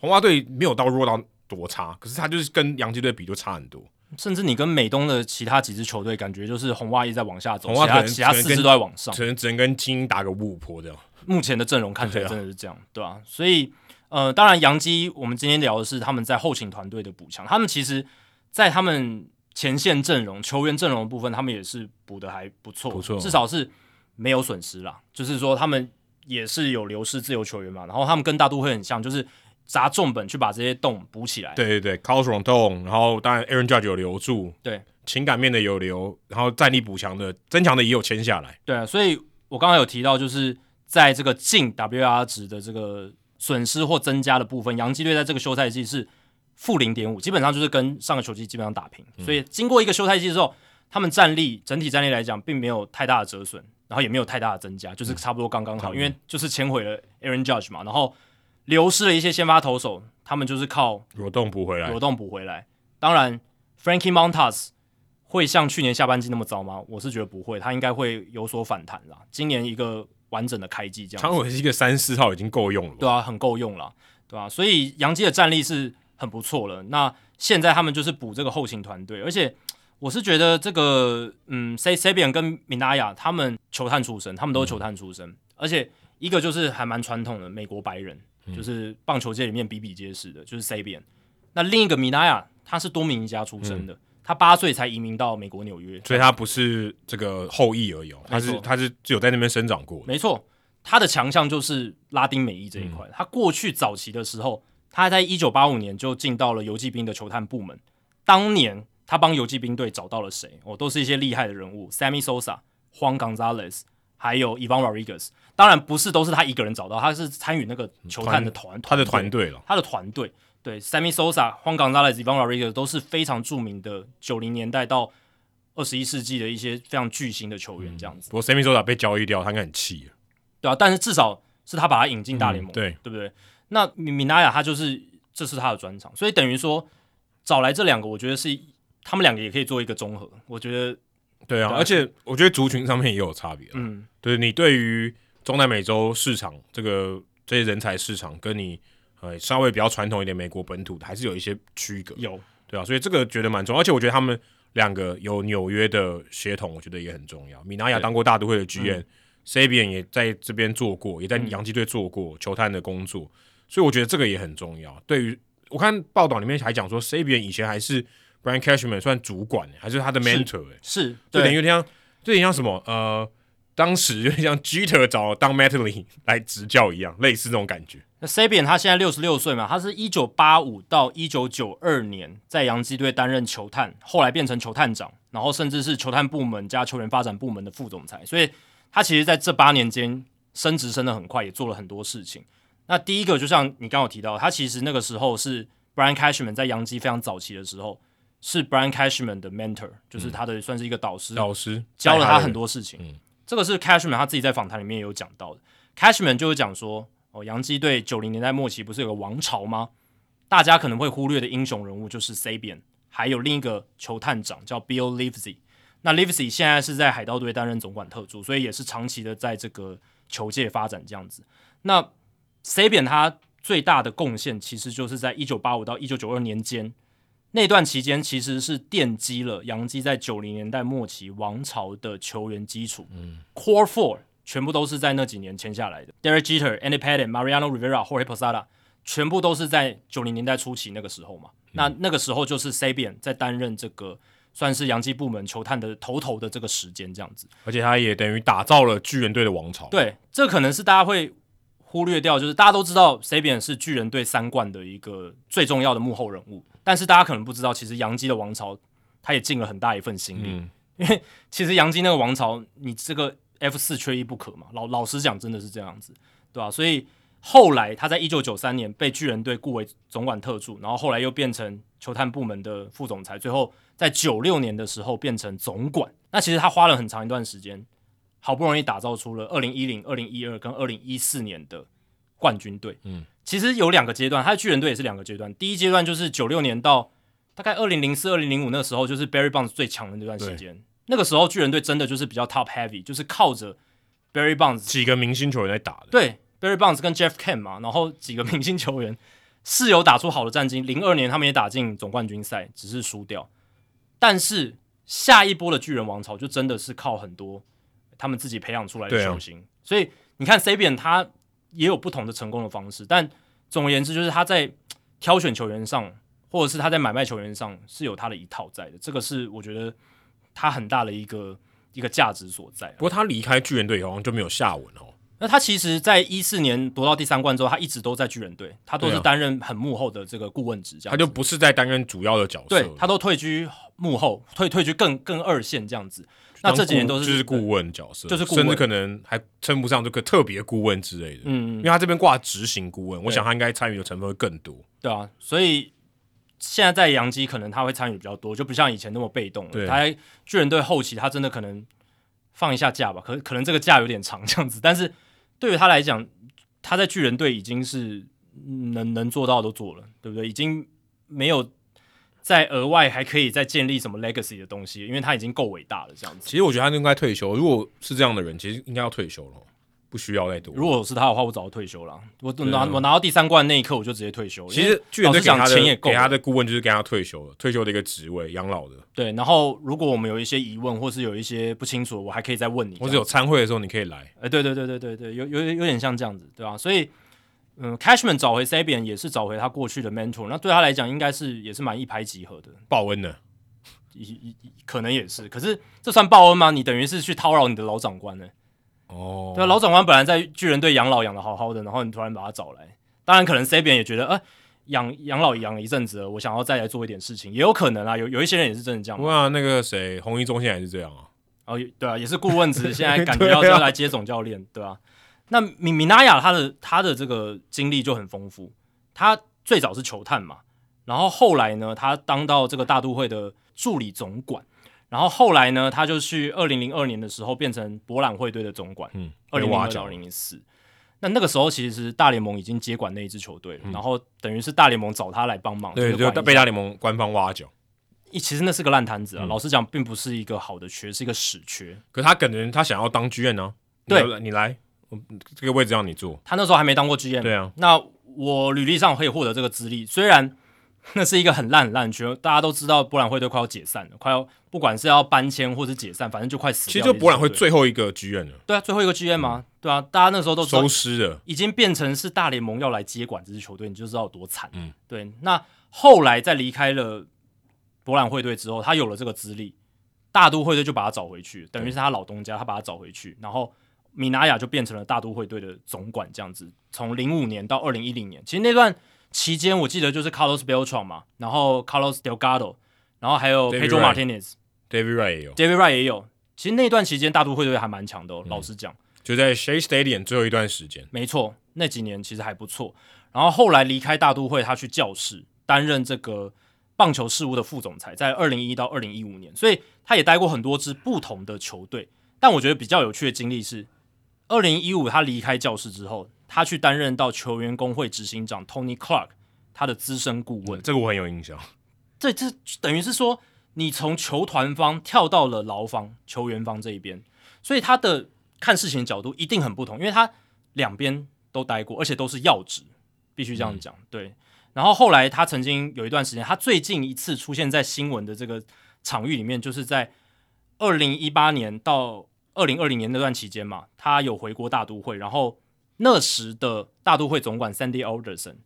红袜队没有到弱到多差，可是他就是跟洋基队比就差很多。甚至你跟美东的其他几支球队，感觉就是红袜一直在往下走，红袜其他其他四支都在往上，只能只能跟精英打个五五坡这样。目前的阵容看起来真的是这样，对吧、啊？所以。呃，当然，杨基我们今天聊的是他们在后勤团队的补强。他们其实，在他们前线阵容、球员阵容的部分，他们也是补的还不错，不错，至少是没有损失啦。就是说，他们也是有流失自由球员嘛，然后他们跟大都会很像，就是砸重本去把这些洞补起来。对对对，Carlos Rodón，然后当然 Aaron Judge 有留住，对，情感面的有留，然后战力补强的、增强的也有签下来。对啊，所以我刚刚有提到，就是在这个进 WR 值的这个。损失或增加的部分，洋基队在这个休赛季是负零点五，基本上就是跟上个球季基本上打平。嗯、所以经过一个休赛季之后，他们战力整体战力来讲，并没有太大的折损，然后也没有太大的增加，就是差不多刚刚好。嗯、因为就是签回了 Aaron Judge 嘛，然后流失了一些先发投手，他们就是靠罗栋补回来，罗栋补回来。当然，Frankie Montas 会像去年下半季那么糟吗？我是觉得不会，他应该会有所反弹啦。今年一个。完整的开机这样，长尾是一个三四号已经够用了，对啊，很够用了，对啊，所以杨基的战力是很不错了。那现在他们就是补这个后勤团队，而且我是觉得这个，嗯，Sabean 跟 Minaya 他们球探出身，他们都是球探出身，嗯、而且一个就是还蛮传统的美国白人，嗯、就是棒球界里面比比皆是的，就是 Sabian。那另一个 Minaya 他是多米尼加出身的。嗯他八岁才移民到美国纽约，所以他不是这个后裔而已，他是他是只有在那边生长过。没错，他的强项就是拉丁美裔这一块。嗯、他过去早期的时候，他在一九八五年就进到了游骑兵的球探部门。当年他帮游骑兵队找到了谁？哦，都是一些厉害的人物，Sammy Sosa、Juan Gonzalez，还有 Ivan Rodriguez。当然不是都是他一个人找到，他是参与那个球探的团，他的团队了，他的团队。对，Sammy Sosa、Juan Gonzalez、Ivan Rodriguez 都是非常著名的九零年代到二十一世纪的一些非常巨星的球员，这样子。不过 Sammy Sosa 被交易掉，他应该很气，对啊，但是至少是他把他引进大联盟，嗯、对对不对？那米米纳亚他就是这是他的专长，所以等于说找来这两个，我觉得是他们两个也可以做一个综合。我觉得对啊，对而且我觉得族群上面也有差别。嗯，对你对于中南美洲市场这个这些人才市场，跟你。呃，稍微比较传统一点，美国本土的还是有一些区隔，有。对啊，所以这个觉得蛮重要，而且我觉得他们两个有纽约的血统，我觉得也很重要。米纳亚当过大都会的 GM，Sabean 也在这边做过，也在洋基队做过、嗯、球探的工作，所以我觉得这个也很重要。对于我看报道里面还讲说，Sabian 以前还是 Brian Cashman 算主管，还是他的 mentor，是，是就等于有点像，就有点像什么呃。当时就像 Jeter 找 Don Mattingly 来执教一样，类似这种感觉。那 Sabian 他现在六十六岁嘛，他是一九八五到一九九二年在洋基队担任球探，后来变成球探长，然后甚至是球探部门加球员发展部门的副总裁。所以他其实在这八年间升职升得很快，也做了很多事情。那第一个就像你刚刚有提到，他其实那个时候是 Brian Cashman 在洋基非常早期的时候，是 Brian Cashman 的 mentor，就是他的算是一个导师，导师教了他很多事情。嗯这个是 Cashman 他自己在访谈里面有讲到的。Cashman 就是讲说，哦，洋基队九零年代末期不是有个王朝吗？大家可能会忽略的英雄人物就是 Sabian，还有另一个球探长叫 Bill Livesey。那 Livesey 现在是在海盗队担任总管特助，所以也是长期的在这个球界发展这样子。那 Sabian 他最大的贡献其实就是在一九八五到一九九二年间，那段期间其实是奠基了洋基在九零年代末期王朝的球员基础。嗯，Core Four 全部都是在那几年签下来的，Derek Jeter、Andy Pettitte、Mariano Rivera、Jorge Posada，全部都是在九零年代初期那个时候嘛。嗯、那那个时候就是 Sabian 在担任这个算是洋基部门球探的头头的这个时间这样子，而且他也等于打造了巨人队的王朝。对，这可能是大家会。忽略掉，就是大家都知道 Sabian 是巨人队三冠的一个最重要的幕后人物，但是大家可能不知道，其实杨基的王朝他也尽了很大一份心力，嗯、因为其实杨基那个王朝，你这个 F 四缺一不可嘛。老老实讲，真的是这样子，对吧、啊？所以后来他在一九九三年被巨人队雇为总管特助，然后后来又变成球探部门的副总裁，最后在九六年的时候变成总管。那其实他花了很长一段时间。好不容易打造出了二零一零、二零一二跟二零一四年的冠军队。嗯，其实有两个阶段，他的巨人队也是两个阶段。第一阶段就是九六年到大概二零零四、二零零五那个时候，就是 Barry Bonds 最强的那段时间。那个时候巨人队真的就是比较 top heavy，就是靠着 Barry Bonds 几个明星球员在打的。对，Barry Bonds 跟 Jeff Kent 嘛，然后几个明星球员是有打出好的战绩。零二年他们也打进总冠军赛，只是输掉。但是下一波的巨人王朝就真的是靠很多。他们自己培养出来的球星，啊、所以你看 Sabian 他也有不同的成功的方式，但总而言之，就是他在挑选球员上，或者是他在买卖球员上是有他的一套在的，这个是我觉得他很大的一个一个价值所在。不过他离开巨人队以后就没有下文哦。那他其实，在一四年夺到第三冠之后，他一直都在巨人队，他都是担任很幕后的这个顾问职，这样、啊、他就不是在担任主要的角色，对，他都退居幕后，退退居更更二线这样子。那这几年都是就是顾问角色，就是甚至可能还称不上这个特别顾问之类的。嗯，因为他这边挂执行顾问，我想他应该参与的成分会更多。对啊，所以现在在洋基可能他会参与比较多，就不像以前那么被动了。对，他在巨人队后期，他真的可能放一下假吧，可可能这个假有点长这样子。但是对于他来讲，他在巨人队已经是能能做到都做了，对不对？已经没有。在额外还可以再建立什么 legacy 的东西，因为他已经够伟大了，这样子。其实我觉得他应该退休。如果是这样的人，其实应该要退休了，不需要再多。如果是他的话，我早就退休了。我拿我拿到第三冠那一刻，我就直接退休。其实巨人队讲的钱也够，给他的顾问就是跟他退休了，退休的一个职位，养老的。对，然后如果我们有一些疑问，或是有一些不清楚，我还可以再问你。或者有参会的时候，你可以来。哎，对对对对对对，有有有点像这样子，对吧？所以。嗯，Cashman 找回 Sabian 也是找回他过去的 mentor，那对他来讲应该是也是蛮一拍即合的。报恩的，可能也是，可是这算报恩吗？你等于是去叨扰你的老长官呢？哦，对，老长官本来在巨人队养老养的好好的，然后你突然把他找来，当然可能 Sabian 也觉得，呃，养养老养了一阵子了，我想要再来做一点事情，也有可能啊。有有一些人也是真的这样。哇，那个谁，红一中现在也是这样啊。哦，对啊，也是顾问职，*laughs* 现在感觉要要来接总教练，对吧、啊？那米米纳亚他的他的这个经历就很丰富，他最早是球探嘛，然后后来呢，他当到这个大都会的助理总管，然后后来呢，他就去二零零二年的时候变成博览会队的总管，嗯，二零零二到二零零四，那那个时候其实大联盟已经接管那一支球队了，嗯、然后等于是大联盟找他来帮忙，对，就被大联盟官方挖角，一其实那是个烂摊子啊，嗯、老实讲，并不是一个好的缺，是一个屎缺，可是他可能他想要当剧院呢，对，你来。这个位置让你做，他那时候还没当过 GM。对啊，那我履历上可以获得这个资历，虽然那是一个很烂很烂缺，大家都知道博览会都快要解散了，快要不管是要搬迁或是解散，反正就快死。其实就博览会最后一个 GM 了，对啊，最后一个 GM 嘛，嗯、对啊，大家那时候都收尸了，已经变成是大联盟要来接管这支球队，你就知道有多惨。嗯，对。那后来在离开了博览会队之后，他有了这个资历，大都会队就把他找回去，等于是他老东家，他把他找回去，然后。米纳亚就变成了大都会队的总管，这样子，从零五年到二零一零年，其实那段期间我记得就是 Carlos Beltran 嘛，然后 Carlos Delgado，然后还有 Pedro Martinez，David Wright 也有，David Wright 也有。其实那段期间大都会队还蛮强的哦，嗯、老实讲，就在 Shea Stadium 最后一段时间，没错，那几年其实还不错。然后后来离开大都会，他去教室担任这个棒球事务的副总裁，在二零一一到二零一五年，所以他也待过很多支不同的球队。但我觉得比较有趣的经历是。二零一五，他离开教室之后，他去担任到球员工会执行长 Tony Clark 他的资深顾问。这个我很有印象。这这等于是说，你从球团方跳到了劳方球员方这一边，所以他的看事情的角度一定很不同，因为他两边都待过，而且都是要职，必须这样讲。嗯、对，然后后来他曾经有一段时间，他最近一次出现在新闻的这个场域里面，就是在二零一八年到二零二零年那段期间嘛，他有回国大都会，然后那时的大都会总管 Sandy Alderson，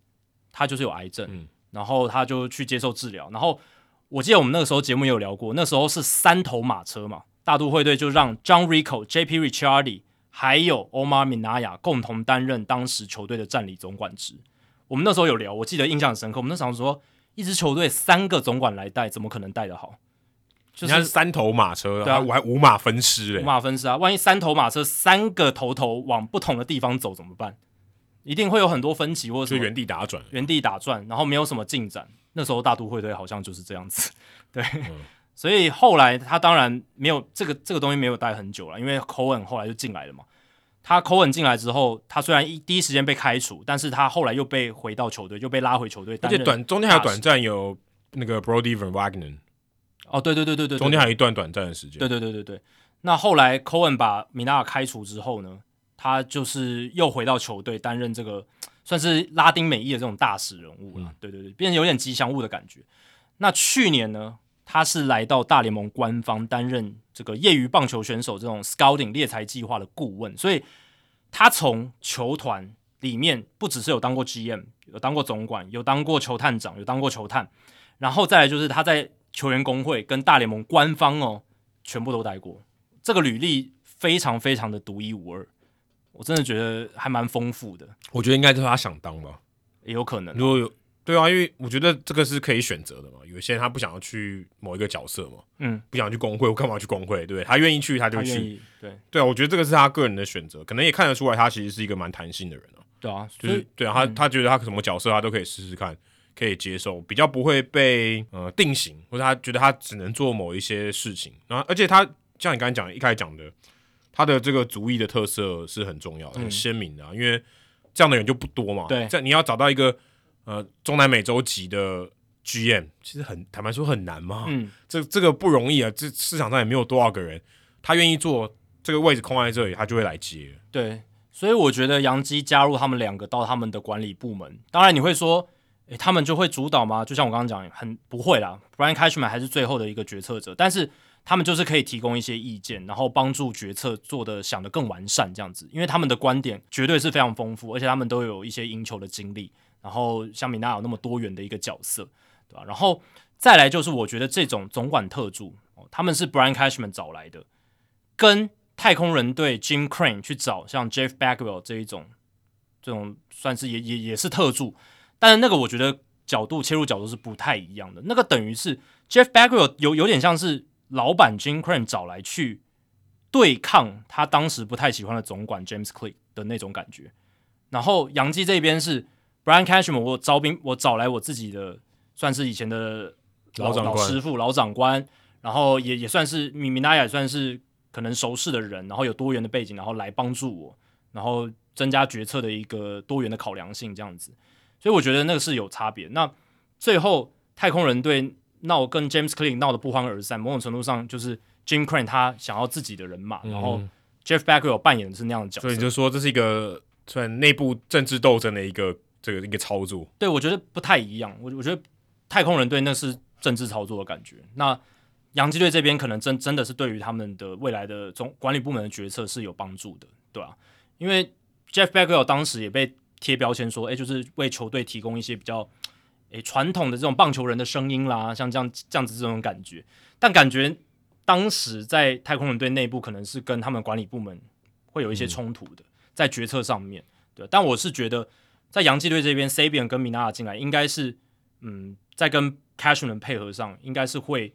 他就是有癌症，嗯、然后他就去接受治疗，然后我记得我们那个时候节目也有聊过，那时候是三头马车嘛，大都会队就让 John Rico、J.P. Ricciardi 还有 Omar Minaya 共同担任当时球队的战力总管职。我们那时候有聊，我记得印象很深刻。我们那时候说，一支球队三个总管来带，怎么可能带得好？就是，是三头马车，对啊，我还五马分尸嘞，五马分尸啊！万一三头马车三个头头往不同的地方走怎么办？一定会有很多分歧，或者是原地打转，原地打转，然后没有什么进展。那时候大都会队好像就是这样子，*laughs* 对。嗯、所以后来他当然没有这个这个东西没有待很久了，因为 Cohen 后来就进来了嘛。他 Cohen 进来之后，他虽然一第一时间被开除，但是他后来又被回到球队，又被拉回球队。而且短中间还有短暂有那个 Brodie Van Wagenen。哦，对对对对对，中间还有一段短暂的时间。对对对对对。那后来 Cohen 把米纳开除之后呢，他就是又回到球队担任这个算是拉丁美裔的这种大使人物了。嗯、对对对，变成有点吉祥物的感觉。那去年呢，他是来到大联盟官方担任这个业余棒球选手这种 Scouting 猎才计划的顾问，所以他从球团里面不只是有当过 GM，有当过总管，有当过球探长，有当过球探，然后再来就是他在球员工会跟大联盟官方哦，全部都待过，这个履历非常非常的独一无二，我真的觉得还蛮丰富的。我觉得应该就是他想当吧，也有可能。如果有对啊，因为我觉得这个是可以选择的嘛。有些人他不想要去某一个角色嘛，嗯，不想去工会，我干嘛去工会？对不对？他愿意去他就去，对对啊。我觉得这个是他个人的选择，可能也看得出来他其实是一个蛮弹性的人啊。对啊，就是对啊，他他觉得他什么角色他都可以试试看。可以接受，比较不会被呃定型，或者他觉得他只能做某一些事情。然后，而且他像你刚才讲的，一开始讲的，他的这个族裔的特色是很重要的、很鲜明的、啊，因为这样的人就不多嘛。对，这你要找到一个呃中南美洲籍的 GM，其实很坦白说很难嘛。嗯，这这个不容易啊，这市场上也没有多少个人，他愿意做这个位置空在这里，他就会来接。对，所以我觉得杨基加入他们两个到他们的管理部门，当然你会说。诶，他们就会主导吗？就像我刚刚讲，很不会啦。Brian Cashman 还是最后的一个决策者，但是他们就是可以提供一些意见，然后帮助决策做得想的更完善这样子。因为他们的观点绝对是非常丰富，而且他们都有一些赢球的经历。然后像米纳有那么多元的一个角色，对吧？然后再来就是我觉得这种总管特助，他们是 Brian Cashman 找来的，跟太空人队 Jim Crane 去找像 Jeff Bagwell 这一种，这种算是也也也是特助。但是那个我觉得角度切入角度是不太一样的，那个等于是 Jeff Bagwell 有有点像是老板 Jim Crane 找来去对抗他当时不太喜欢的总管 James Click 的那种感觉，然后杨基这边是 Brian Cashman，我招兵我找来我自己的算是以前的老老师傅老长官，然后也也算是米米纳亚也算是可能熟识的人，然后有多元的背景，然后来帮助我，然后增加决策的一个多元的考量性这样子。所以我觉得那个是有差别。那最后太空人队闹跟 James Click 闹得不欢而散，某种程度上就是 Jim Crane 他想要自己的人马，嗯、然后 Jeff Bagwell 扮演的是那样的角色。所以就说这是一个算内部政治斗争的一个这个一个操作。对，我觉得不太一样。我我觉得太空人队那是政治操作的感觉。那洋基队这边可能真真的是对于他们的未来的总管理部门的决策是有帮助的，对吧、啊？因为 Jeff Bagwell 当时也被。贴标签说，诶，就是为球队提供一些比较，诶，传统的这种棒球人的声音啦，像这样这样子这种感觉。但感觉当时在太空人队内部可能是跟他们管理部门会有一些冲突的，在决策上面对。但我是觉得在洋基队这边，Sabian 跟米纳尔进来，应该是嗯，在跟 Cashman 配合上，应该是会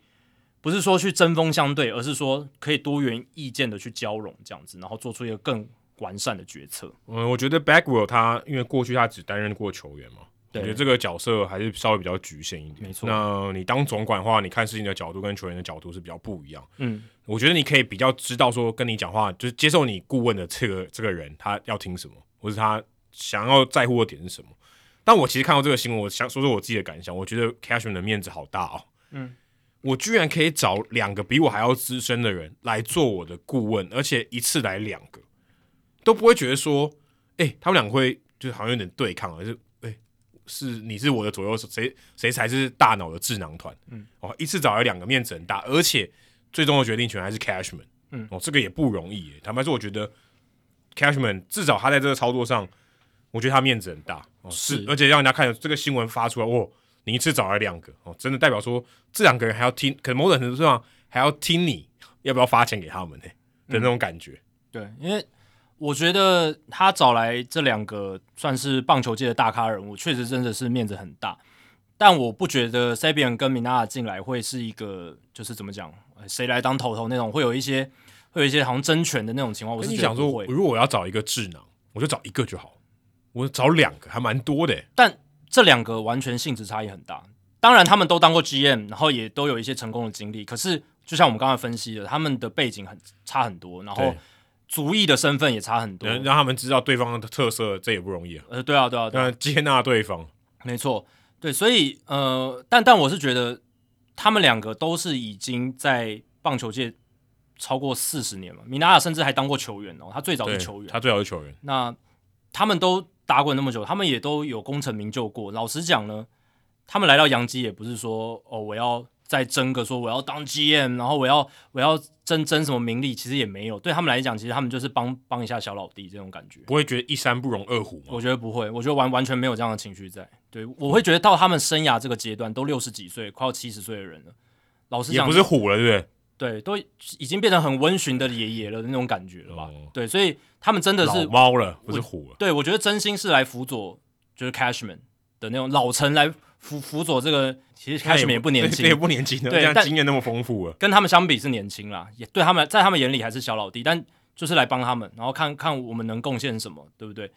不是说去针锋相对，而是说可以多元意见的去交融这样子，然后做出一个更。完善的决策。嗯，我觉得 Bagwell 他因为过去他只担任过球员嘛，对我觉得这个角色还是稍微比较局限一点。没错。那你当总管的话，你看事情的角度跟球员的角度是比较不一样。嗯，我觉得你可以比较知道说跟你讲话就是接受你顾问的这个这个人他要听什么，或是他想要在乎的点是什么。但我其实看到这个新闻，我想说说我自己的感想。我觉得 Cashman 的面子好大哦。嗯，我居然可以找两个比我还要资深的人来做我的顾问，而且一次来两个。都不会觉得说，哎、欸，他们两个会就是好像有点对抗，而是哎、欸，是你是我的左右手，谁谁才是大脑的智囊团？嗯，哦，一次找来两个面子很大，而且最终的决定权还是 Cashman。嗯，哦，这个也不容易。坦白说，我觉得 Cashman 至少他在这个操作上，我觉得他面子很大。哦，是，而且让人家看这个新闻发出来，哦，你一次找来两个，哦，真的代表说这两个人还要听，可能某种程度上还要听你要不要发钱给他们呢的那种感觉。对，因为。我觉得他找来这两个算是棒球界的大咖人物，确实真的是面子很大。但我不觉得 Sabian 跟 Minaya 进来会是一个，就是怎么讲，谁来当头头那种，会有一些会有一些好像争权的那种情况。我是想说，如果我要找一个智囊，我就找一个就好。我找两个还蛮多的，但这两个完全性质差异很大。当然，他们都当过 GM，然后也都有一些成功的经历。可是，就像我们刚才分析的，他们的背景很差很多，然后。族裔的身份也差很多，让他们知道对方的特色，这也不容易啊。呃，对啊，对啊，对啊，接纳对方，没错，对，所以呃，但但我是觉得他们两个都是已经在棒球界超过四十年了。米纳亚甚至还当过球员哦，他最早是球员，他最早是球员。那他们都打滚那么久，他们也都有功成名就过。老实讲呢，他们来到洋基也不是说哦，我要。再争个说我要当 GM，然后我要我要争争什么名利，其实也没有。对他们来讲，其实他们就是帮帮一下小老弟这种感觉，不会觉得一山不容二虎吗？我觉得不会，我觉得完完全没有这样的情绪在。对，我会觉得到他们生涯这个阶段，都六十几岁，快要七十岁的人了，老实讲，也不是虎了，对不对？对，都已经变成很温驯的爷爷了那种感觉了吧？哦、对，所以他们真的是猫了，不是虎了。对，我觉得真心是来辅佐，就是 Cashman 的那种老臣来。辅辅佐这个，其实 Cashman 也不年轻，也不年轻的，对，但经验那么丰富了，跟他们相比是年轻啦，也对他们在他们眼里还是小老弟，但就是来帮他们，然后看看我们能贡献什么，对不对？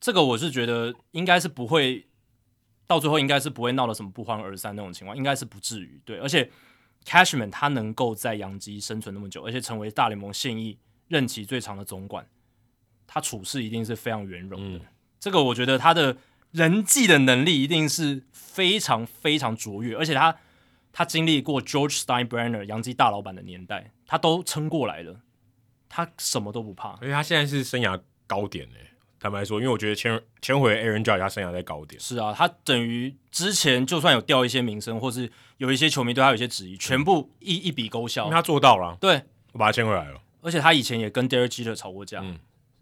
这个我是觉得应该是不会到最后应该是不会闹得什么不欢而散那种情况，应该是不至于，对。而且 Cashman 他能够在洋基生存那么久，而且成为大联盟现役任期最长的总管，他处事一定是非常圆融的。嗯、这个我觉得他的。人际的能力一定是非常非常卓越，而且他他经历过 George Steinbrenner 洋基大老板的年代，他都撑过来了，他什么都不怕。而且他现在是生涯高点诶，坦白说，因为我觉得签签回 Aaron Judge 他生涯在高点。是啊，他等于之前就算有掉一些名声，或是有一些球迷对他有一些质疑，全部一一笔勾销。因为他做到了，对，我把他签回来了。而且他以前也跟 Derek Jeter 吵过架，嗯，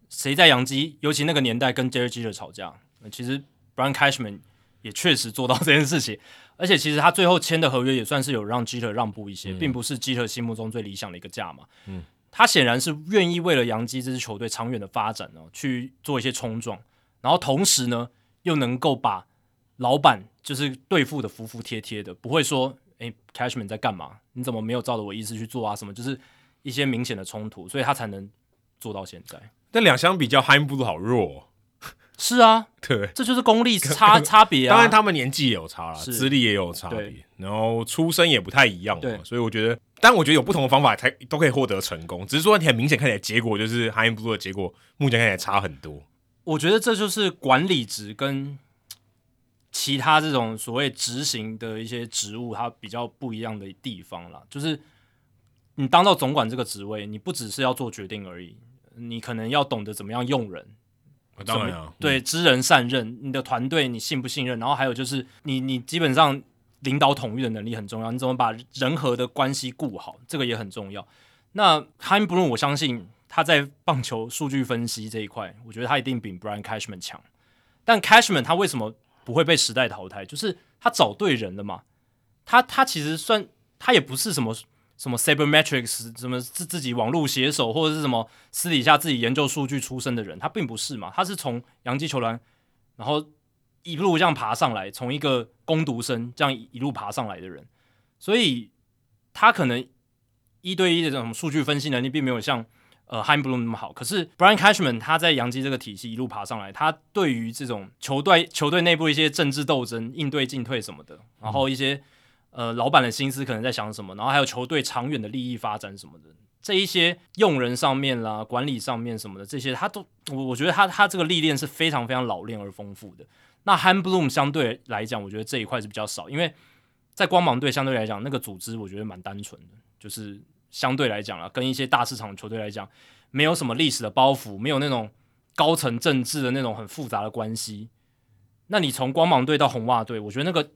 谁在洋基，尤其那个年代跟 Derek Jeter 吵架，其实。Brian Cashman 也确实做到这件事情，而且其实他最后签的合约也算是有让 Jeter 让步一些，嗯、并不是 Jeter 心目中最理想的一个价嘛。嗯，他显然是愿意为了洋基这支球队长远的发展呢，去做一些冲撞，然后同时呢，又能够把老板就是对付的服服帖帖的，不会说诶 Cashman 在干嘛？你怎么没有照着我意思去做啊？什么就是一些明显的冲突，所以他才能做到现在。但两相比较，Chaim Bloom 好弱。是啊，对，这就是功力差差别啊。当然，他们年纪也有差了，资历也有差别，然后出身也不太一样，嘛，所以我觉得，但我觉得有不同的方法才都可以获得成功。只是说，你很明显看起来结果就是 Chaim Bloom 的结果，目前看起来差很多。我觉得这就是管理职跟其他这种所谓执行的一些职务，它比较不一样的地方啦。就是你当到总管这个职位，你不只是要做决定而已，你可能要懂得怎么样用人。当然啊，对，知人善任，你的团队你信不信任？然后还有就是你你基本上领导统御的能力很重要，你怎么把人和的关系顾好，这个也很重要。那 Chaim Bloom，我相信他在棒球数据分析这一块，我觉得他一定比 Brian Cashman 强。但 Cashman 他为什么不会被时代淘汰？就是他找对人了嘛。他他其实算他也不是什么。什么 Sabermetrics，什么自自己网络写手，或者是什么私底下自己研究数据出身的人，他并不是嘛，他是从洋基球团，然后一路这样爬上来，从一个攻读生这样一路爬上来的人，所以他可能一对一的这种数据分析能力并没有像呃 Chaim Bloom 那么好，可是 Brian Cashman 他在洋基这个体系一路爬上来，他对于这种球队球队内部一些政治斗争、应对进退什么的，然后一些。呃，老板的心思可能在想什么，然后还有球队长远的利益发展什么的，这一些用人上面啦、管理上面什么的，这些他都，我我觉得他他这个历练是非常非常老练而丰富的。那 Chaim Bloom 相对来讲，我觉得这一块是比较少，因为在光芒队相对来讲，那个组织我觉得蛮单纯的，就是相对来讲啦，跟一些大市场球队来讲，没有什么历史的包袱，没有那种高层政治的那种很复杂的关系。那你从光芒队到红袜队，我觉得那个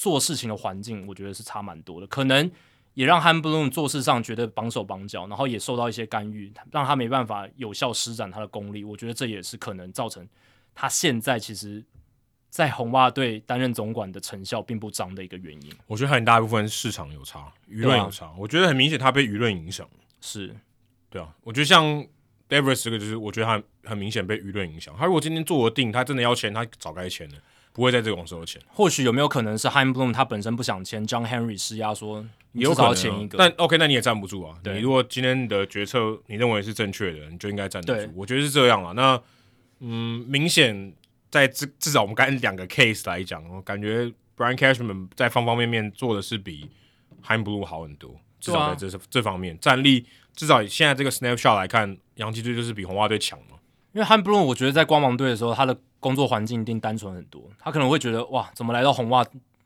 做事情的环境，我觉得是差蛮多的，可能也让 Chaim Bloom 做事上觉得绑手绑脚，然后也受到一些干预，让他没办法有效施展他的功力。我觉得这也是可能造成他现在其实，在红袜队担任总管的成效并不彰的一个原因。我觉得很大一部分市场有差，舆论有差。我觉得很明显，他被舆论影响。是，对啊，我觉得像。Devers 这个就是我觉得他很明显被舆论影响。他如果今天做了定，他真的要签，他早该签了，不会在这种时候签。或许有没有可能是 Chaim Bloom 他本身不想签，John Henry 施压说你至少要签一个。但 OK，那你也站不住啊。你如果今天的决策你认为是正确的，你就应该站得住。我觉得是这样啊。那嗯，明显在至至少我们刚才两个 case 来讲，我感觉 Brian Cashman 在方方面面做的是比 Chaim Bloom 好很多，至少在这、啊、这方面战力。至少以现在这个 snapshot 来看，洋基队就是比红袜队强嘛。因为 Chaim Bloom 我觉得在光芒队的时候，他的工作环境一定单纯很多。他可能会觉得，哇，怎么来到红袜，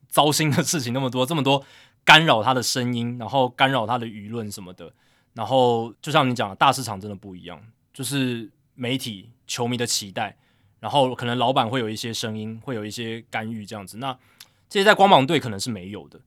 糟心的事情那么多，这么多干扰他的声音，然后干扰他的舆论什么的。然后就像你讲的，大市场真的不一样，就是媒体、球迷的期待，然后可能老板会有一些声音，会有一些干预这样子。那这些在光芒队可能是没有的。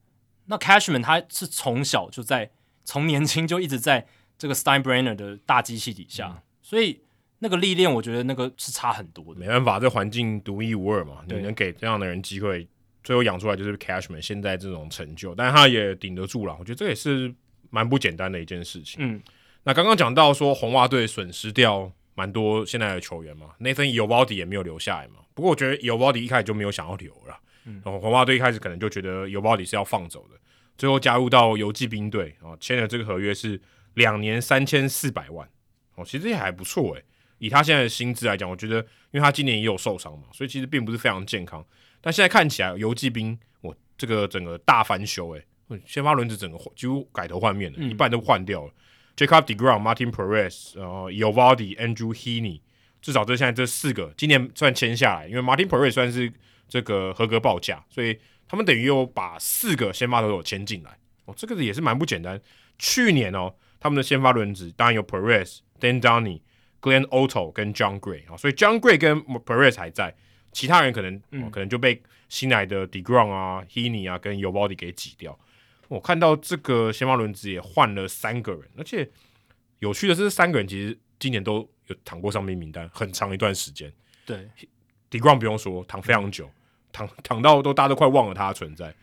那 Cashman 他是从小就在，从年轻就一直在。这个 Steinbrenner 的大机器底下，嗯、所以那个历练，我觉得那个是差很多的。没办法，这环境独一无二嘛，对你能给这样的人机会，最后养出来就是 Cashman 现在这种成就，但是他也顶得住了。我觉得这也是蛮不简单的一件事情。嗯，那刚刚讲到说红袜队损失掉蛮多现在的球员嘛，Nathan Eovaldi 也没有留下来嘛。不过我觉得 Eovaldi 一开始就没有想要留了，嗯，然后红袜队一开始可能就觉得 Eovaldi 是要放走的，最后加入到游骑兵队啊，签了这个合约是。两年三千四百万，哦，其实也还不错诶。以他现在的薪资来讲，我觉得，因为他今年也有受伤嘛，所以其实并不是非常健康。但现在看起来，游骑兵，我这个整个大翻修诶，先发轮子整个几乎改头换面了，嗯、一半都换掉了。Jacob deGrom、Martin Perez，然后 Yovaldi、Andrew Heaney，至少这现在这四个今年算签下来，因为 Martin Perez 算是这个合格报价，所以他们等于又把四个先发投手签进来。哦，这个也是蛮不简单。去年哦。他们的先发轮子当然有 Perez、Dan Dunney、Glenn Otto 跟 John Gray 啊，所以 John Gray 跟 Perez 还在，其他人可能、嗯、可能就被新来的 deGrom 啊、Heaney 啊跟 Eovaldi 给挤掉。我看到这个先发轮子也换了三个人，而且有趣的是，这三个人其实今年都有躺过伤兵名单很长一段时间。对，deGrom 不用说，躺非常久，躺躺到都大家都快忘了他的存在。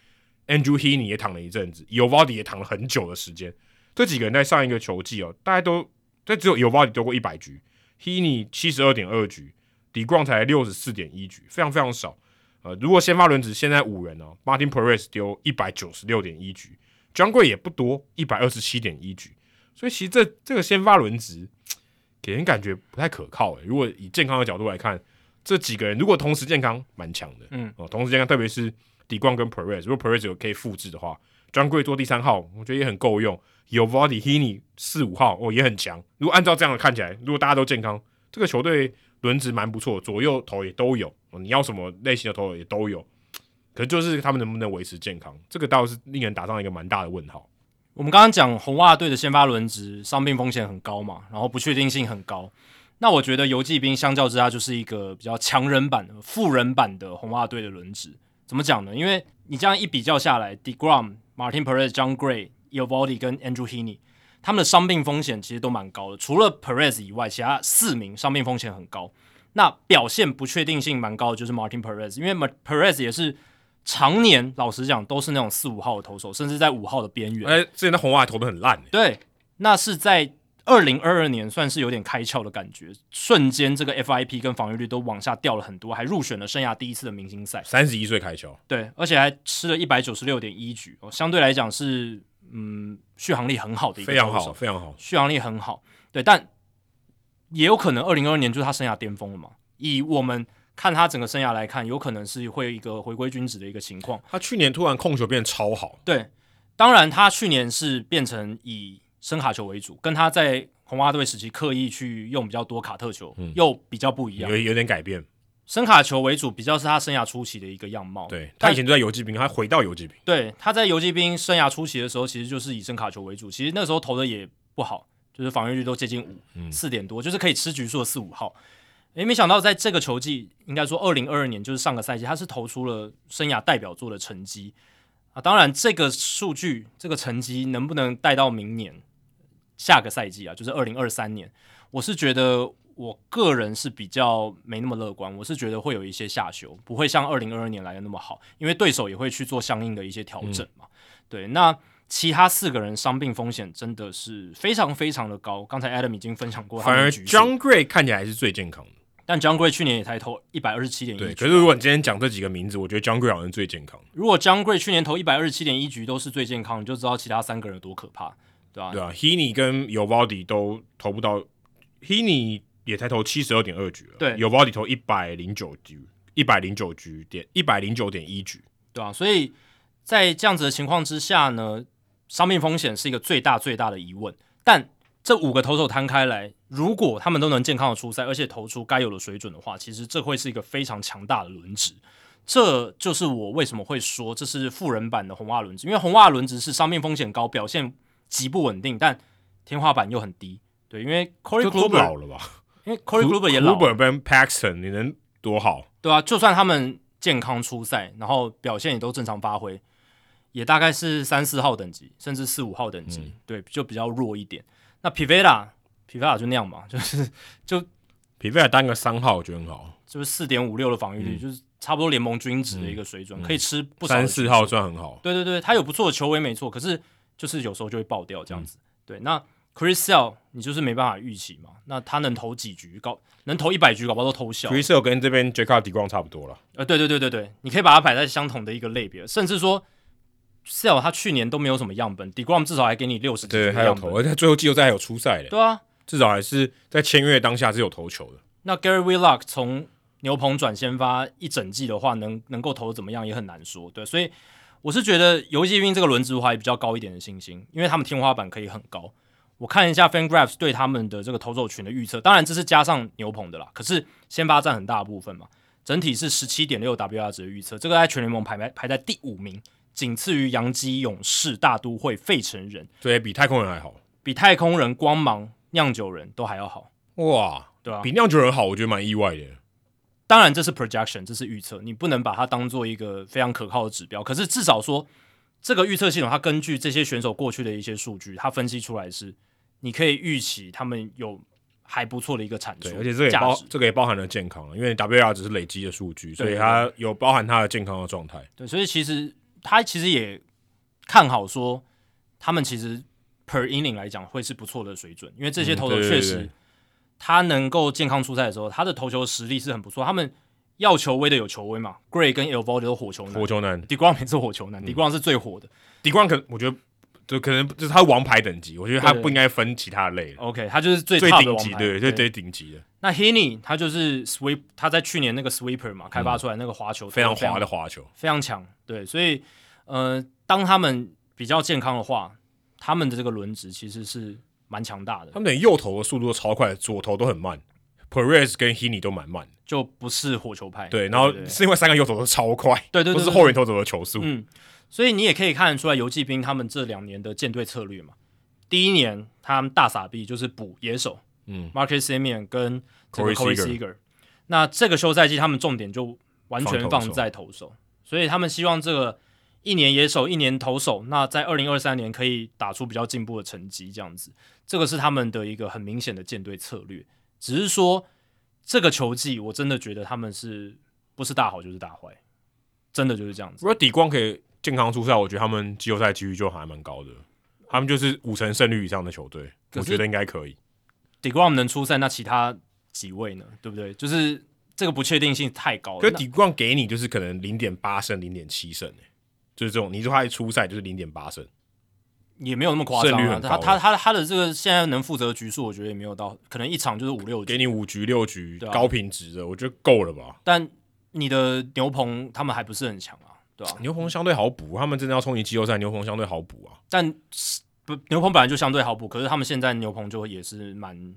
Andrew Heaney 也躺了一阵子，Eovaldi 也躺了很久的时间。这几个人在上一个球季哦，大家都在只有 Eovaldi 丢过一百局，Heaney 七十二点二局，deGrom 才六十四点一局，非常非常少。呃，如果先发轮值现在五人哦，Martin Perez 丢一百九十六点一局，Jon Gray 也不多，一百二十七点一局，所以其实这这个先发轮值给人感觉不太可靠诶。如果以健康的角度来看，这几个人如果同时健康，蛮强的，嗯哦，同时健康，特别是 deGrom 跟 Perez，如果 Perez 有可以复制的话专柜做第三号，我觉得也很够用。有 Eovaldi Heaney 四五号哦，也很强。如果按照这样的看起来，如果大家都健康，这个球队轮值蛮不错，左右投也都有。你要什么类型的投也都有，可是就是他们能不能维持健康，这个倒是令人打上一个蛮大的问号。我们刚刚讲红袜队的先发轮值伤病风险很高嘛，然后不确定性很高。那我觉得游骑兵相较之下就是一个比较强人版、富人版的红袜队的轮值。怎么讲呢？因为你这样一比较下来，deGrom、Martin Perez、John Gray。Eovaldi 跟 Andrew Heaney，他们的伤病风险其实都蛮高的，除了 Perez 以外，其他四名伤病风险很高。那表现不确定性蛮高的就是 Martin Perez，因为 Perez 也是常年老实讲都是那种四五号的投手，甚至在五号的边缘。哎，之前的红袜投的很烂。对，那是在二零二二年算是有点开窍的感觉，瞬间这个 FIP 跟防御率都往下掉了很多，还入选了生涯第一次的明星赛。三十一岁开窍，对，而且还吃了一百九十六点一局，哦，相对来讲是。嗯，续航力很好的一个，非常好，非常好，续航力很好。对，但也有可能二零二二年就是他生涯巅峰了嘛？以我们看他整个生涯来看，有可能是会有一个回归均值的一个情况。他去年突然控球变得超好，对，当然他去年是变成以伸卡球为主，跟他在红袜队时期刻意去用比较多卡特球，嗯、又比较不一样，有有点改变。深卡球为主，比较是他生涯初期的一个样貌。对，他以前就在游击兵，他回到游击兵。对，他在游击兵生涯初期的时候，其实就是以深卡球为主。其实那时候投的也不好，就是防御率都接近五，四点多，就是可以吃局数的四五号。诶，没想到在这个球季，应该说二零二二年就是上个赛季，他是投出了生涯代表作的成绩啊。当然，这个数据、这个成绩能不能带到明年下个赛季啊？就是二零二三年，我是觉得我个人是比较没那么乐观。我是觉得会有一些下修，不会像二零二二年来的那么好，因为对手也会去做相应的一些调整嘛。嗯、对，那。其他四个人伤病风险真的是非常非常的高。刚才 Adam 已经分享过，反而 John Gray 看起来还是最健康的。但 John Gray 去年也才投一百二十七点一局。对，可是如果你今天讲这几个名字，我觉得 John Gray 好像最健康。如果 John Gray 去年投一百二十七点一局都是最健康，你就知道其他三个人有多可怕，对吧、啊？对啊，Heaney 跟 Eovaldi 都投不到，Heaney 也才投七十二点二局了，对，Eovaldi 投一百零九局，一百零九局点一百零九点一局，对啊，所以在这样子的情况之下呢？伤病风险是一个最大最大的疑问，但这五个投手摊开来，如果他们都能健康的出赛，而且投出该有的水准的话，其实这会是一个非常强大的轮值。这就是我为什么会说这是富人版的红袜轮值，因为红袜轮值是伤病风险高，表现极不稳定，但天花板又很低。对，因为 Corey Kluber 老了吧？因为 Corey Kluber 也老了。Kluber 跟 Paxton 你能多好？对啊，就算他们健康出赛，然后表现也都正常发挥。也大概是三四号等级，甚至四五号等级，嗯、对，就比较弱一点。那 Pivetta，Pivetta 就那样嘛，就是 *laughs* 就 Pivetta 当个三号，我觉得很好，就是四点五六的防御率，嗯、就是差不多联盟均值的一个水准，嗯、可以吃不少。三四号算很好，对对对，他有不错的球威没错，可是就是有时候就会爆掉这样子。嗯、对，那 Chris Sale 你就是没办法预期嘛，那他能投几局，高能投一百局，搞不好都偷笑。Chris Sale 跟这边 Jacob deGrom 差不多了，呃，对对对对对，你可以把它摆在相同的一个类别，甚至说。Sale 他去年都没有什么样本，deGrom 至少还给你六十对，还有投，而且最后季后赛还有出赛的，对啊，至少还是在签约当下是有投球的。那 Gary Whitlock 从牛棚转先发一整季的话，能能够投的怎么样也很难说，对，所以我是觉得游击兵这个轮值还比较高一点的信心，因为他们天花板可以很高。我看一下 FanGraphs 对他们的这个投手群的预测，当然这是加上牛棚的啦，可是先发占很大部分嘛，整体是十七点六 WR 值的预测，这个在全联盟排排排在第五名。仅次于洋基、勇士、大都会、费城人，对，比太空人还好，比太空人、光芒、酿酒人都还要好，哇，对、啊？比酿酒人好，我觉得蛮意外的。当然，这是 projection，这是预测，你不能把它当做一个非常可靠的指标。可是至少说，这个预测系统它根据这些选手过去的一些数据，它分析出来是你可以预期他们有还不错的一个产出，而且这个也包这个也包含了健康，因为 WR 只是累积的数据，所以它有包含它的健康的状态。对，所以其实。他其实也看好说，他们其实 per inning 来讲会是不错的水准，因为这些投手确实，他能够健康出赛的时候，他的投球实力是很不错。他们要球威的有球威嘛，Gray 跟 Eovaldi 都火球男，火球男，deGrom 也是火球男，deGrom 是最火的，deGrom 可我觉得就可能就是他王牌等级，我觉得他不应该分其他的。类，OK，他就是最最顶级的，对，最最顶级的。那 Heaney 他就是 sweep，他在去年那个 sweeper 嘛，开发出来那个滑球非常滑的滑球，非常强。对，所以呃，当他们比较健康的话，他们的这个轮值其实是蛮强大的。他们的右投的速度都超快，左投都很慢。Perez 跟 Heaney 都蛮慢，就不是火球派。对，然后是因为三个右投都超快，对对，都是后援投手的球速。嗯，所以你也可以看得出来，游骑兵他们这两年的舰队策略嘛。第一年他们大傻逼就是补野手，嗯，Marcus Simeon 跟 Corey Seager。那这个休赛季他们重点就完全放在投手，所以他们希望这个一年野手一年投手，那在二零二三年可以打出比较进步的成绩，这样子，这个是他们的一个很明显的舰队策略。只是说这个球季，我真的觉得他们是不是大好就是大坏，真的就是这样子。如果底光可以健康出赛，我觉得他们季后赛几率就还蛮高的，他们就是五成胜率以上的球队，我觉得应该可以。底光能出赛，那其他几位呢？对不对？就是。这个不确定性太高了。可是 deGrom 给你就是可能零点八胜、零点七胜，就是这种。你说他一出赛就是零点八胜，也没有那么夸张啊。他他他他的这个现在能负责的局数，我觉得也没有到，可能一场就是五六局，给你五局六局，啊、高品质的，我觉得够了吧。但你的牛棚他们还不是很强啊，对吧、啊？牛棚相对好补，他们真的要冲击季后赛，牛棚相对好补啊。但不，牛棚本来就相对好补，可是他们现在牛棚就也是蛮，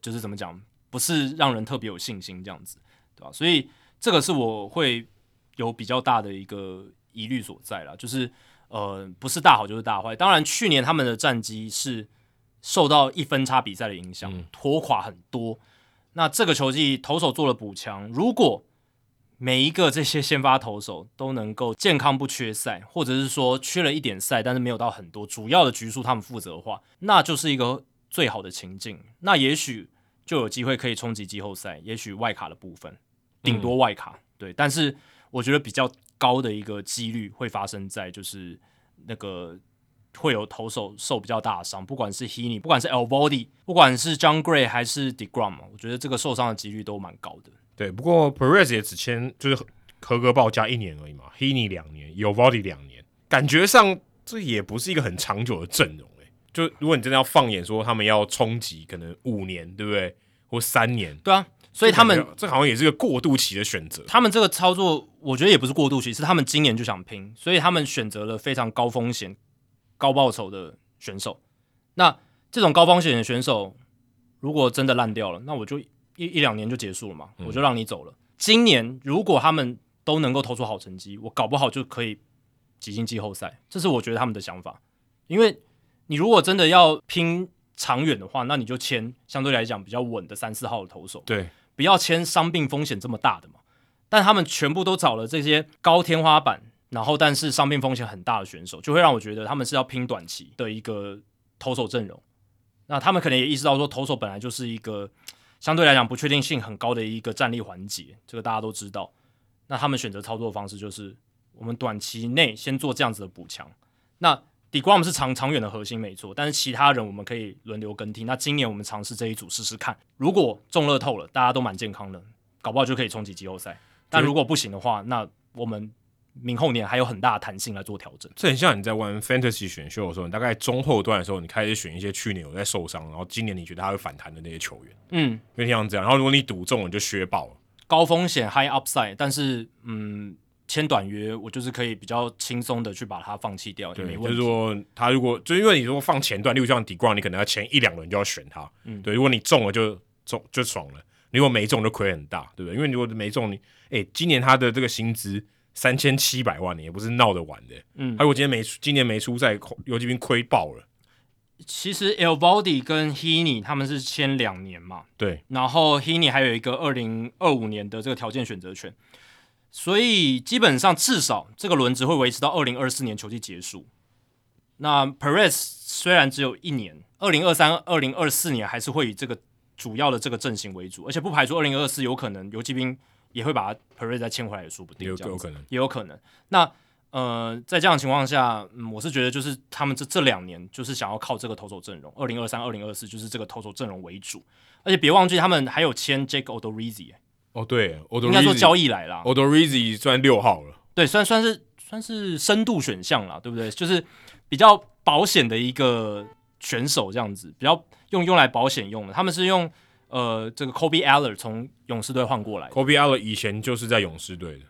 就是怎么讲？不是让人特别有信心这样子，对吧？所以这个是我会有比较大的一个疑虑所在了，就是呃，不是大好就是大坏。当然，去年他们的战绩是受到一分差比赛的影响，拖垮很多。那这个球季投手做了补强，如果每一个这些先发投手都能够健康不缺赛，或者是说缺了一点赛，但是没有到很多主要的局数他们负责的话，那就是一个最好的情境。那也许就有机会可以冲击季后赛，也许外卡的部分，顶多外卡。嗯、对，但是我觉得比较高的一个几率会发生在就是那个会有投手受比较大的伤，不管是 Heaney，不管是 Eovaldi，不管是 John Gray 还是 Degrom，我觉得这个受伤的几率都蛮高的。对，不过 Perez 也只签就是合格报价一年而已嘛，Heaney 两年，Eovaldi 两年，感觉上这也不是一个很长久的阵容诶。就如果你真的要放眼说他们要冲击，可能五年，对不对？或三年？对啊，所以他们这，好像也是个过渡期的选择。他们这个操作，我觉得也不是过渡期，是他们今年就想拼，所以他们选择了非常高风险、高报酬的选手。那这种高风险的选手，如果真的烂掉了，那我就。一一两年就结束了嘛，我就让你走了。嗯、今年如果他们都能够投出好成绩，我搞不好就可以挤进季后赛。这是我觉得他们的想法。因为你如果真的要拼长远的话，那你就签相对来讲比较稳的三四号的投手，对，不要签伤病风险这么大的嘛。但他们全部都找了这些高天花板，然后但是伤病风险很大的选手，就会让我觉得他们是要拼短期的一个投手阵容。那他们可能也意识到说，投手本来就是一个。相对来讲，不确定性很高的一个战力环节，这个大家都知道。那他们选择操作的方式就是，我们短期内先做这样子的补强。那 DeGrom 是长长远的核心没错，但是其他人我们可以轮流更替。那今年我们尝试这一组试试看，如果中乐透了，大家都蛮健康的，搞不好就可以冲击季后赛。但如果不行的话，那我们。明后年还有很大的弹性来做调整，这很像你在玩 Fantasy 选秀的时候，你大概中后段的时候，你开始选一些去年有在受伤，然后今年你觉得他会反弹的那些球员，嗯，因为像这样，然后如果你赌中了，你就削爆了，高风险 High Upside，但是嗯，签短约我就是可以比较轻松的去把它放弃掉，对，没问题。就是说他如果就因为你如果放前段，例如像 DeGrom，你可能要前一两轮就要选他，嗯，对，如果你中了就中就爽了，如果没中就亏很大，对不对？因为如果没中你，哎、欸，今年他的这个薪资。三千七百万，也不是闹着玩的。嗯，他如果今天没今年没出赛，游击兵亏爆了。其实 Elvody 跟 Heaney 他们是签两年嘛，对。然后 Heaney 还有一个二零二五年的这个条件选择权，所以基本上至少这个轮值会维持到二零二四年球季结束。那 Perez 虽然只有一年，二零二三、二零二四年还是会以这个主要的这个阵型为主，而且不排除二零二四有可能游击兵。也会把 Perez 再签回来也说不定，也有可能，也有可能。那呃，在这样的情况下，嗯，我是觉得就是他们这这两年就是想要靠这个投手阵容，二零二三、二零二四就是这个投手阵容为主。而且别忘记他们还有签 Jake Odorizzi。哦，对，应该说交易来了。Odorizzi 算六号了，对，算算是算是深度选项了，对不对？就是比较保险的一个选手，这样子比较用用来保险用的。他们是用。呃，这个 Kolby Allard 从勇士队换过来，Kolby Allard 以前就是在勇士队的，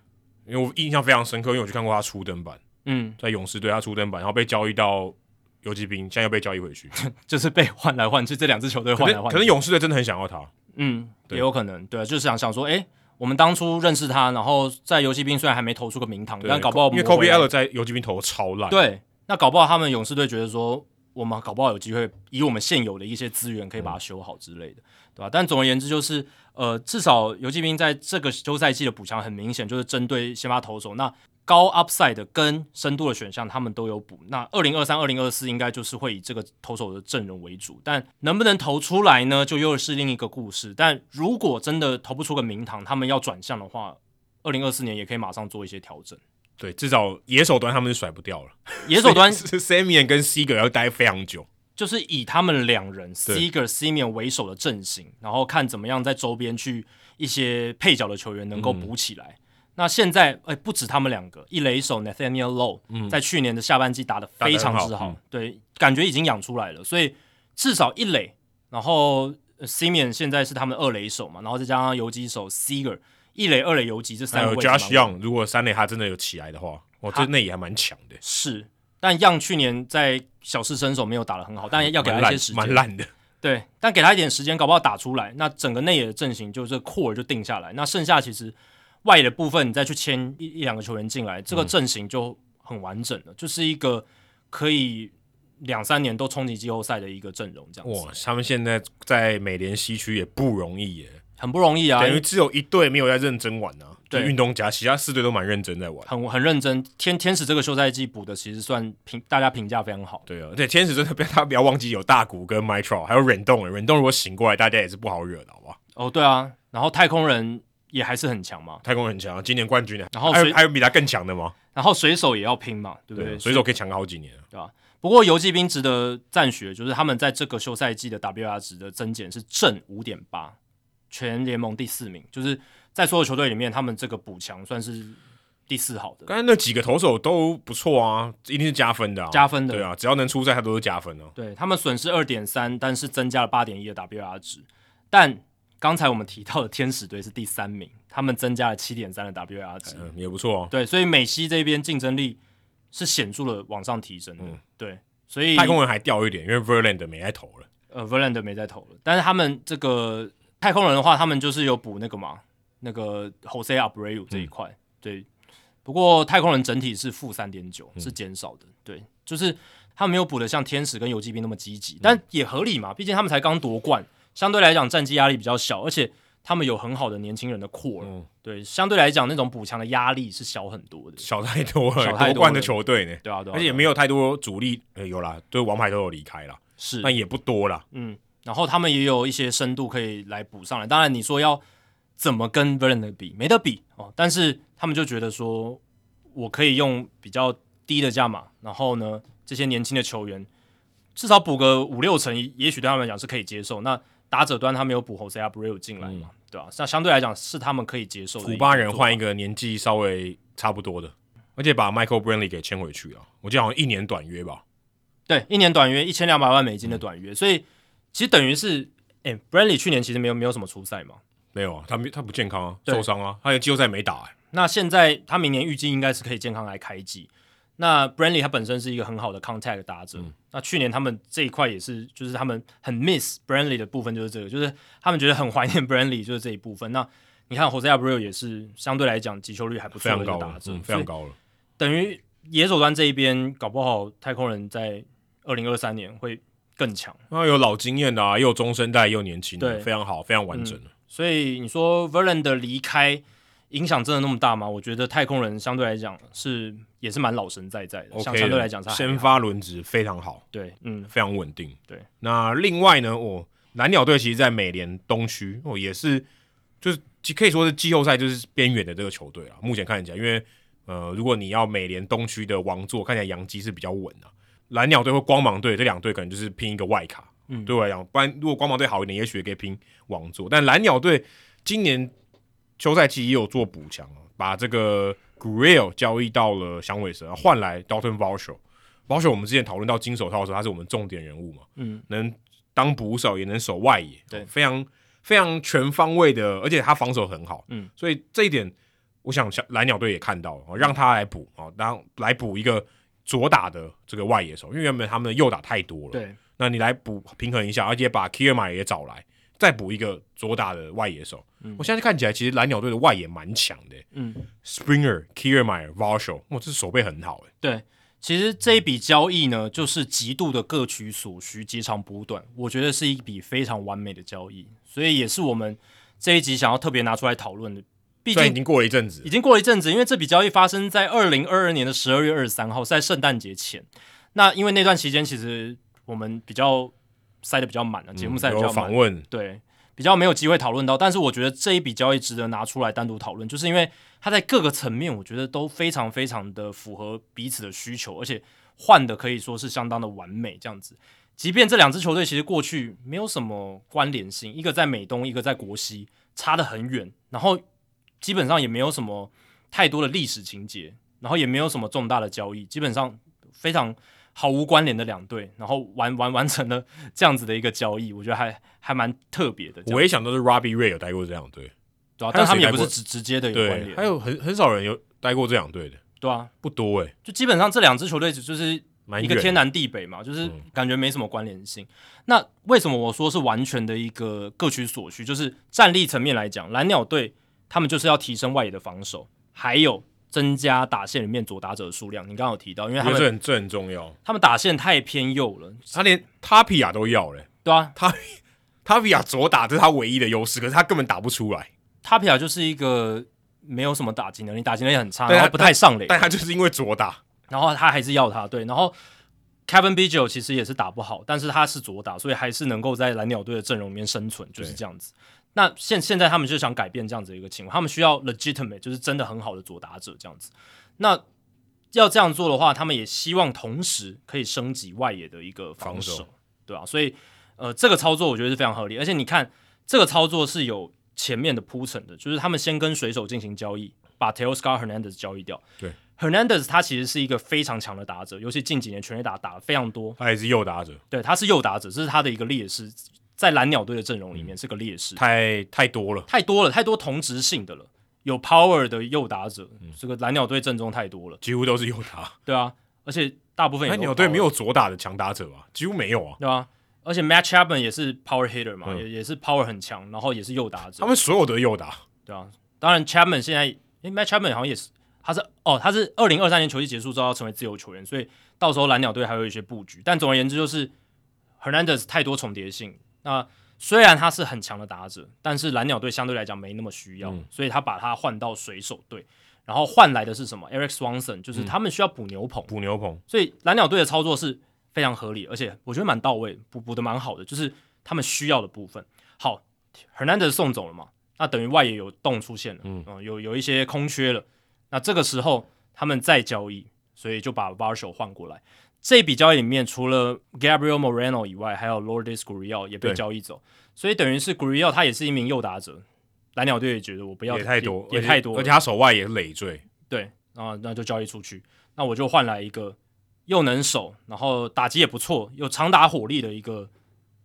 因为我印象非常深刻，因为我去看过他初登板，嗯，在勇士队他初登板，然后被交易到游击兵，现在又被交易回去，*laughs* 就是被换来换去，这两支球队换来换去，可能勇士队真的很想要他，嗯，对也有可能，对，就是想想说，哎，我们当初认识他，然后在游击兵虽然还没投出个名堂，但搞不好因为 Kolby Allard 在游击兵投的超烂，对，那搞不好他们勇士队觉得说。我们搞不好有机会以我们现有的一些资源，可以把它修好之类的，对吧？但总而言之，就是呃，至少游击兵在这个休赛季的补强很明显，就是针对先发投手，那高 upside 跟深度的选项，他们都有补。那二零二三、二零二四应该就是会以这个投手的阵容为主，但能不能投出来呢？就又是另一个故事。但如果真的投不出个名堂，他们要转向的话，二零二四年也可以马上做一些调整。对，至少野手端他们是甩不掉了。野手端，*laughs* Samian 跟 Seager 要待非常久，就是以他们两人 Seager、Semien 为首的阵型，然后看怎么样在周边去一些配角的球员能够补起来。嗯、那现在哎，不止他们两个，一垒手 Nathaniel Lowe、嗯、在去年的下半季打得非常之好，好嗯、对，感觉已经养出来了。所以至少一垒，然后 Semien 现在是他们二垒手嘛，然后再加上游击手 Seager。一垒、二垒游击这三位，Josh Young 如果三垒他真的有起来的话，我这内野还蛮强的。是，但 Young 去年在小试身手没有打得很好，但要给他一些时间，蛮烂的。对，但给他一点时间，搞不好打出来，那整个内野的阵型就这 core 就定下来。那剩下其实外野的部分，你再去签一一两个球员进来，这个阵型就很完整了，就是一个可以两三年都冲击季后赛的一个阵容。这样子。哇，他们现在在美联西区也不容易耶。很不容易啊，等于只有一队没有在认真玩啊。对，运动家其他四队都蛮认真在玩，很很认真。天天使这个休赛季补的其实算评，大家评价非常好。对啊，对天使真的不要，他不要忘记有大谷跟 Mitro，还有忍动，忍动如果醒过来，大家也是不好惹的，好不好？哦，对啊，然后太空人也还是很强嘛，太空人很强，今年冠军呢。然后还有还有比他更强的吗？然后水手也要拼嘛，对不对？水手可以强个好几年，对吧、啊？不过游骑兵值得赞许，就是他们在这个休赛季的 WR 值的增减是正五点八，全联盟第四名，就是。在所有球队里面，他们这个补强算是第四好的。刚才那几个投手都不错啊，一定是加分的啊，加分的。对啊，只要能出赛，他都是加分的。对，他们损失二点三，但是增加了八点一的 WR 值。但刚才我们提到的天使队是第三名，他们增加了七点三的 WR 值，嗯，也不错哦。对，所以美西这边竞争力是显著的往上提升的。嗯，对，所以太空人还掉一点，因为 Verlander 没在投了。呃，Verlander 没在投了，但是他们这个太空人的话，他们就是有补那个嘛。那个 Jose Abreu 这一块，嗯、对，不过太空人整体是负三点九，是减少的，对，就是他们没有补的像天使跟游击兵那么积极，但也合理嘛，毕竟他们才刚夺冠，相对来讲战绩压力比较小，而且他们有很好的年轻人的 core，、嗯、对，相对来讲那种补强的压力是小很多的，小太多了，夺冠的球队呢，对啊，对啊，而且也没有太多主力，呃，有啦，对，王牌都有离开了，是，但也不多啦，嗯，然后他们也有一些深度可以来补上来，当然你说要。怎么跟 Verlander 比？没得比哦。但是他们就觉得说，我可以用比较低的价码，然后呢，这些年轻的球员至少补个五六成，也许对他们来讲是可以接受。那打者端他没有补 Jose Abreu 进来嘛，嗯、对吧、啊？那相对来讲是他们可以接受的。古巴人换一个年纪稍微差不多的，而且把 Michael Brantley 给签回去了。我记得好像一年短约吧？对，一年短约一千两百万美金的短约，嗯、所以其实等于是，哎，Brantley 去年其实没有没有什么出赛嘛。没有啊，他他不健康啊，受伤啊，他连季后赛没打。那现在他明年预计应该是可以健康来开季。那 Brantley 他本身是一个很好的 contact 打者，嗯、那去年他们这一块也是，就是他们很 miss Brantley 的部分就是这个，就是他们觉得很怀念 *laughs* Brantley 就是这一部分。那你看 Jose Abreu 也是相对来讲击球率还不错的一个打者，非常高了。等于野手端这一边搞不好太空人在二零二三年会更强。那有老经验的啊，又有中生代，又有年轻的，非常好，非常完整。嗯所以你说 Verlander 的离开影响真的那么大吗？我觉得太空人相对来讲是也是蛮老神在在的相对来讲，先发轮值非常好，对，嗯，非常稳定。对，那另外呢，哦，蓝鸟队其实，在美联东区哦，也是就是可以说是季后赛就是边缘的这个球队啊。目前看起来，因为呃，如果你要美联东区的王座，看起来洋基是比较稳的，蓝鸟队或光芒队这两队可能就是拼一个外卡。嗯，对我来讲，不然如果光芒队好一点，也许也可以拼王座。但蓝鸟队今年休赛期也有做补强，把这个 Gurriel 交易到了响尾蛇，换来 Dalton Varsho。Varsho 我们之前讨论到金手套的时候，他是我们重点人物嘛，嗯，能当捕手也能守外野，对，非常非常全方位的，而且他防守很好，嗯，所以这一点我想蓝鸟队也看到了，让他来补啊，当来补一个左打的这个外野手，因为原本他们的右打太多了，对。那你来补平衡一下，而且把 Kiermaier 也找来，再补一个左打的外野手。嗯、我现在看起来，其实蓝鸟队的外野蛮强的。嗯，Springer、Kiermaier、Varsho，哇，这手背很好诶。对，其实这一笔交易呢，就是极度的各取所需，截长补短，我觉得是一笔非常完美的交易，所以也是我们这一集想要特别拿出来讨论的。毕竟已经过了一阵子，已经过了一阵子，因为这笔交易发生在二零二二年的十二月二十三号，是在圣诞节前。那因为那段期间其实。我们比较塞的比较满了，节目塞的比较满，访问对，比较没有机会讨论到。但是我觉得这一笔交易值得拿出来单独讨论，就是因为它在各个层面，我觉得都非常非常的符合彼此的需求，而且换的可以说是相当的完美。这样子，即便这两支球队其实过去没有什么关联性，一个在美东，一个在国西，差得很远，然后基本上也没有什么太多的历史情节，然后也没有什么重大的交易，基本上非常。毫无关联的两队，然后完完完成了这样子的一个交易，我觉得还还蛮特别的。我也想到是 Robbie Ray 有待过这两队，对啊，但他们也不是直直接的有关联。还有很很少人有待过这两队的，对啊，不多诶、欸。就基本上这两支球队就是一个天南地北嘛，就是感觉没什么关联性。嗯、那为什么我说是完全的一个各取所需？就是战力层面来讲，蓝鸟队他们就是要提升外野的防守，还有。增加打线里面左打者的数量，你刚刚有提到，因为他们这很这很重要。他们打线太偏右了，他连 Tapia 都要嘞，对啊，他 Tapia 左打这是他唯一的优势，可是他根本打不出来。Tapia 就是一个没有什么打击能力，打击能力很差，然后不太上垒，但他就是因为左打，然后他还是要他对，然后。Kevin Biggio 其实也是打不好，但是他是左打，所以还是能够在蓝鸟队的阵容里面生存，就是这样子。那现现在他们就想改变这样子的一个情况，他们需要 legitimate，就是真的很好的左打者这样子。那要这样做的话，他们也希望同时可以升级外野的一个防守，防守对吧、啊？所以呃，这个操作我觉得是非常合理，而且你看这个操作是有前面的铺陈的，就是他们先跟水手进行交易，把 Teoscar Hernandez 交易掉，对。Hernandez 他其实是一个非常强的打者，尤其近几年全垒打打的非常多。他也是右打者，对，他是右打者，这是他的一个劣势，在蓝鸟队的阵容里面是个劣势，太太多了，太多了，太多同质性的了。有 power 的右打者，嗯、这个蓝鸟队阵中太多了，几乎都是右打。对啊，而且大部分蓝鸟队没有左打的强打者吧？几乎没有啊。对啊，而且 Matt Chapman 也是 power hitter 嘛，嗯、也也是 power 很强，然后也是右打者。他们所有的右打，对啊，当然 Chapman 现在，诶，Matt Chapman 好像也是。他是哦，他是二零二三年球季结束之后要成为自由球员，所以到时候蓝鸟队还有一些布局。但总而言之，就是 Hernandez 太多重叠性。那虽然他是很强的打者，但是蓝鸟队相对来讲没那么需要，嗯、所以他把他换到水手队，然后换来的是什么？Erik Swanson，就是他们需要补牛棚，补、嗯、牛棚。所以蓝鸟队的操作是非常合理，而且我觉得蛮到位，补补的蛮好的，就是他们需要的部分。好，Hernandez 送走了嘛？那等于外野有洞出现了，嗯，嗯有有一些空缺了。那这个时候他们再交易，所以就把 Varsho 换过来。这笔交易里面，除了 Gabriel Moreno 以外，还有 Lourdes Gurriel 也被交易走，所以等于是 Gurriel 他也是一名右打者。蓝鸟队也觉得我不要也太多，也，太多，而且他手腕也是累赘。对，然后那就交易出去，那我就换来一个又能守，然后打击也不错，有长打火力的一个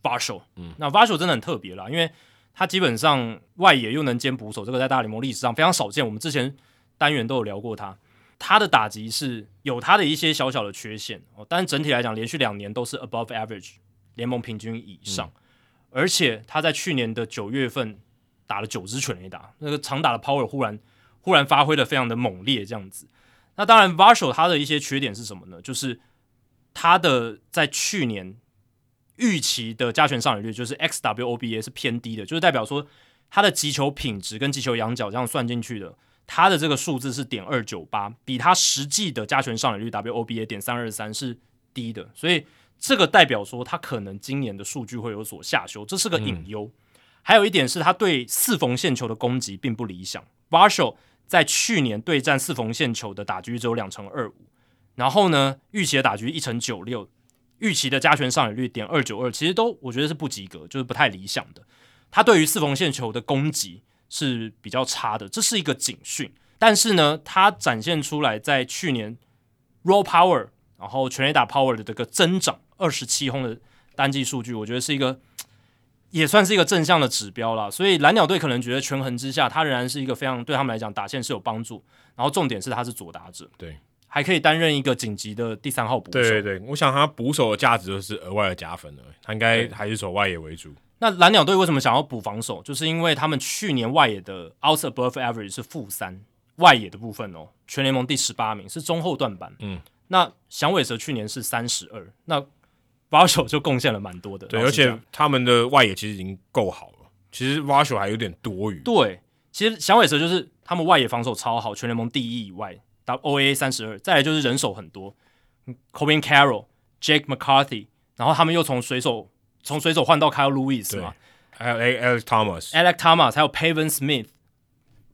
Varsho。嗯，那 Varsho 真的很特别啦，因为他基本上外野又能兼捕手，这个在大联盟历史上非常少见。我们之前。单元都有聊过他，他的打击是有他的一些小小的缺陷哦，但是整体来讲，连续两年都是 above average，联盟平均以上，嗯、而且他在去年的九月份打了九支全垒打，那个长打的 power 忽然忽然发挥的非常的猛烈，这样子。那当然，Varsho 他的一些缺点是什么呢？就是他的在去年预期的加权上垒率就是 xWOBA 是偏低的，就是代表说他的击球品质跟击球仰角这样算进去的。他的这个数字是点二九八，比他实际的加权上垒率 WOBA 点三二三是低的，所以这个代表说他可能今年的数据会有所下修，这是个隐忧。嗯、还有一点是他对四缝线球的攻击并不理想，Varsho 在去年对战四缝线球的打击只有两成二五，然后呢预期的打击一成九六，预期的加权上垒率点二九二，其实都我觉得是不及格，就是不太理想的。他对于四缝线球的攻击。是比较差的，这是一个警讯。但是呢，它展现出来在去年 raw power，然后全垒打 power 的这个增长，二十七轰的单季数据，我觉得是一个也算是一个正向的指标啦。所以蓝鸟队可能觉得权衡之下，他仍然是一个非常对他们来讲打线是有帮助。然后重点是他是左打者，对，还可以担任一个紧急的第三号捕手。对对对，我想他捕手的价值就是额外的加分了，他应该还是守外野为主。那蓝鸟队为什么想要补防守？就是因为他们去年外野的 outs above average 是负三，外野的部分哦，全联盟第十八名，是中后段板。嗯，那响尾蛇去年是三十二，那 Varsho 就贡献了蛮多的。对，而且他们的外野其实已经够好了，其实 Varsho 还有点多余。对，其实响尾蛇就是他们外野防守超好，全联盟第一以外，WOA 三十二，再来就是人手很多，Corbin Carroll、Jake McCarthy，然后他们又从水手。从水手换到 Kyle Lewis 嘛，还有 Alex Thomas，Alex Thomas 还有 Pavin Smith，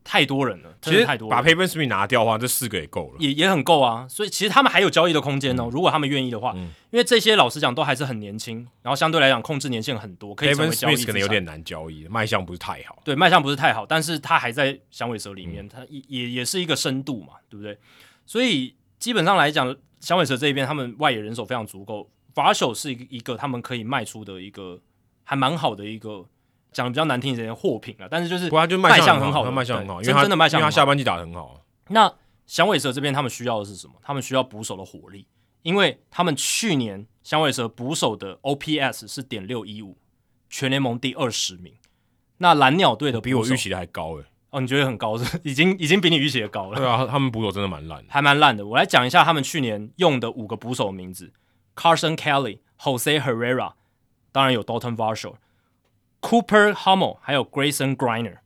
太多人了，其实太多。把 Pavin Smith 拿掉的话，这四个也够了，也也很够啊。所以其实他们还有交易的空间哦，嗯、如果他们愿意的话。嗯、因为这些老实讲都还是很年轻，然后相对来讲控制年限很多，可以成为交易。Smith 可能有点难交易，卖相不是太好。对，卖相不是太好，但是他还在响尾蛇里面，嗯、他也也也是一个深度嘛，对不对？所以基本上来讲，响尾蛇这一边他们外野人手非常足够，Varsho 是一个一个他们可以卖出的一个。还蛮好的一个讲的比较难听一点货品啊，但是就是他就卖相很好，他卖相很好，因为他真的卖相，因为他下半季打得很好。那响尾蛇这边他们需要的是什么？他们需要捕手的火力，因为他们去年响尾蛇捕手的 OPS 是点六一五，全联盟第二十名。那蓝鸟队的比我预期的还高诶。哦，你觉得很高是？*laughs* 已经已经比你预期的高了。对啊，他们捕手真的蛮烂的，还蛮烂的。我来讲一下他们去年用的五个捕手的名字：Carson Kelly、Jose Herrera。当然有 Dalton Varsho、Cooper Hummel 还有 Grayson Griner。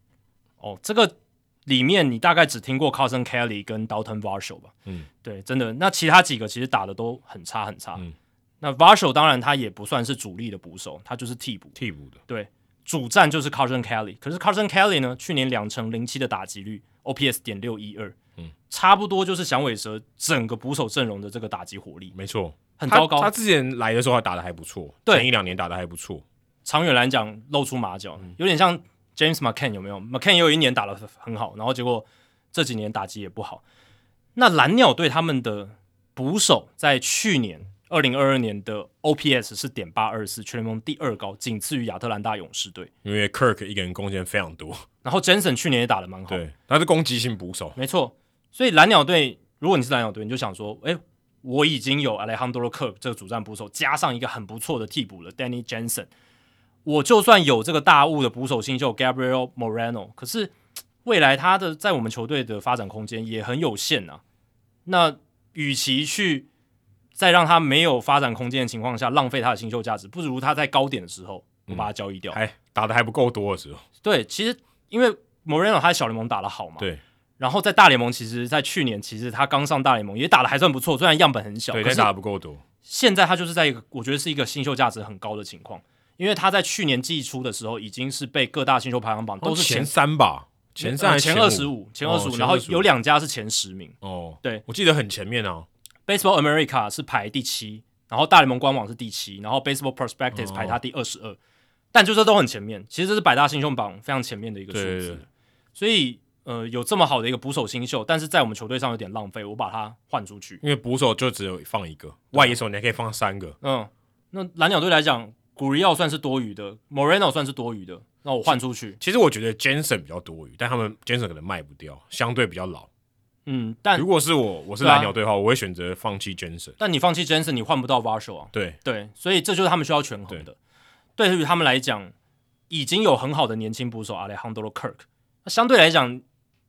哦，这个里面你大概只听过 Carson Kelly 跟 Dalton Varsho 吧？嗯，对，真的。那其他几个其实打的都很差很差。嗯，那 Varsho 当然他也不算是主力的捕手，他就是替补。替补的。对，主战就是 Carson Kelly。可是 Carson Kelly 呢，去年两成零七的打击率，OPS 点六一二。嗯，差不多就是响尾蛇整个捕手阵容的这个打击火力，没错，很糟糕。他，他之前来的时候还打的还不错，对，前一两年打的还不错。长远来讲，露出马脚，有点像 James McCann 有没有？McCann 也有一年打的很好，然后结果这几年打击也不好。那蓝鸟队他们的捕手在去年二零二二年的 OPS 是点八二四，全联盟第二高，仅次于亚特兰大勇士队。因为 Kirk 一个人贡献非常多，然后 Jensen 去年也打的蛮好，对，他是攻击性捕手，没错。所以蓝鸟队，如果你是蓝鸟队，你就想说，哎，我已经有 Alejandro Kirk 这个主战捕手，加上一个很不错的替补了 Danny Jansen，我就算有这个大物的捕手新秀 Gabriel Moreno，可是未来他的在我们球队的发展空间也很有限啊。那与其去在让他没有发展空间的情况下浪费他的新秀价值，不如他在高点的时候我把他交易掉，还打的还不够多的时候。对，其实因为 Moreno 他在小联盟打的好嘛，对。然后在大联盟，其实，在去年其实他刚上大联盟也打的还算不错，虽然样本很小，对，但打得不够多。现在他就是在一个我觉得是一个新秀价值很高的情况，因为他在去年季初的时候已经是被各大新秀排行榜都是前，前三吧，前三前二十五，前二十五，然后有两家是前十名。哦，对，我记得很前面啊。Baseball America 是排第七，然后大联盟官网是第七，然后 Baseball Prospectus 排他第二十二，但就这都很前面。其实这是百大新秀榜非常前面的一个数字，所以。呃，有这么好的一个捕手新秀，但是在我们球队上有点浪费，我把它换出去。因为捕手就只有放一个，外野手你还可以放三个。嗯，那蓝鸟队来讲，古里奥算是多余的，Moreno 算是多余的，那我换出去。其实我觉得 Jensen 比较多余，但他们 Jensen 可能卖不掉，相对比较老。嗯，但如果是我，我是蓝鸟队的话，啊、我会选择放弃 Jensen。但你放弃 Jensen，你换不到 Varsho 啊。对对，所以这就是他们需要权衡的。对，对于他们来讲，已经有很好的年轻捕手 Alejandro Kirk，那相对来讲。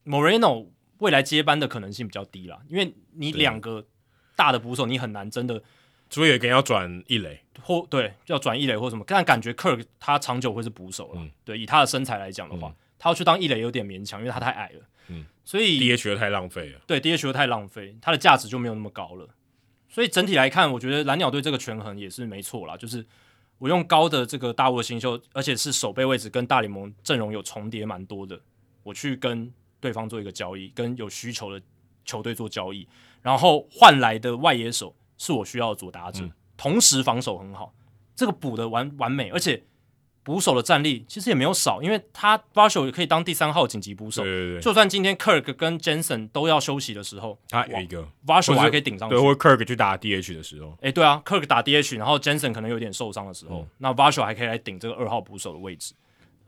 Moreno 未来接班的可能性比较低啦，因为你两个大的捕手，你很难真的，除非有一个人要转一垒，或对要转一垒或什么，但感觉 Kirk 他长久会是捕手了，嗯、对，以他的身材来讲的话，嗯、他要去当一垒有点勉强，因为他太矮了，嗯，所以 DH 又太浪费了，对 DH 又太浪费，他的价值就没有那么高了，所以整体来看，我觉得蓝鸟队这个权衡也是没错啦，就是我用高的这个大物新秀，而且是守备位置跟大联盟阵容有重叠蛮多的，我去跟。对方做一个交易，跟有需求的球队做交易，然后换来的外野手是我需要的左打者，嗯、同时防守很好，这个补的完完美，而且捕手的战力其实也没有少，因为他 Varsho 也可以当第三号紧急捕手，对对对，就算今天 Kirk 跟 Jensen 都要休息的时候，他有一个 Varsho 还可以顶上去，对，或 Kirk 去打 DH 的时候，哎，对啊，Kirk 打 DH，然后 Jensen 可能有点受伤的时候，嗯、那 Varsho 还可以来顶这个二号捕手的位置。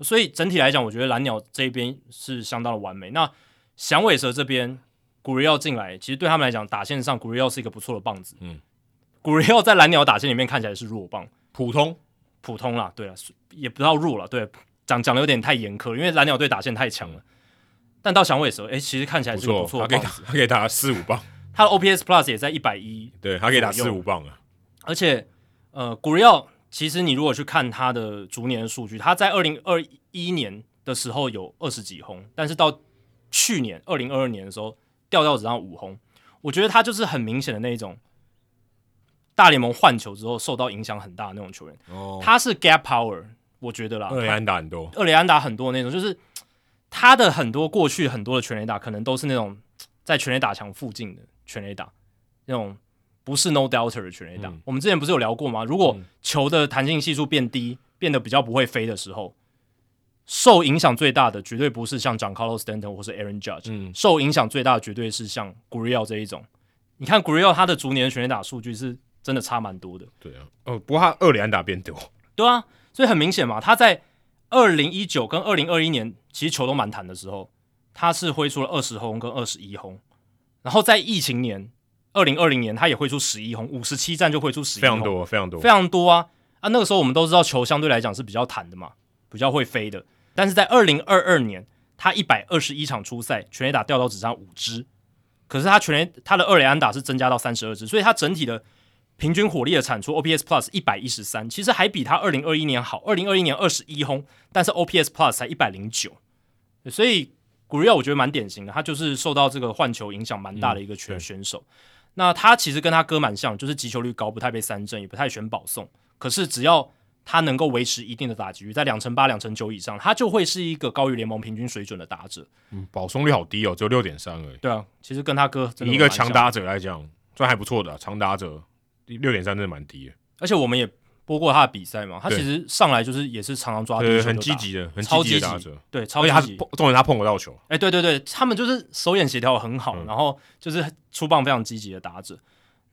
所以整体来讲，我觉得蓝鸟这边是相当的完美。那响尾蛇这边，古瑞奥进来，其实对他们来讲，打线上古瑞奥是一个不错的棒子。嗯，古瑞奥在蓝鸟打线里面看起来是弱棒，普通普通啦，对啊，也不知道弱了。对，讲讲的有点太严苛，因为蓝鸟队打线太强了。但到响尾蛇，哎，其实看起来是个不错的棒子，他可以打四五棒，他的 OPS Plus 也在一百一，对他可以打四五棒啊。而且，呃，古瑞奥。其实你如果去看他的逐年的数据，他在二零二一年的时候有二十几轰，但是到去年二零二二年的时候掉到只剩五轰。我觉得他就是很明显的那一种大联盟换球之后受到影响很大的那种球员。哦，他是 gap power，我觉得啦。二垒安打很多，二垒安打很多那种，就是他的很多过去很多的全垒打可能都是那种在全垒打墙附近的全垒打那种。不是 no doubter 的全垒打，嗯、我们之前不是有聊过吗？如果球的弹性系数变低，变得比较不会飞的时候，受影响最大的绝对不是像 Giancarlo Stanton 或是 Aaron Judge，嗯、受影响最大的绝对是像 Gurriel 这一种。你看 Gurriel 他的逐年全垒打数据是真的差蛮多的。对啊，哦，不过他二垒安打变多。对啊，所以很明显嘛，他在二零一九跟二零二一年其实球都蛮弹的时候，他是挥出了二十轰跟二十一轰，然后在疫情年。二零二零年，他也会出十一轰，五十七战就会出十一轰，非常多，非常多，非常多啊！啊，那个时候我们都知道球相对来讲是比较弹的嘛，比较会飞的。但是在二零二二年，他一百二十一场出赛，全垒打掉到只剩五支，可是他全垒他的二垒安打是增加到三十二支，所以他整体的平均火力的产出 OPS Plus 一百一十三，其实还比他二零二一年好。二零二一年二十一轰，但是 OPS Plus 才一百零九，所以 Gurriel 我觉得蛮典型的，他就是受到这个换球影响蛮大的一个选选手。嗯、那他其实跟他哥蛮像，就是击球率高，不太被三振，也不太选保送。可是只要他能够维持一定的打击率，在两成八、两成九以上，他就会是一个高于联盟平均水准的打者。嗯，保送率好低哦，只有六点三而已。对啊，其实跟他哥一个强打者来讲，算还不错的、啊、长打者。六点三真的蛮低的，而且我们也播过他的比赛嘛，他其实上来就是也是常常抓很积极的，很积极的打者，对，超级积极。重点他碰得到球，哎、欸，对对对，他们就是手眼协调很好，嗯、然后就是出棒非常积极的打者。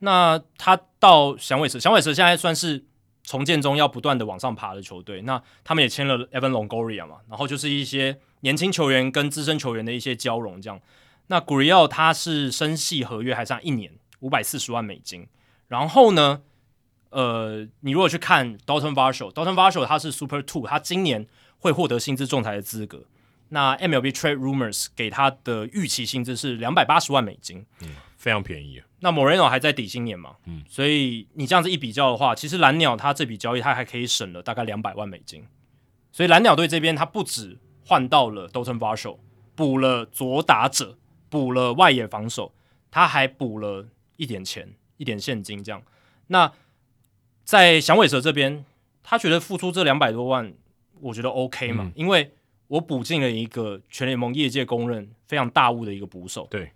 那他到响尾蛇，响尾蛇现在算是重建中要不断的往上爬的球队。那他们也签了 Evan Longoria 嘛，然后就是一些年轻球员跟资深球员的一些交融这样。那 Gurriel 他是生系合约还剩一年，五百四十万美金。然后呢，呃，你如果去看 Dalton Varsho，Dalton Varsho 他是 Super Two，他今年会获得薪资仲裁的资格。那 MLB Trade Rumors 给他的预期薪资是两百八十万美金，嗯，非常便宜。那 Moreno 还在底薪年嘛，嗯，所以你这样子一比较的话，其实蓝鸟他这笔交易他还可以省了大概两百万美金。所以蓝鸟队这边他不止换到了 Dalton Varsho，补了左打者，补了外野防守，他还补了一点钱。一点现金这样，那在响尾蛇这边，他觉得付出这两百多万，我觉得 OK 嘛，嗯、因为我补进了一个全联盟业界公认非常大物的一个捕手，对。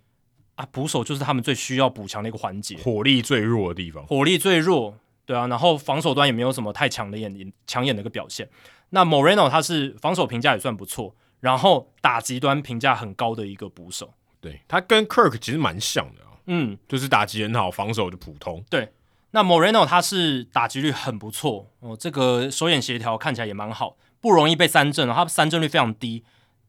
啊，捕手就是他们最需要补强的一个环节，火力最弱的地方，火力最弱，对啊，然后防守端也没有什么太强的眼抢眼的一个表现。那 Moreno 他是防守评价也算不错，然后打击端评价很高的一个捕手，对他跟 Kirk 其实蛮像的。嗯，就是打击很好，防守就普通。对，那 Moreno 他是打击率很不错哦，这个手眼协调看起来也蛮好，不容易被三振，他三振率非常低。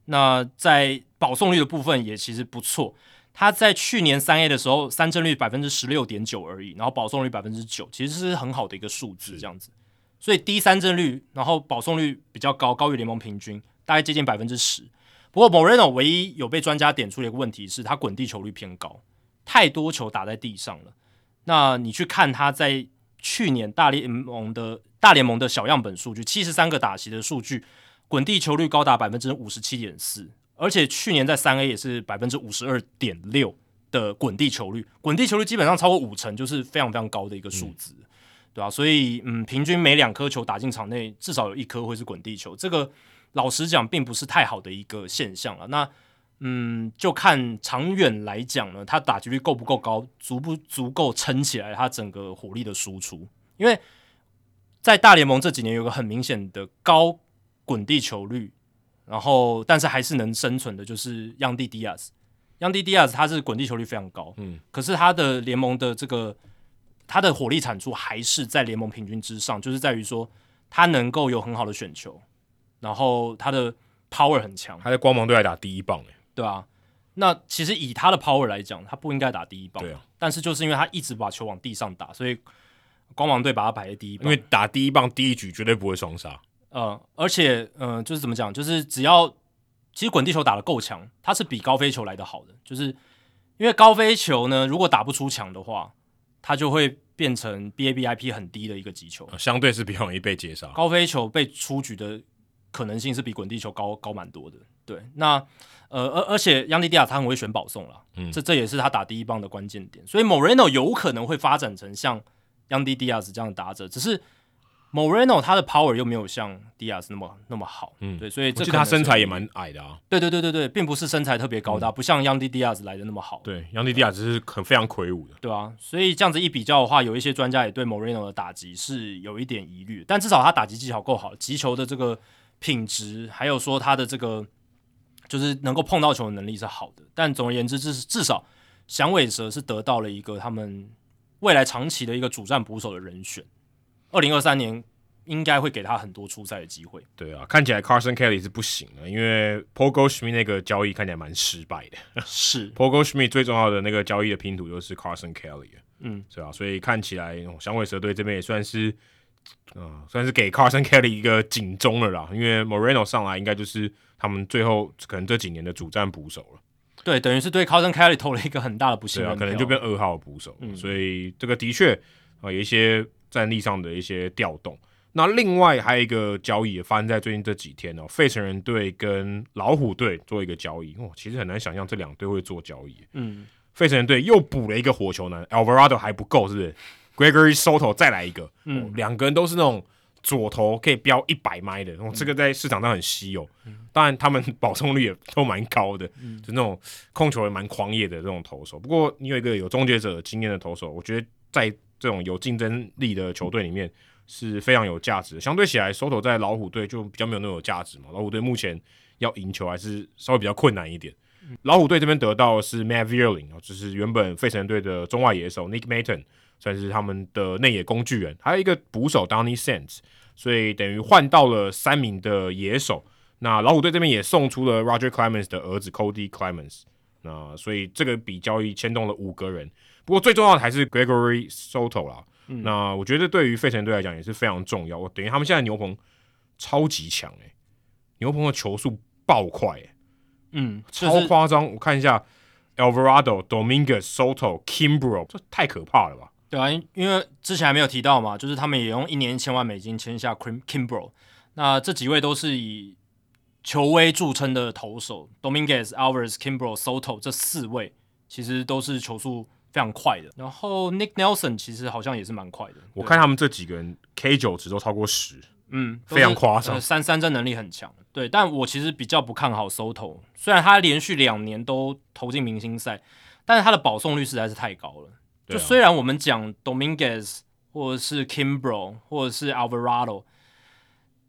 那在保送率的部分也其实不错，他在去年三 A 的时候三振率百分之十六点九而已，然后保送率百分之九，其实是很好的一个数字，这样子。所以低三振率，然后保送率比较高，高于联盟平均，大概接近百分之十。不过 Moreno 唯一有被专家点出的一个问题是，他滚地球率偏高。太多球打在地上了。那你去看他在去年大联盟的大联盟的小样本数据，七十三个打席的数据，滚地球率高达百分之五十七点四，而且去年在三 A 也是百分之五十二点六的滚地球率，滚地球率基本上超过五成，就是非常非常高的一个数字，嗯、对吧、啊？所以嗯，平均每两颗球打进场内，至少有一颗会是滚地球，这个老实讲，并不是太好的一个现象了。那嗯，就看长远来讲呢，他打击率够不够高，足不足够撑起来他整个火力的输出。因为在大联盟这几年有个很明显的高滚地球率，然后但是还是能生存的，就是 Yandy Diaz。Yandy Diaz 他是滚地球率非常高，嗯，可是他的联盟的这个他的火力产出还是在联盟平均之上，就是在于说他能够有很好的选球，然后他的 power 很强。他在光芒队还打第一棒，欸对啊，那其实以他的 power 来讲，他不应该打第一棒。对啊，但是就是因为他一直把球往地上打，所以光芒队把他排在第一棒。因为打第一棒第一局绝对不会双杀。呃，而且嗯、呃，就是怎么讲，就是只要其实滚地球打得够强，他是比高飞球来得好的。就是因为高飞球呢，如果打不出墙的话，他就会变成 BABIP 很低的一个击球，相对是比较容易被截杀。高飞球被出局的可能性是比滚地球高高蛮多的。对，那。呃，而而且杨迪迪亚他很会选保送了，嗯，这这也是他打第一棒的关键点，所以 Moreno 有可能会发展成像杨迪迪亚斯这样的打者，只是 Moreno 他的 power 又没有像迪亚斯那么那么好，嗯，对，所以这他身材也蛮矮的啊，对对对对对，并不是身材特别高大，嗯、不像杨迪迪亚斯来的那么好，对，杨迪迪亚斯是很非常魁梧的，对啊，所以这样子一比较的话，有一些专家也对 Moreno 的打击是有一点疑虑，但至少他打击技巧够好，击球的这个品质，还有说他的这个。就是能够碰到球的能力是好的，但总而言之，至至少响尾蛇是得到了一个他们未来长期的一个主战捕手的人选。二零二三年应该会给他很多出赛的机会。对啊，看起来 Carson Kelly 是不行了，因为 Paul Goldschmidt 那个交易看起来蛮失败的。是 *laughs* Paul Goldschmidt 最重要的那个交易的拼图就是 Carson Kelly。嗯，是啊，所以看起来响尾蛇队这边也算是，嗯、呃，算是给 Carson Kelly 一个警钟了啦，因为 Moreno 上来应该就是。他们最后可能这几年的主战捕手了，对，等于是对 Carson Kelly 投了一个很大的不信任、啊，可能就变二号捕手。嗯，所以这个的确，啊，有一些战力上的一些调动。那另外还有一个交易也发生在最近这几天哦，费城人队跟老虎队做一个交易哦，其实很难想象这两队会做交易。嗯，费城人队又补了一个火球男，Alvarado 还不够，是不是？Gregory Soto 再来一个，嗯，哦、两个人都是那种左投可以飙一百迈的，哦，这个在市场上很稀有。嗯、当然他们保送率也都蛮高的，嗯、就那种控球也蛮狂野的这种投手。不过你有一个有终结者经验的投手，我觉得在这种有竞争力的球队里面。是非常有价值的。相对起来，Soto 在老虎队就比较没有那么有价值嘛。老虎队目前要赢球还是稍微比较困难一点。嗯、老虎队这边得到的是 Matt Vierling 就是原本费城队的中外野手 Nick Maton，算是他们的内野工具人，还有一个捕手 Donny Sands，所以等于换到了三名的野手。那老虎队这边也送出了 Roger Clemens 的儿子 Cody Clemens，那所以这个笔交易牵动了五个人。不过最重要的还是 Gregory Soto 啦。嗯、那我觉得对于费城队来讲也是非常重要。我等于他们现在牛棚超级强诶、欸，牛棚的球速爆快诶、欸，嗯，超夸张。我看一下，Alvarado、Dominguez、Soto、Kimbrel，这太可怕了吧？对啊，因为之前还没有提到嘛，就是他们也用一年一千万美金签下 Kimbrel。那这几位都是以球威著称的投手，Dominguez、Alvarez、Kimbrel、Soto 这四位其实都是球速。非常快的，然后 Nick Nelson 其实好像也是蛮快的。我看他们这几个人 K 九值都超过十，嗯，非常夸张。三三振能力很强，对。但我其实比较不看好 Soto，虽然他连续两年都投进明星赛，但是他的保送率实在是太高了。就虽然我们讲 Dominguez 或者是 Kimbrel 或者是 Alvarado，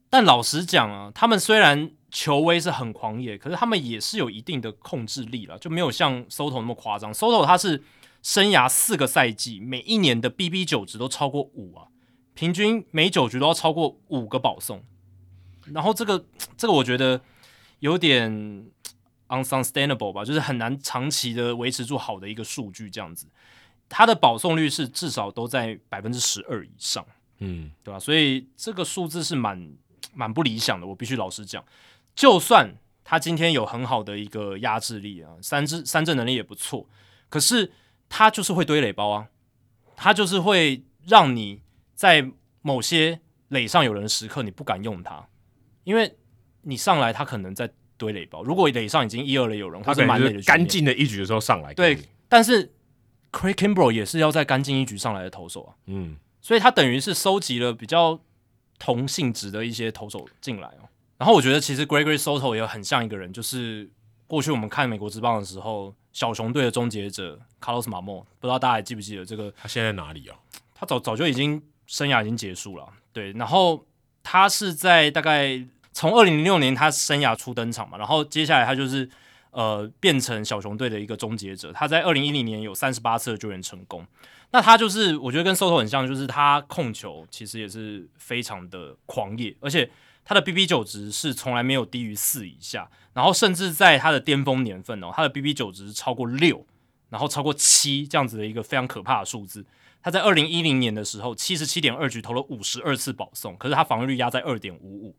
但老实讲啊，他们虽然球威是很狂野，可是他们也是有一定的控制力了，就没有像 Soto 那么夸张。Soto 他是。生涯四个赛季，每一年的 BB 九值都超过五啊，平均每九局都要超过五个保送，然后这个这个我觉得有点 unsustainable 吧，就是很难长期的维持住好的一个数据这样子。他的保送率是至少都在百分之十二以上，嗯，对吧？所以这个数字是蛮蛮不理想的，我必须老实讲。就算他今天有很好的一个压制力啊，三支三振能力也不错，可是。他就是会堆垒包啊，他就是会让你在某些垒上有人的时刻，你不敢用他，因为你上来他可能在堆垒包。如果垒上已经一二垒有人，他是满垒的干净的一局的时候上来，对。但是 Craig Kimbrel 也是要在干净一局上来的投手啊，嗯，所以他等于是收集了比较同性质的一些投手进来哦。然后我觉得其实 Gregory Soto 也很像一个人，就是过去我们看美国职棒的时候。小熊队的终结者 Carlos Marmol，不知道大家还记不记得这个？他现在哪里啊？*tsk* 他早早就已经生涯已经结束了。对，然后他是在大概从二零零六年他生涯初登场嘛，然后接下来他就是呃变成小熊队的一个终结者。他在二零一零年有三十八次的救援成功。那他就是我觉得跟 Soto 很像，就是他控球其实也是非常的狂野，而且。他的 BB 九值是从来没有低于四以下，然后甚至在他的巅峰年份哦，他的 BB 九值超过六，然后超过七这样子的一个非常可怕的数字。他在二零一零年的时候，七十七点二局投了五十二次保送，可是他防御率压在二点五五。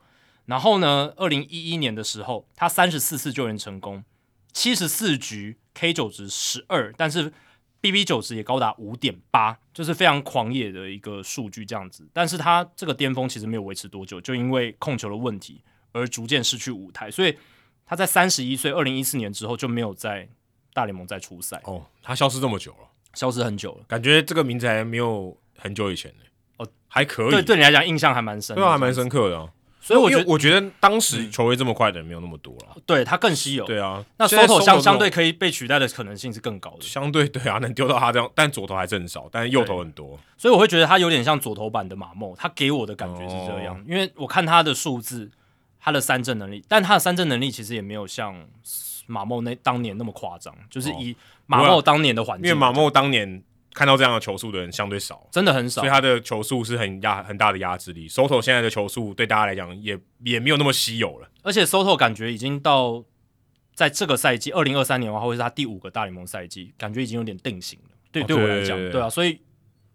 然后呢，二零一一年的时候，他三十四次救援成功，七十四局 K 九值十二，但是。BB 九十也高达五点八，就是非常狂野的一个数据，这样子。但是他这个巅峰其实没有维持多久，就因为控球的问题而逐渐失去舞台。所以他在三十一岁，二零一四年之后就没有在大联盟再出赛。哦，他消失这么久了，消失很久了，感觉这个名字还没有很久以前呢。哦，还可以。对，对你来讲印象还蛮深，对，还蛮深刻的。所以我觉得，我觉得当时球威这么快的人没有那么多了，嗯，对他更稀有。对啊，那 Soto 相相对可以被取代的可能性是更高的。相对对啊，能丢到他这样，但左头还是很少，但是右头很多。所以我会觉得他有点像左头版的马梦，他给我的感觉是这样。哦，因为我看他的数字，他的三振能力，但他的三振能力其实也没有像马梦那当年那么夸张，就是以马梦当年的环境，因为马梦当年。看到这样的球速的人相对少，真的很少，所以他的球速是很压很大的压制力。Soto 现在的球速对大家来讲也也没有那么稀有了，而且 Soto 感觉已经到在这个赛季二零二三年的话，会是他第五个大联盟赛季，感觉已经有点定型了。对，对我来讲，对啊，所以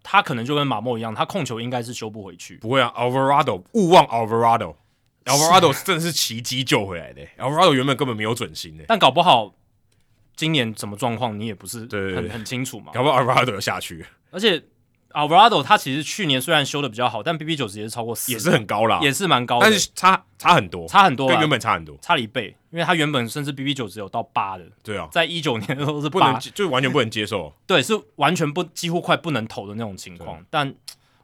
他可能就跟马莫一样，他控球应该是修不回去。不会啊，Alvarado 勿忘 Alvarado，Alvarado *laughs* 真的是奇迹救回来的。Alvarado 原本根本没有准心的，但搞不好。今年什么状况你也不是很很清楚嘛？搞不好阿尔瓦多下去。而且 Alvarado 他其实去年虽然修的比较好，但 BB 九十也是超过四，也是很高啦，也是蛮高的，但是差差很多，差很多，跟原本差很多，差了一倍，因为他原本甚至 BB 九十有到八的，对啊，在一九年的时候是不能，就完全不能接受，*laughs* 对，是完全不几乎快不能投的那种情况。但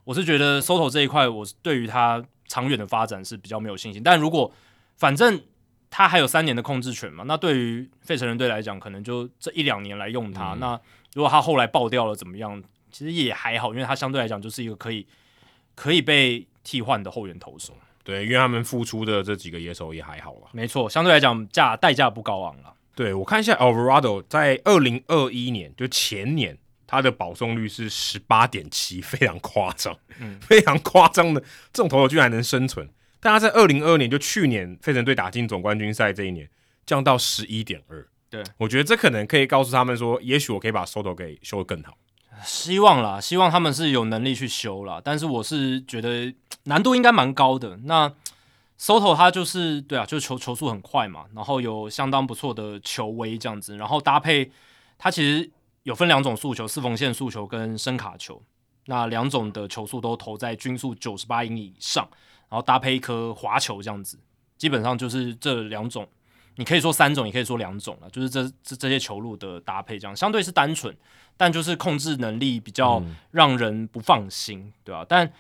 我是觉得 Soto 这一块，我对于他长远的发展是比较没有信心。但如果反正他还有三年的控制权嘛，那对于费城人队来讲，可能就这一两年来用他，嗯、那。如果他后来爆掉了怎么样？其实也还好，因为他相对来讲就是一个可以可以被替换的后援投手。对，因为他们付出的这几个野手也还好了。没错，相对来讲价代价不高昂了。对，我看一下 Alvarado 在二零二一年就前年，他的保送率是十八点七，非常夸张，嗯，非常夸张的这种投手居然能生存。但他在二零二二年就去年费城队打进总冠军赛这一年降到十一点二。对，我觉得这可能可以告诉他们说，也许我可以把 Soto 给修得更好。希望啦，希望他们是有能力去修啦。但是我是觉得难度应该蛮高的。那 Soto 他就是对啊，就是球球速很快嘛，然后有相当不错的球威这样子，然后搭配他其实有分两种速球，四缝线速球跟伸卡球，那两种的球速都投在均速九十八英里以上，然后搭配一颗滑球这样子，基本上就是这两种。你可以说三种，也可以说两种了，就是这这这些球路的搭配，这样相对是单纯，但就是控制能力比较让人不放心，嗯、对吧、啊？但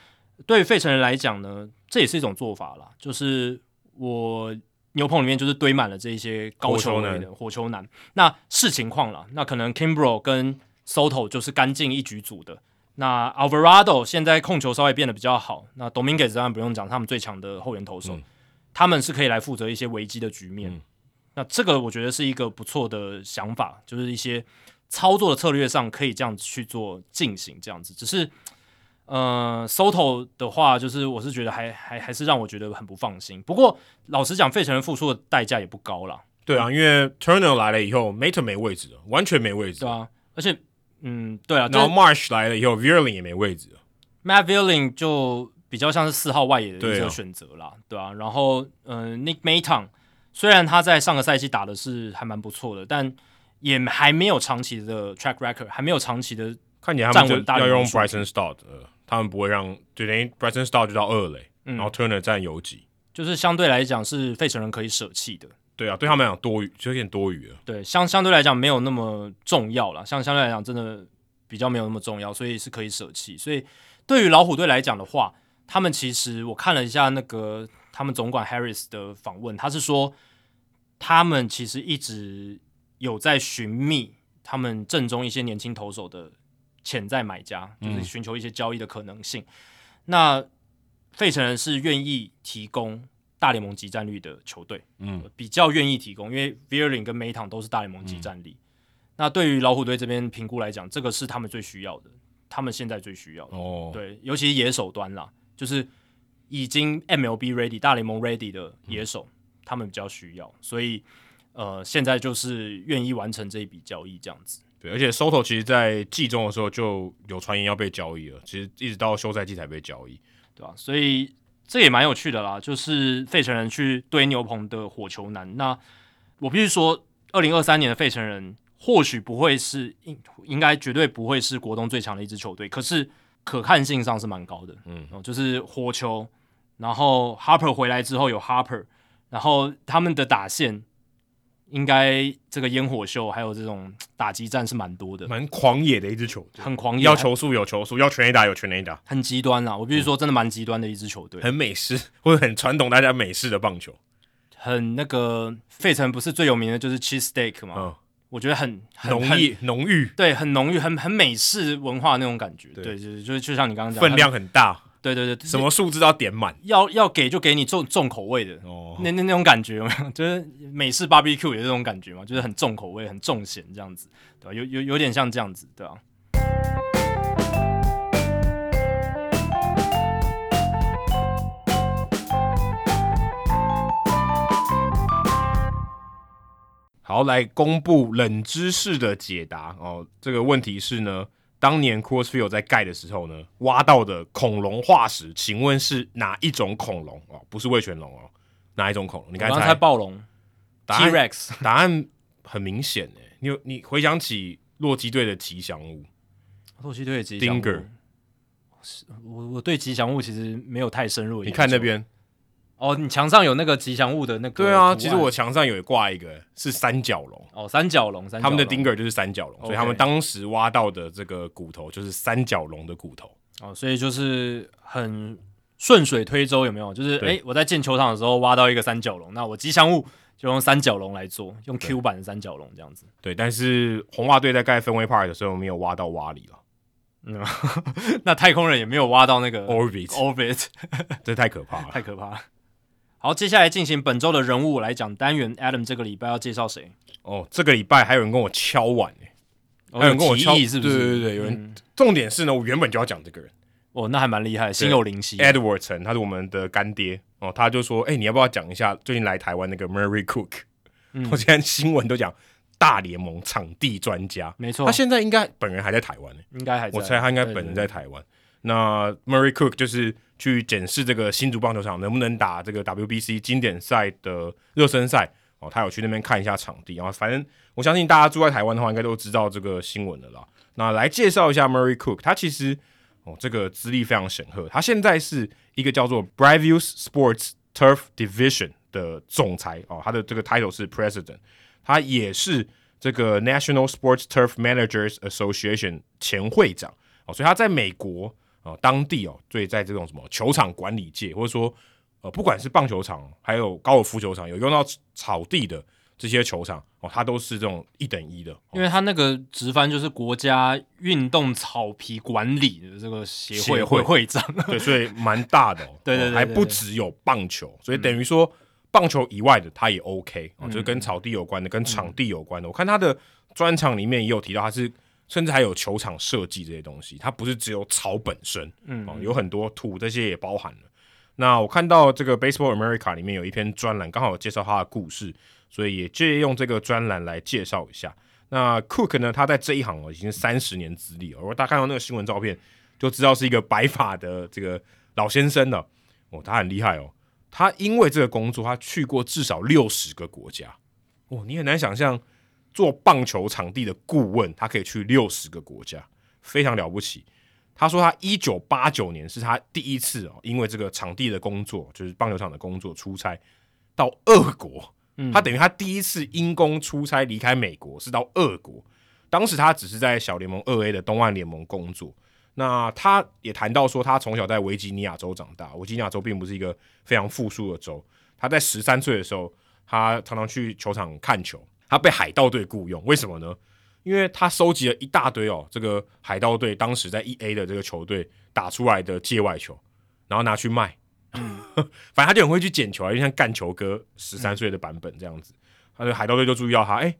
对于费城人来讲呢，这也是一种做法啦，就是我牛棚里面就是堆满了这一些高球类的火球男，那视情况了，那可能 Kimbrel 跟 Soto 就是干净一局组的，那 Alvarado 现在控球稍微变得比较好，那 Dominguez 当然不用讲，他们最强的后援投手，嗯、他们是可以来负责一些危机的局面。嗯那这个我觉得是一个不错的想法，就是一些操作的策略上可以这样子去做进行，这样子。只是，呃，Soto 的话，就是我是觉得还还还是让我觉得很不放心。不过老实讲，费城人付出的代价也不高啦。对啊，因为 Turner 来了以后，Maton 没位置了，完全没位置。对啊，而且，嗯，对啊，然后 Marsh 来了以后，Vierling 也没位置了。Matt Vierling 就比较像是四号外野的一个选择啦，对啊，然后，嗯、呃、，Nick Mayton。虽然他在上个赛季打的是还蛮不错的，但也还没有长期的 track record，还没有长期的看起来他们要用 Bryson Stott，呃，他们不会让就等于 Bryson Stott 就到二垒，嗯、然后 Turner 占游击，就是相对来讲是费城人可以舍弃的。对啊，对他们来讲多余，就有点多余了。对，相相对来讲没有那么重要了，相相对来讲真的比较没有那么重要，所以是可以舍弃。所以对于老虎队来讲的话，他们其实我看了一下那个。他们总管 Harris 的访问，他是说，他们其实一直有在寻觅他们阵中一些年轻投手的潜在买家，就是寻求一些交易的可能性。嗯、那费城人是愿意提供大联盟级战力的球队，嗯，比较愿意提供，因为 Vierling 跟 Maton 都是大联盟级战力。嗯、那对于老虎队这边评估来讲，这个是他们最需要的，他们现在最需要的。哦，对，尤其是野手端啦，就是。已经 MLB ready 大联盟 ready 的野手，嗯、他们比较需要，所以呃，现在就是愿意完成这一笔交易这样子。对，而且 Soto 其实，在季中的时候就有传言要被交易了，其实一直到休赛季才被交易，对吧、啊？所以这也蛮有趣的啦，就是费城人去堆牛棚的火球男。那我必须说，二零二三年的费城人或许不会是应应该绝对不会是国东最强的一支球队，可是。可看性上是蛮高的，嗯，就是火球，然后 Harper 回来之后有 Harper，然后他们的打线应该这个烟火秀还有这种打击战是蛮多的，蛮狂野的一支球队，很狂野，要球速有球速，要全垒打有全垒打，很极端啊！我必须说，真的蛮极端的一支球队，很美式或者很传统大家美式的棒球，很那个费城不是最有名的就是 cheese steak 嘛？嗯我觉得很浓郁，浓郁，对，很浓郁，很很美式文化那种感觉，对，对，就是就是就像你刚刚讲，分量很大，对对对，什么数字都要点满，要要给就给你重重口味的，哦，那那那种感觉有没有？*laughs* 就是美式 barbecue 也是这种感觉嘛，就是很重口味，很重咸这样子，对吧？有有有点像这样子，对吧？好，来公布冷知识的解答哦。这个问题是呢，当年 Coors Field 在盖的时候呢，挖到的恐龙化石，请问是哪一种恐龙哦？不是味全龙哦，哪一种恐龙？你刚才猜暴龙，T-Rex。*laughs* 答案很明显诶，你有你回想起洛基队的吉祥物，洛基队的吉祥物我我对吉祥物其实没有太深入。你看那边，哦，你墙上有那个吉祥物的那个？对啊，其实我墙上有挂一个是三角龙。哦，三角龙，三角，他们的 Dinger 就是三角龙所以他们当时挖到的这个骨头就是三角龙的骨头。哦，所以就是很顺水推舟，有没有？就是哎，我在建球场的时候挖到一个三角龙，那我吉祥物就用三角龙来做，用 Q 版的三角龙这样子。对，但是红袜队在盖 Fenway Park 的时候没有挖到瓦里了。嗯，*laughs* 那太空人也没有挖到那个 Orbit Orbit，*laughs* 这太可怕了，太可怕了。好，接下来进行本周的人物来讲单元。Adam 这个礼拜要介绍谁？哦，这个礼拜还有人跟我敲碗还有人跟我敲，是不是？对对对，有人。嗯、重点是呢，我原本就要讲这个人。哦，那还蛮厉害，心有灵犀。Edwardson，他是我们的干爹哦，他就说：“哎、欸，你要不要讲一下最近来台湾那个 Murray Cook？” 嗯、我现在新闻都讲大联盟场地专家，没错。他现在应该本人还在台湾呢，应该还在。我猜他应该本人在台湾。那 Murray Cook 就是去检视这个新竹棒球场能不能打这个 WBC 经典赛的热身赛哦，他有去那边看一下场地。然后反正我相信大家住在台湾的话，应该都知道这个新闻的啦。那来介绍一下 Murray Cook，他其实。哦，这个资历非常显赫。他现在是一个叫做 Bright View Sports Turf Division 的总裁哦，他的这个 title 是 President。他也是这个 National Sports Turf Managers Association 前会长哦，所以他在美国哦当地哦，所以在这种什么球场管理界，或者说呃，不管是棒球场还有高尔夫球场有用到草地的。这些球场哦，它都是这种一等一的，因为它那个直翻就是国家运动草皮管理的这个协会会会长，对，所以蛮大的哦。*laughs* 对，对，对，对，对，还不只有棒球，所以等于说棒球以外的它也 OK 哦，就是跟草地有关的，跟场地有关的。我看他的专场里面也有提到，他是甚至还有球场设计这些东西，它不是只有草本身，嗯，有很多土这些也包含了。那我看到这个 Baseball America 里面有一篇专栏，刚好有介绍他的故事。所以也借用这个专栏来介绍一下。那 Cook 呢？他在这一行哦，已经三十年资历了。如果大家看到那个新闻照片，就知道是一个白发的这个老先生了。哦，他很厉害哦。他因为这个工作，他去过至少六十个国家。哦，你很难想象做棒球场地的顾问，他可以去六十个国家，非常了不起。他说他一九八九年是他第一次哦，因为这个场地的工作，就是棒球场的工作出差到俄国。他等于他第一次因公出差离开美国是到俄国，当时他只是在小联盟二 A 的东岸联盟工作。那他也谈到说，他从小在维吉尼亚州长大，维吉尼亚州并不是一个非常富庶的州。他在十三岁的时候，他常常去球场看球。他被海盗队雇佣，为什么呢？因为他收集了一大堆哦，这个海盗队当时在 E A 的这个球队打出来的界外球，然后拿去卖。嗯，*laughs* 反正他就很会去捡球啊，就像干球哥十三岁的版本这样子。他的海盗队就注意到他，哎、欸，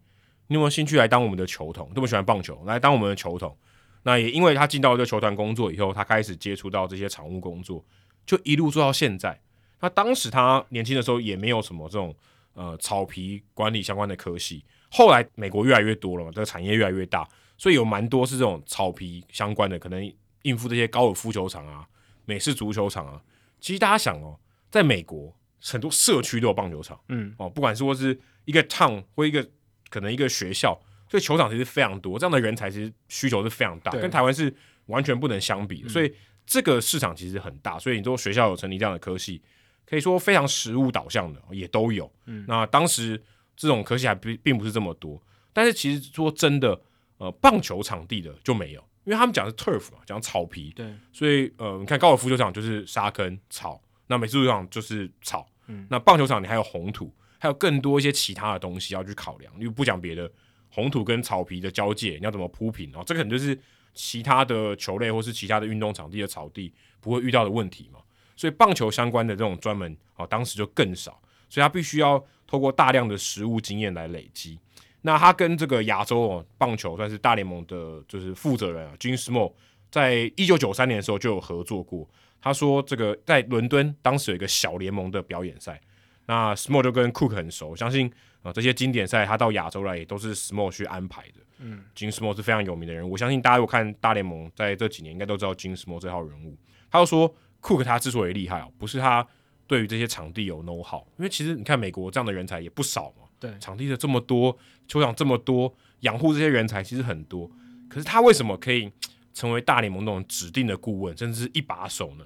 你有没有兴趣来当我们的球童？这么喜欢棒球，来当我们的球童。那也因为他进到这个球团工作以后，他开始接触到这些场务工作，就一路做到现在。那当时他年轻的时候也没有什么这种呃草皮管理相关的科系，后来美国越来越多了嘛，这个产业越来越大，所以有蛮多是这种草皮相关的，可能应付这些高尔夫球场啊、美式足球场啊。其实大家想哦，在美国很多社区都有棒球场，嗯哦，不管是说是一个 town 或一个可能一个学校，所以球场其实非常多，这样的人才其实需求是非常大，跟台湾是完全不能相比的。嗯、所以这个市场其实很大，所以你说学校有成立这样的科系，可以说非常实物导向的也都有。嗯，那当时这种可惜还并并不是这么多，但是其实说真的，呃，棒球场地的就没有。因为他们讲的是 turf 嘛，讲草皮，对，所以呃，你看高尔夫球场就是沙坑草，那美式足球场就是草，嗯，那棒球场你还有红土，还有更多一些其他的东西要去考量。因为不讲别的，红土跟草皮的交界你要怎么铺平哦，这个可能就是其他的球类或是其他的运动场地的草地不会遇到的问题嘛。所以棒球相关的这种专门哦，当时就更少，所以他必须要透过大量的实物经验来累积。那他跟这个亚洲哦棒球算是大联盟的，就是负责人啊，Jim Small，在一九九三年的时候就有合作过。他说这个在伦敦当时有一个小联盟的表演赛，那 Small 就跟 Cook 很熟，相信啊这些经典赛他到亚洲来也都是 Small 去安排的。嗯，Jim Small 是非常有名的人，我相信大家如果看大联盟在这几年应该都知道 Jim Small 这号人物。他就说 Cook 他之所以厉害哦，不是他对于这些场地有 know how，因为其实你看美国这样的人才也不少嘛。对，场地的这么多，球场这么多，养护这些人才其实很多。可是他为什么可以成为大联盟那种指定的顾问，甚至是一把手呢？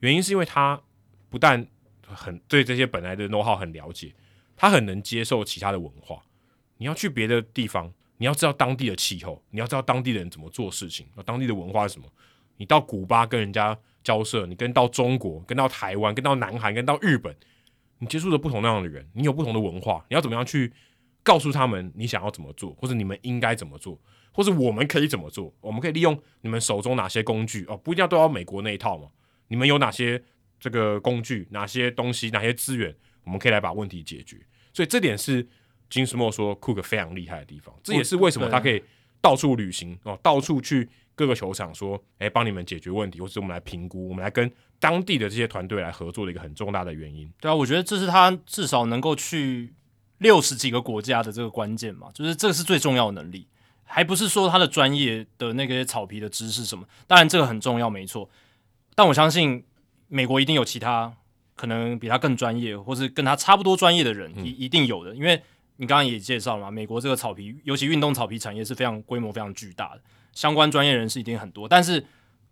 原因是因为他不但很对这些本来的 know-how 很了解，他很能接受其他的文化。你要去别的地方，你要知道当地的气候，你要知道当地的人怎么做事情，当地的文化是什么。你到古巴跟人家交涉，你跟到中国，跟到台湾，跟到南韩，跟到日本，你接触了不同那样的人，你有不同的文化，你要怎么样去告诉他们你想要怎么做，或者你们应该怎么做，或者我们可以怎么做？我们可以利用你们手中哪些工具哦，不一定要都要美国那一套嘛。你们有哪些这个工具，哪些东西，哪些资源，我们可以来把问题解决。所以这点是金斯莫说库克非常厉害的地方，这也是为什么他可以到处旅行哦，到处去。各个球场说：“哎，帮你们解决问题，或者我们来评估，我们来跟当地的这些团队来合作的一个很重大的原因。”对啊，我觉得这是他至少能够去六十几个国家的这个关键嘛，就是这个是最重要的能力，还不是说他的专业的那些草皮的知识什么。当然这个很重要，没错。但我相信美国一定有其他可能比他更专业，或是跟他差不多专业的人，一、嗯、一定有的。因为你刚刚也介绍了嘛，美国这个草皮，尤其运动草皮产业是非常规模非常巨大的。相关专业人士一定很多，但是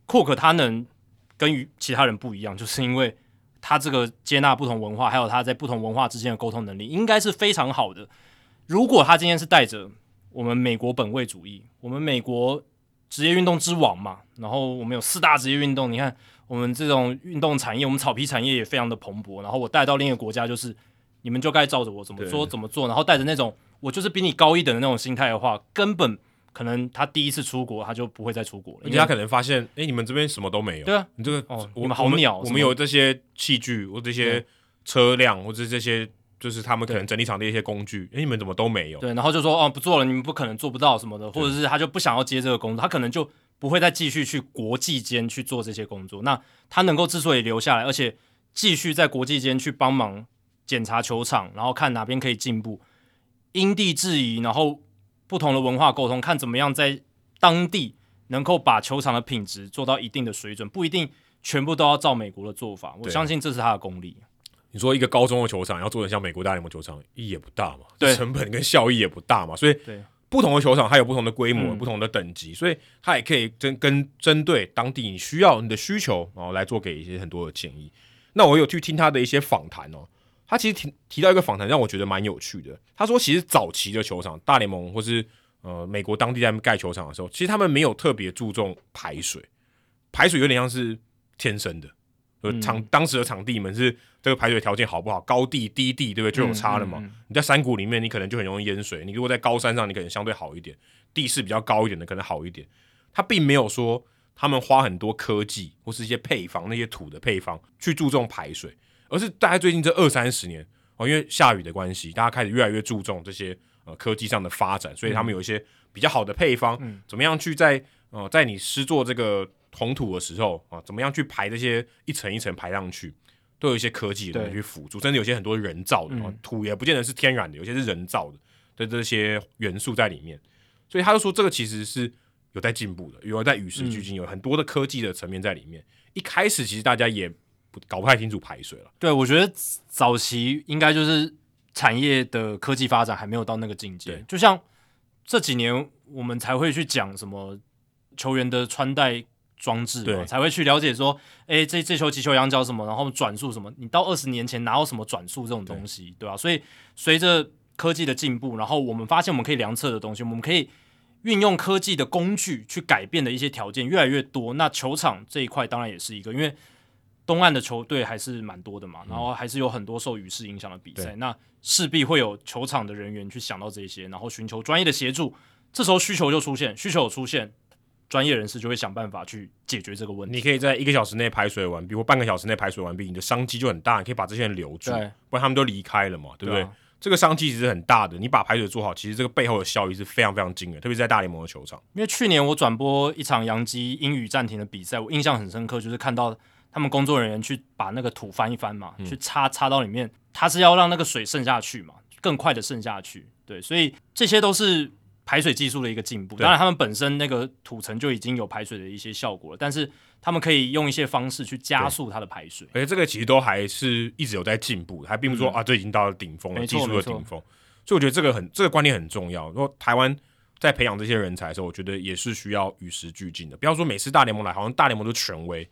库克他能跟与其他人不一样，就是因为他这个接纳不同文化，还有他在不同文化之间的沟通能力，应该是非常好的。如果他今天是带着我们美国本位主义，我们美国职业运动之王嘛，然后我们有四大职业运动，你看我们这种运动产业，我们草皮产业也非常的蓬勃，然后我带到另一个国家，就是你们就该照着我怎么说怎么做，然后带着那种我就是比你高一等的那种心态的话，根本。可能他第一次出国，他就不会再出国了。人家可能发现，哎、欸，你们这边什么都没有。对啊，你这个哦，我们好鸟，我们有这些器具或这些车辆，或者这些就是他们可能整理场的一些工具。哎、欸，你们怎么都没有？对，然后就说哦，不做了，你们不可能做不到什么的，或者是他就不想要接这个工作，他可能就不会再继续去国际间去做这些工作。那他能够之所以留下来，而且继续在国际间去帮忙检查球场，然后看哪边可以进步，因地制宜，然后。不同的文化沟通，看怎么样在当地能够把球场的品质做到一定的水准，不一定全部都要照美国的做法。我相信这是他的功力。你说一个高中的球场要做得像美国大联盟球场，意义也不大嘛？对，成本跟效益也不大嘛。所以，不同的球场它有不同的规模、不同的等级，所以它也可以针跟针对当地你需要你的需求，然后来做给一些很多的建议。那我有去听他的一些访谈哦。他其实提提到一个访谈，让我觉得蛮有趣的。他说，其实早期的球场，大联盟或是呃美国当地在盖球场的时候，其实他们没有特别注重排水，排水有点像是天生的。场、嗯、当时的场地，你们是这个排水条件好不好？高地、低地，对不对？就有差了嘛。嗯嗯嗯、你在山谷里面，你可能就很容易淹水；你如果在高山上，你可能相对好一点，地势比较高一点的可能好一点。他并没有说他们花很多科技或是一些配方，那些土的配方去注重排水。而是大概最近这二三十年哦，因为下雨的关系，大家开始越来越注重这些呃科技上的发展，所以他们有一些比较好的配方，嗯、怎么样去在呃在你施作这个红土的时候啊，怎么样去排这些一层一层排上去，都有一些科技的去辅助，甚至有些很多人造的、嗯、土也不见得是天然的，有些是人造的的这些元素在里面，所以他就说这个其实是有在进步的，有在与时俱进，有很多的科技的层面在里面。一开始其实大家也。搞不太清楚排水了。对，我觉得早期应该就是产业的科技发展还没有到那个境界。就像这几年我们才会去讲什么球员的穿戴装置嘛，才会去了解说，哎、欸，这这球击球仰角什么，然后转速什么。你到二十年前哪有什么转速这种东西，对，对吧？所以随着科技的进步，然后我们发现我们可以量测的东西，我们可以运用科技的工具去改变的一些条件越来越多。那球场这一块当然也是一个，因为。东岸的球队还是蛮多的嘛，然后还是有很多受雨势影响的比赛，嗯、那势必会有球场的人员去想到这些，然后寻求专业的协助。这时候需求就出现，需求有出现，专业人士就会想办法去解决这个问题。你可以在一个小时内排水完毕，或半个小时内排水完毕，你的商机就很大，你可以把这些人留住，不然他们都离开了嘛，对不对？对啊、这个商机其实很大的，你把排水做好，其实这个背后的效益是非常非常惊人，特别是在大联盟的球场。因为去年我转播一场洋基英语暂停的比赛，我印象很深刻，就是看到。他们工作人员去把那个土翻一翻嘛，嗯、去插插到里面，它是要让那个水渗下去嘛，更快的渗下去。对，所以这些都是排水技术的一个进步。当然，他们本身那个土层就已经有排水的一些效果了，但是他们可以用一些方式去加速它的排水。而且这个其实都还是一直有在进步，还并不是说、嗯、啊，这已经到了顶峰了，技术的顶峰。所以我觉得这个很这个观念很重要。如果台湾在培养这些人才的时候，我觉得也是需要与时俱进的。不要说每次大联盟来，好像大联盟都权威。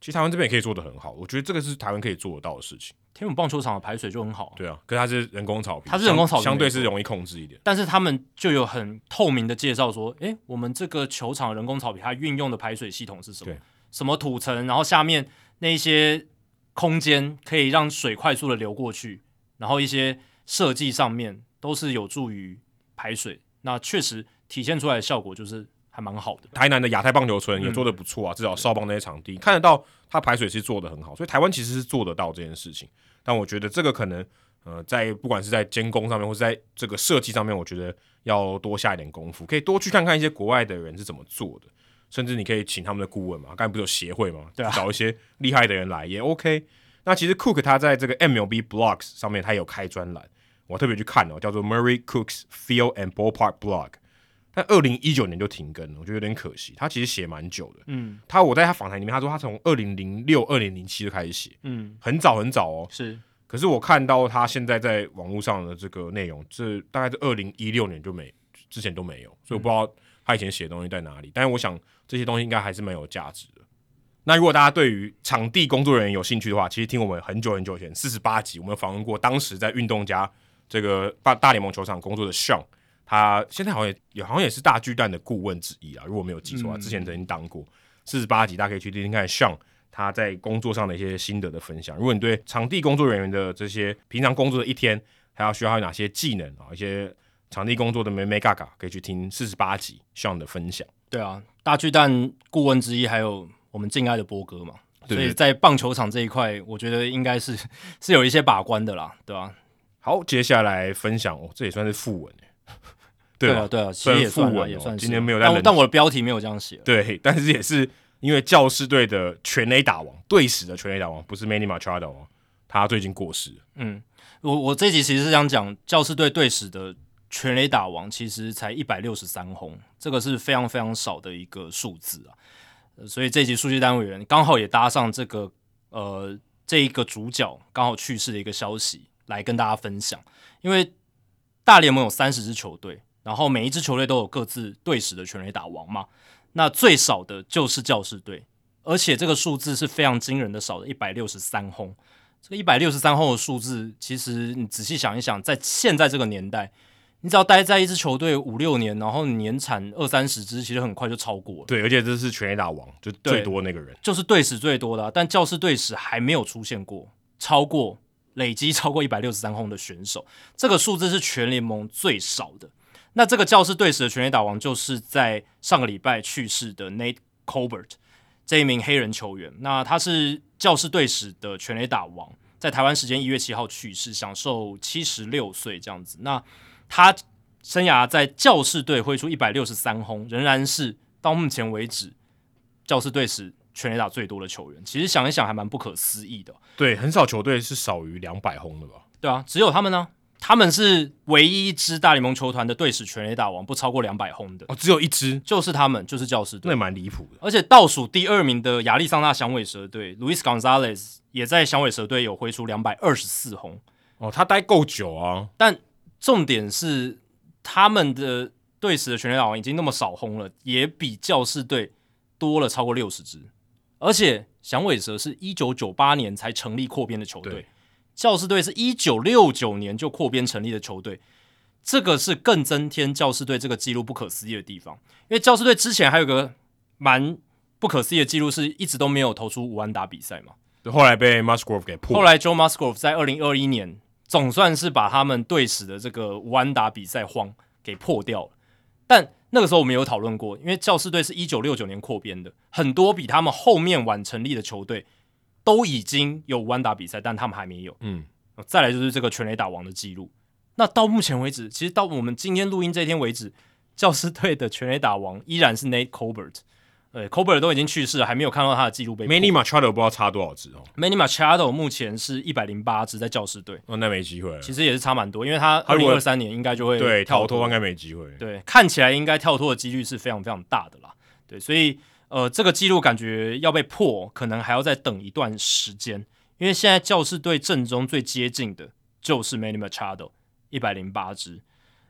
其实台湾这边也可以做得很好，我觉得这个是台湾可以做得到的事情。天母棒球场的排水就很好，对啊，可是它是人工草坪，它是人工草坪，相对是容易控制一点。但是他们就有很透明的介绍说，诶，我们这个球场人工草坪它运用的排水系统是什么？什么土层，然后下面那些空间可以让水快速的流过去，然后一些设计上面都是有助于排水。那确实体现出来的效果就是。还蛮好的，台南的亚太棒球村也做的不错啊，嗯、至少少棒那些场地看得到，它排水是做的很好，所以台湾其实是做得到这件事情。但我觉得这个可能，呃，在不管是在监工上面，或是在这个设计上面，我觉得要多下一点功夫，可以多去看看一些国外的人是怎么做的，甚至你可以请他们的顾问嘛，刚才不是有协会嘛，对啊，找一些厉害的人来也 OK。那其实 Cook 他在这个 MLB Blogs 上面他有开专栏，我特别去看哦，叫做 Murray Cooks Field and Ballpark Blog。但二零一九年就停更了，我觉得有点可惜。他其实写蛮久的，嗯，他我在他访谈里面他说他从二零零六、二零零七就开始写，嗯，很早很早哦，是。可是我看到他现在在网络上的这个内容，这大概是二零一六年就没，之前都没有，所以我不知道他以前写的东西在哪里。嗯、但是我想这些东西应该还是蛮有价值的。那如果大家对于场地工作人员有兴趣的话，其实听我们很久很久前四十八集，我们访问过当时在运动家这个大大联盟球场工作的 Sean。他现在好像也也好像也是大巨蛋的顾问之一啊，如果没有记错啊，之前曾经当过四十八集，大家可以去听听看 Sean 他在工作上的一些心得的分享。如果你对场地工作人员的这些平常工作的一天，还要需要有哪些技能啊，一些场地工作的美美嘎嘎，可以去听四十八集 Sean 的分享。对啊，大巨蛋顾问之一，还有我们敬爱的波哥嘛，所以在棒球场这一块，我觉得应该是 *laughs* 是有一些把关的啦，对吧、啊？好，接下来分享哦，这也算是副文。对啊，对啊，其实也算了，也算。今天没有，但但我的标题没有这样写。对，*laughs* 但是也是因为教士队的全垒打王，队史的全垒打王，不是 Manny Machado 他最近过世。嗯，我我这集其实是想讲教士队队史的全垒打王，其实才一百六十三轰，这个是非常非常少的一个数字啊。所以这集数据单位员刚好也搭上这个呃这一个主角刚好去世的一个消息来跟大家分享，因为大联盟有三十支球队。然后每一支球队都有各自队史的全垒打王嘛，那最少的就是教士队，而且这个数字是非常惊人的少的，一百六十三轰。这个一百六十三轰的数字，其实你仔细想一想，在现在这个年代，你只要待在一支球队五六年，然后你年产二三十支，其实很快就超过了。对，而且这是全垒打王，就最多那个人，就是队史最多的啊。但教士队史还没有出现过超过累积超过一百六十三轰的选手，这个数字是全联盟最少的。那这个教士队史的全垒打王，就是在上个礼拜去世的 Nate Colbert 这一名黑人球员。那他是教士队史的全垒打王，在台湾时间一月七号去世，享受七十六岁这样子。那他生涯在教士队挥出一百六十三轰，仍然是到目前为止教士队史全垒打最多的球员。其实想一想，还蛮不可思议的。对，很少球队是少于两百轰的吧？对啊，只有他们呢。他们是唯一一支大联盟球团的队史全垒打王不超过两百轰的哦，只有一支，就是他们，就是教士队，那蛮离谱的。而且倒数第二名的亚利桑那响尾蛇队，Luis Gonzalez 也在响尾蛇队有挥出两百二十四轰哦，他待够久啊。但重点是他们的队史的全垒打王已经那么少轰了，也比教士队多了超过六十支。而且响尾蛇是一九九八年才成立扩编的球队。教士队是一九六九年就扩编成立的球队，这个是更增添教士队这个记录不可思议的地方。因为教士队之前还有个蛮不可思议的记录，是一直都没有投出五安打比赛嘛。后来被 Musgrove 给破。后来 Joe Musgrove 在二零二一年总算是把他们队史的这个五安打比赛荒给破掉了。但那个时候我们有讨论过，因为教士队是一九六九年扩编的，很多比他们后面晚成立的球队。都已经有无安打比赛，但他们还没有。嗯，再来就是这个全垒打王的记录。那到目前为止，其实到我们今天录音这天为止，教师队的全垒打王依然是 Nate Colbert。对，Colbert 都已经去世了，还没有看到他的记录被。Manny Machado 不知道差多少支哦。Manny Machado 目前是一百零八支在教师队。哦，那没机会了。其实也是差蛮多，因为他二零二三年应该就会对跳脱，应该没机会。对，看起来应该跳脱的几率是非常非常大的啦。对，所以。呃，这个记录感觉要被破，可能还要再等一段时间，因为现在教士队阵中最接近的就是 Manny Machado 一百零八支，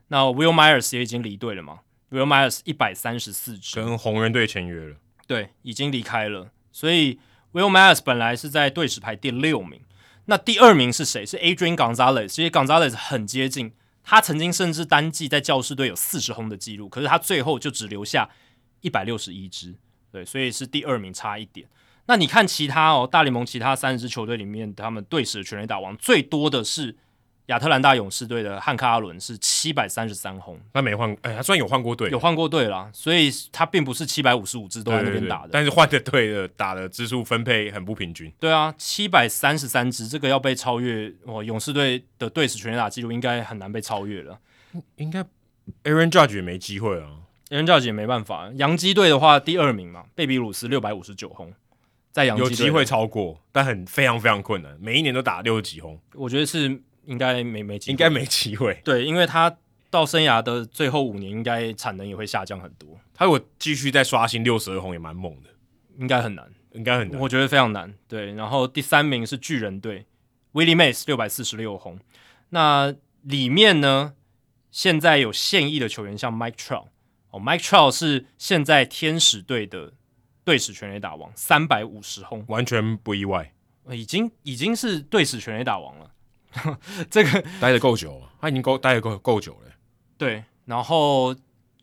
那 Will Myers 也已经离队了嘛，Will Myers 一百三十四支，跟红人队签约了，对，已经离开了。所以 Will Myers 本来是在队史排第六名，那第二名是谁？是 Adrian Gonzalez。其实 Gonzalez 很接近，他曾经甚至单季在教士队有四十轰的记录，可是他最后就只留下一百六十一支，对，所以是第二名差一点。那你看其他哦，大联盟其他三十支球队里面，他们队史的全垒打王最多的是亚特兰大勇士队的汉克阿伦，是七百三十三轰。他没换，哎，他虽然有换过队，有换过队啦，所以他并不是七百五十五支都在那边打的。但是换的队的打的支数分配很不平均。对啊，七百三十三支，这个要被超越，哦，勇士队的队史全垒打记录应该很难被超越了。应该 Aaron Judge 也没机会啊，Aaron Judge 也没办法。洋基队的话，第二名嘛，贝比鲁斯六百五十九轰。在洋基有机会超过，但很非常非常困难，每一年都打六十几轰。我觉得是应该没没机会，应该没机会。对，因为他到生涯的最后五年，应该产能也会下降很多。他如果继续再刷新六十二轰，也蛮猛的。应该很难，应该很难。我觉得非常难。对，然后第三名是巨人队，Willie Mays 六百四十六轰。那里面呢，现在有现役的球员，像 Mike Trout 哦，Mike Trout 是现在天使队的。队史全垒打王三百五十轰，完全不意外，已经已经是队史全垒打王了。*laughs* 这个待的够久了，他已经够待的够够久了。对，然后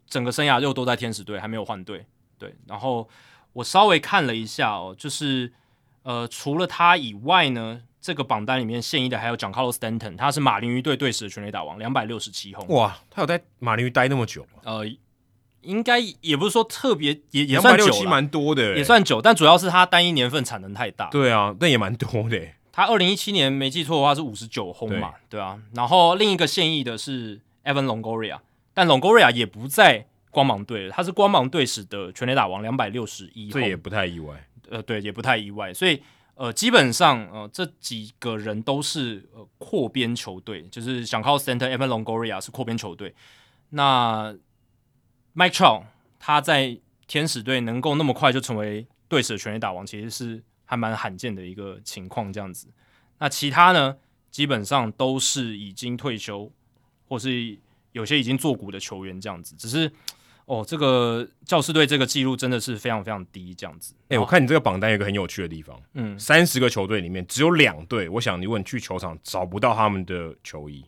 整个生涯又都在天使队，还没有换队。对，然后我稍微看了一下哦，就是呃，除了他以外呢，这个榜单里面现役的还有 Giancarlo Stanton，他是马林鱼队队史的全垒打王，两百六十七轰。哇，他有在马林鱼待那么久？呃。应该也不是说特别，也也算久了，蛮多的，也算久。但主要是他单一年份产能太大。对啊，那也蛮多的。他二零一七年没记错的话是五十九轰嘛，对，对啊。然后另一个现役的是 Evan Longoria，但 Longoria 也不在光芒队了，他是光芒队史的全垒打王，两百六十一轰，这也不太意外。呃，对，也不太意外。所以呃，基本上呃，这几个人都是呃扩编球队，就是想靠 Center Evan Longoria 是扩编球队。那 Mike Trout 他在天使队能够那么快就成为队史的全垒打王，其实是还蛮罕见的一个情况。这样子，那其他呢，基本上都是已经退休，或是有些已经作古的球员这样子。只是哦，这个教士队这个记录真的是非常非常低，这样子。诶、欸，我看你这个榜单有一个很有趣的地方，嗯，三十个球队里面只有两队，我想你问去球场找不到他们的球衣。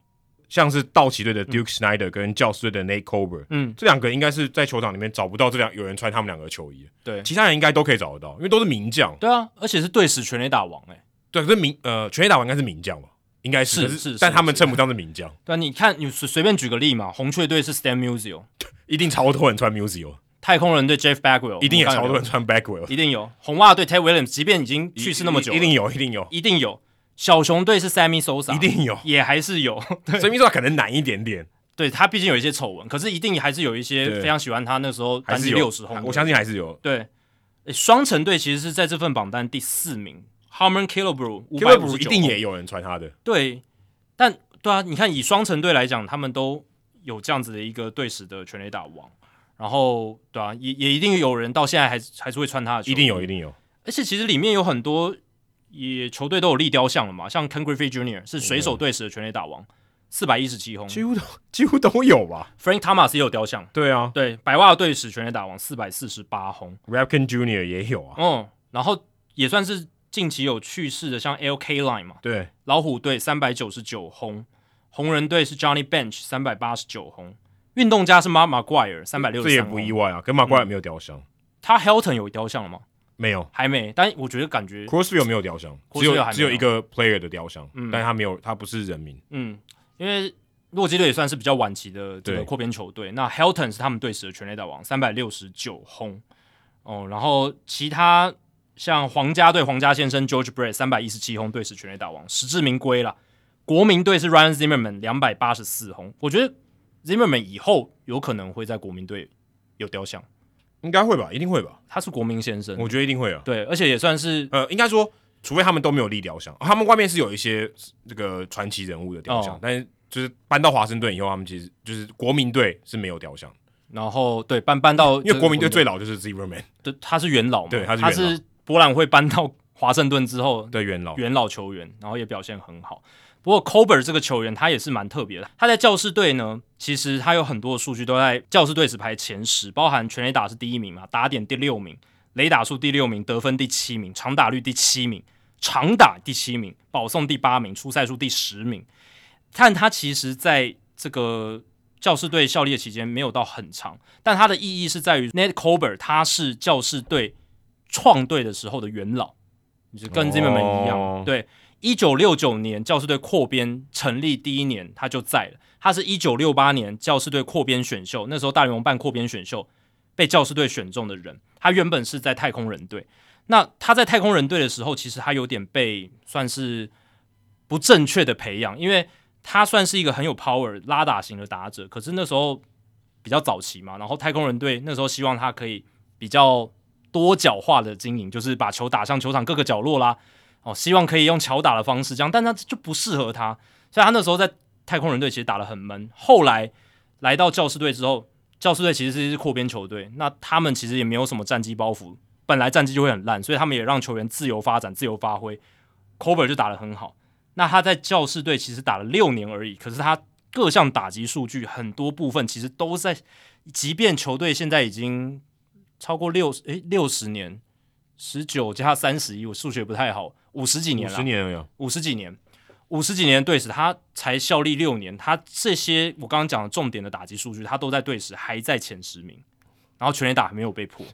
像是道奇队的 Duke Snider 跟教士队的 Nate Kober，嗯，这两个应该是在球场里面找不到这两有人穿他们两个的球衣，对，其他人应该都可以找得到，因为都是名将。对啊，而且是队史全垒打王，哎，对，可是名呃全垒打王应该是名将吧？应该是，是是，但他们称不上是名将。对啊，你看你随随便举个例嘛，红雀队是 Stan Musial，一定超多人穿 Musial。太空人队 Jeff Bagwell，一定也超多人穿 Bagwell，一定有。红袜队 Ted Williams，即便已经去世那么久，一定有，一定有，一定有。小熊队是 Sammy Sosa，一定有，也还是有。*laughs* Sammy Sosa 可能难一点点，对，他毕竟有一些丑闻，可是一定还是有一些非常喜欢他。那时候单季六十轰，我相信还是有。对，双城队其实是在这份榜单第四名，Harmon Killebrew，Killebrew 一定也有人传他的。对，但对啊，你看以双城队来讲，他们都有这样子的一个队史的全垒打王，然后对啊，也也一定有人到现在还还是会穿他的，一定有，一定有。而且其实里面有很多。也球队都有立雕像了嘛，像 Ken Griffey Jr. 是水手队史的全垒打王，四百一十七轰，几乎都几乎都有吧。Frank Thomas 也有雕像，对啊，对，白袜队史全垒打王四百四十八轰，Rapkin Jr. 也有啊，嗯，然后也算是近期有去世的，像 Al Kaline 嘛，对，老虎队三百九十九轰，红人队是 Johnny Bench 三百八十九轰，运动家是 Mark McGuire 三百六十，这也不意外啊，跟 McGwire 没有雕像，他 Helton 有雕像了吗？没有，还没。但我觉得感觉 Crossfield 没有雕像，只有只有一个 player 的雕像，嗯，但他没有，他不是人名。嗯，因为洛基队也算是比较晚期的这个扩编球队。那 Helton 是他们队史的全垒打王，三百六十九轰。哦，然后其他像皇家队皇家先生 George Brett 三百一十七轰，队史全垒打王，实至名归了。国民队是 Ryan Zimmerman 两百八十四轰。我觉得 Zimmerman 以后有可能会在国民队有雕像。应该会吧，一定会吧。他是国民先生，我觉得一定会啊。对，而且也算是呃，应该说，除非他们都没有立雕像，他们外面是有一些这个传奇人物的雕像，哦、但是就是搬到华盛顿以后，他们其实就是国民队是没有雕像。然后对搬搬到，因为国民队最老就是 Zimmerman，对，他是元老嘛，对，他是他是博览会搬到华盛顿之后的元老元老球员，然后也表现很好。不过 Colbert 这个球员他也是蛮特别的，他在教士队呢，其实他有很多的数据都在教士队只排前十，包含全垒打是第一名嘛，打点第六名，雷打数第六名，得分第七名，长打率第七名，长打第七名，保送第八名，出赛数第十名。但他其实在这个教士队效力的期间没有到很长，但他的意义是在于 Nate Colbert 他是教士队创队的时候的元老，就是跟 Zimmerman 一样，哦、对。一九六九年教士队扩编成立第一年，他就在了。他是一九六八年教士队扩编选秀，那时候大联盟办扩编选秀，被教士队选中的人。他原本是在太空人队。那他在太空人队的时候，其实他有点被算是不正确的培养，因为他算是一个很有 power 拉打型的打者。可是那时候比较早期嘛，然后太空人队那时候希望他可以比较多角化的经营，就是把球打向球场各个角落啦。哦，希望可以用巧打的方式这样，但他就不适合他，所以他那时候在太空人队其实打得很闷。后来来到教师队之后，教师队其实是一支扩编球队，那他们其实也没有什么战绩包袱，本来战绩就会很烂，所以他们也让球员自由发展、自由发挥。c o b e r 就打得很好，那他在教师队其实打了六年而已，可是他各项打击数据很多部分其实都在，即便球队现在已经超过六诶六十年，十九加三十一，我数学不太好。五十几年了，五十年五十几年，五十几年队史，他才效力六年，他这些我刚刚讲的重点的打击数据，他都在队史还在前十名，然后全垒打还没有被破，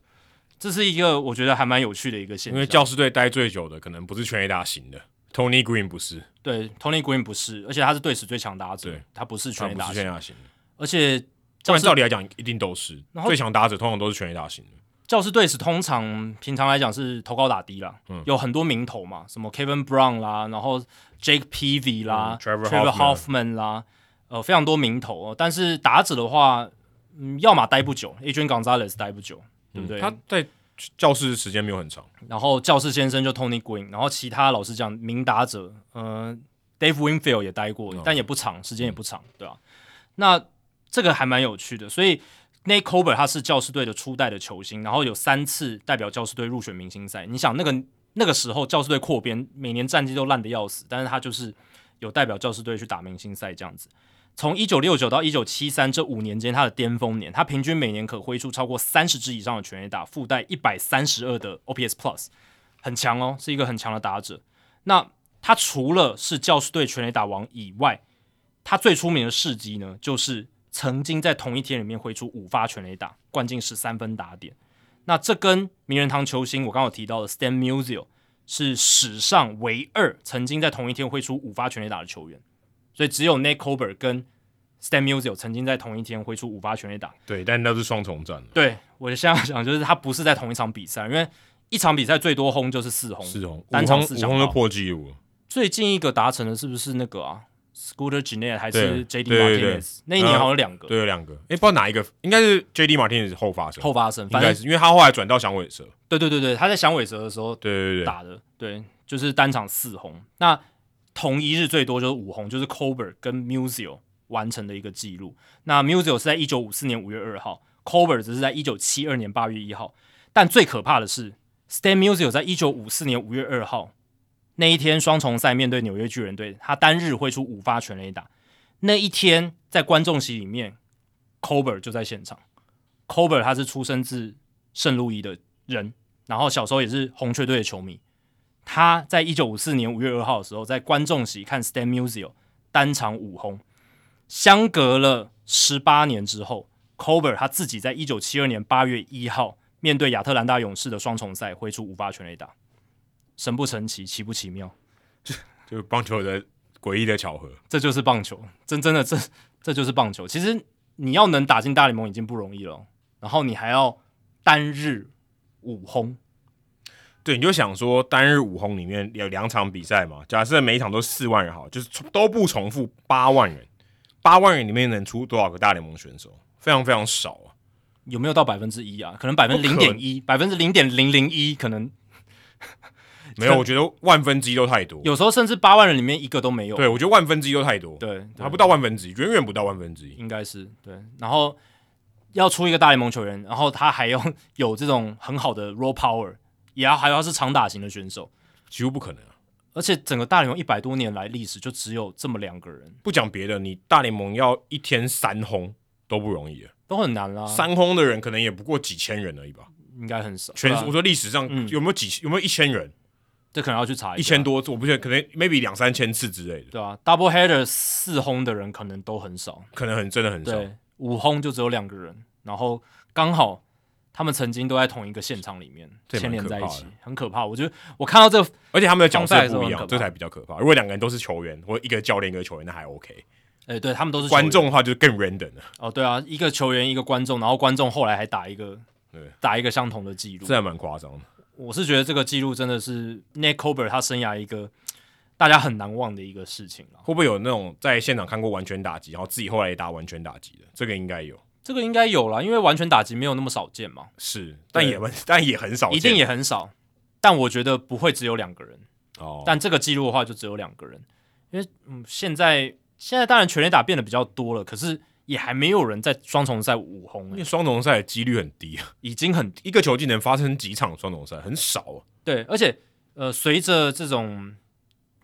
这是一个我觉得还蛮有趣的一个现象。因为教师队待最久的可能不是全垒打型的，Tony Green 不是，对，Tony Green 不是，而且他是队史最强打者，对，他不是全垒打型。的，而且照照理来讲一定都是。最强打者，通常都是全垒打型的。教师队史通常平常来讲是投高打低啦，嗯、有很多名头嘛，什么 Kevin Brown 啦，然后 Jake Peavy 啦、嗯、Trevor Hoffman 啦，呃，非常多名头。但是打者的话，嗯，要么待不久，Adrian Gonzalez 待不久，对不对？他在教室时间没有很长。然后教士先生就 Tony Green，然后其他老实讲，名打者，嗯、呃、Dave Winfield 也待过，嗯、但也不长，时间也不长，嗯、对吧、啊？那这个还蛮有趣的，所以。NATE COBER，他是教士队的初代的球星，然后有三次代表教士队入选明星赛。你想那个那个时候教士队扩编，每年战绩都烂得要死，但是他就是有代表教士队去打明星赛这样子。从一九六九到一九七三这五年间，他的巅峰年，他平均每年可挥出超过三十支以上的全垒打，附带一百三十二的 OPS Plus，很强哦，是一个很强的打者。那他除了是教士队全垒打王以外，他最出名的事迹呢，就是。曾经在同一天里面挥出五发全垒打，灌进十三分打点。那这跟名人堂球星我刚刚有提到的 Stan Musial 是史上唯二曾经在同一天挥出五发全垒打的球员。所以只有 Colbert 跟 Stan Musial 曾经在同一天挥出五发全垒打。对，但那是双重战。对，我现在想就是他不是在同一场比赛，因为一场比赛最多轰就是四轰，四轰，单场四轰就破纪录了。最近一个达成的是不是那个啊？Scooter Gennett 还是 JD Martinez？那一年好像有两个，对，有两个。哎，不知道哪一个，应该是 JD Martinez 后发生，后发生，应该是因为他后来转到响尾蛇。对对对对，他在响尾蛇的时候，对对对打的，对，就是单场四红。那同一日最多就是五红，就是 Colbert 跟 Musial 完成的一个记录。那 Musial 是在一九五四年五月二号，Colbert 只是在一九七二年八月一号。但最可怕的是，Stan Musial 在一九五四年五月二号那一天双重赛面对纽约巨人队，他单日挥出五发全垒打。那一天在观众席里面，Colbert 就在现场。Colbert 他是出生自圣路易的人，然后小时候也是红雀队的球迷。他在一九五四年五月二号的时候，在观众席看 Stan Musial 单场五轰。相隔了十八年之后，Colbert 他自己在一九七二年八月一号面对亚特兰大勇士的双重赛挥出五发全垒打。神不神奇，奇不奇妙？就 *laughs* 就棒球的。诡异的巧合，这就是棒球，真真的这这就是棒球。其实你要能打进大联盟已经不容易了，然后你还要单日五轰，对，你就想说单日五轰里面有两场比赛嘛，假设每一场都四万人，好，就是都不重复八万人，八万人里面能出多少个大联盟选手？非常非常少啊，有没有到百分之一啊？可能百分之零点一，百分之零点零零一可能。没有，我觉得万分之一都太多。有时候甚至八万人里面一个都没有。对，我觉得万分之一都太多。对，还不到万分之一，远远不到万分之一。应该是对。然后要出一个大联盟球员，然后他还要有这种很好的 raw power，也要还要是长打型的选手，几乎不可能啊。而且整个大联盟一百多年来历史就只有这么两个人。不讲别的，你大联盟要一天三轰都不容易了，都很难啦。三轰的人可能也不过几千人而已吧，应该很少。全、啊、我说历史上有没有几、嗯、有没有一千人？这可能要去查一下。一千多次，我不确定，可能 maybe 两三千次之类的。对啊，double header 四轰的人可能都很少，可能很真的很少。对，五轰就只有两个人，然后刚好。他们曾经都在同一个现场里面牵连在一起，很可怕。我觉得我看到这个，而且他们的角色不一样，这才比较可怕。如果两个人都是球员，或一个教练一个球员，那还 OK。哎，对他们都是观众的话，就更 random 了。哦，对啊，一个球员一个观众，然后观众后来还打一个，对，打一个相同的记录，这还蛮夸张的。我是觉得这个记录真的是 Nate Colbert 他生涯一个大家很难忘的一个事情了。会不会有那种在现场看过完全打击，然后自己后来也打完全打击的？这个应该有。这个应该有啦，因为完全打击没有那么少见嘛。是，但也 *laughs* 但也很少见，一定也很少。但我觉得不会只有两个人哦。但这个记录的话，就只有两个人，因为嗯，现在现在当然全垒打变得比较多了，可是也还没有人在双重赛五轰，因为双重赛的几率很低啊，已经很一个球季能发生几场双重赛，很少啊。对，而且呃，随着这种。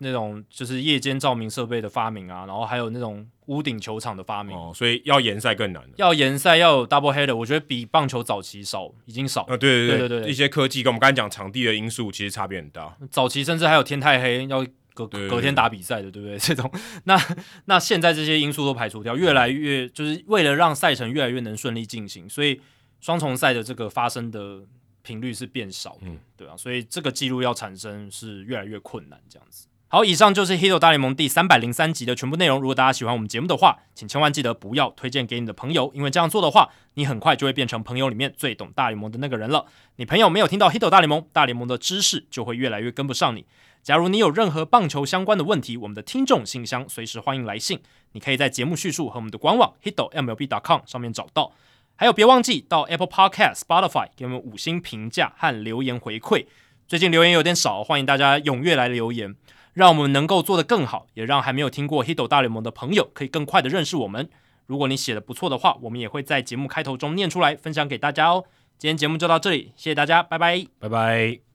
那种就是夜间照明设备的发明啊，然后还有那种屋顶球场的发明，哦，所以要延赛更难了。要延赛要有 double header，我觉得比棒球早期少，已经少。啊，对对对对对对，一些科技跟我们刚才讲场地的因素其实差别很大。早期甚至还有天太黑要隔隔天打比赛的，*laughs* 对不对？这种那那现在这些因素都排除掉，越来越就是为了让赛程越来越能顺利进行，所以双重赛的这个发生的频率是变少，嗯，对啊，所以这个记录要产生是越来越困难，这样子。好，以上就是《Hito 大联盟》第三百零三集的全部内容。如果大家喜欢我们节目的话，请千万记得不要推荐给你的朋友，因为这样做的话，你很快就会变成朋友里面最懂大联盟的那个人了。你朋友没有听到《Hito 大联盟》，大联盟的知识就会越来越跟不上你。假如你有任何棒球相关的问题，我们的听众信箱随时欢迎来信，你可以在节目叙述和我们的官网 hitomlb.com 上面找到。还有，别忘记到 Apple Podcast、Spotify 给我们五星评价和留言回馈。最近留言有点少，欢迎大家踊跃来留言。让我们能够做得更好，也让还没有听过《Hito 大联盟》的朋友可以更快的认识我们。如果你写的不错的话，我们也会在节目开头中念出来，分享给大家哦。今天节目就到这里，谢谢大家，拜拜，拜拜。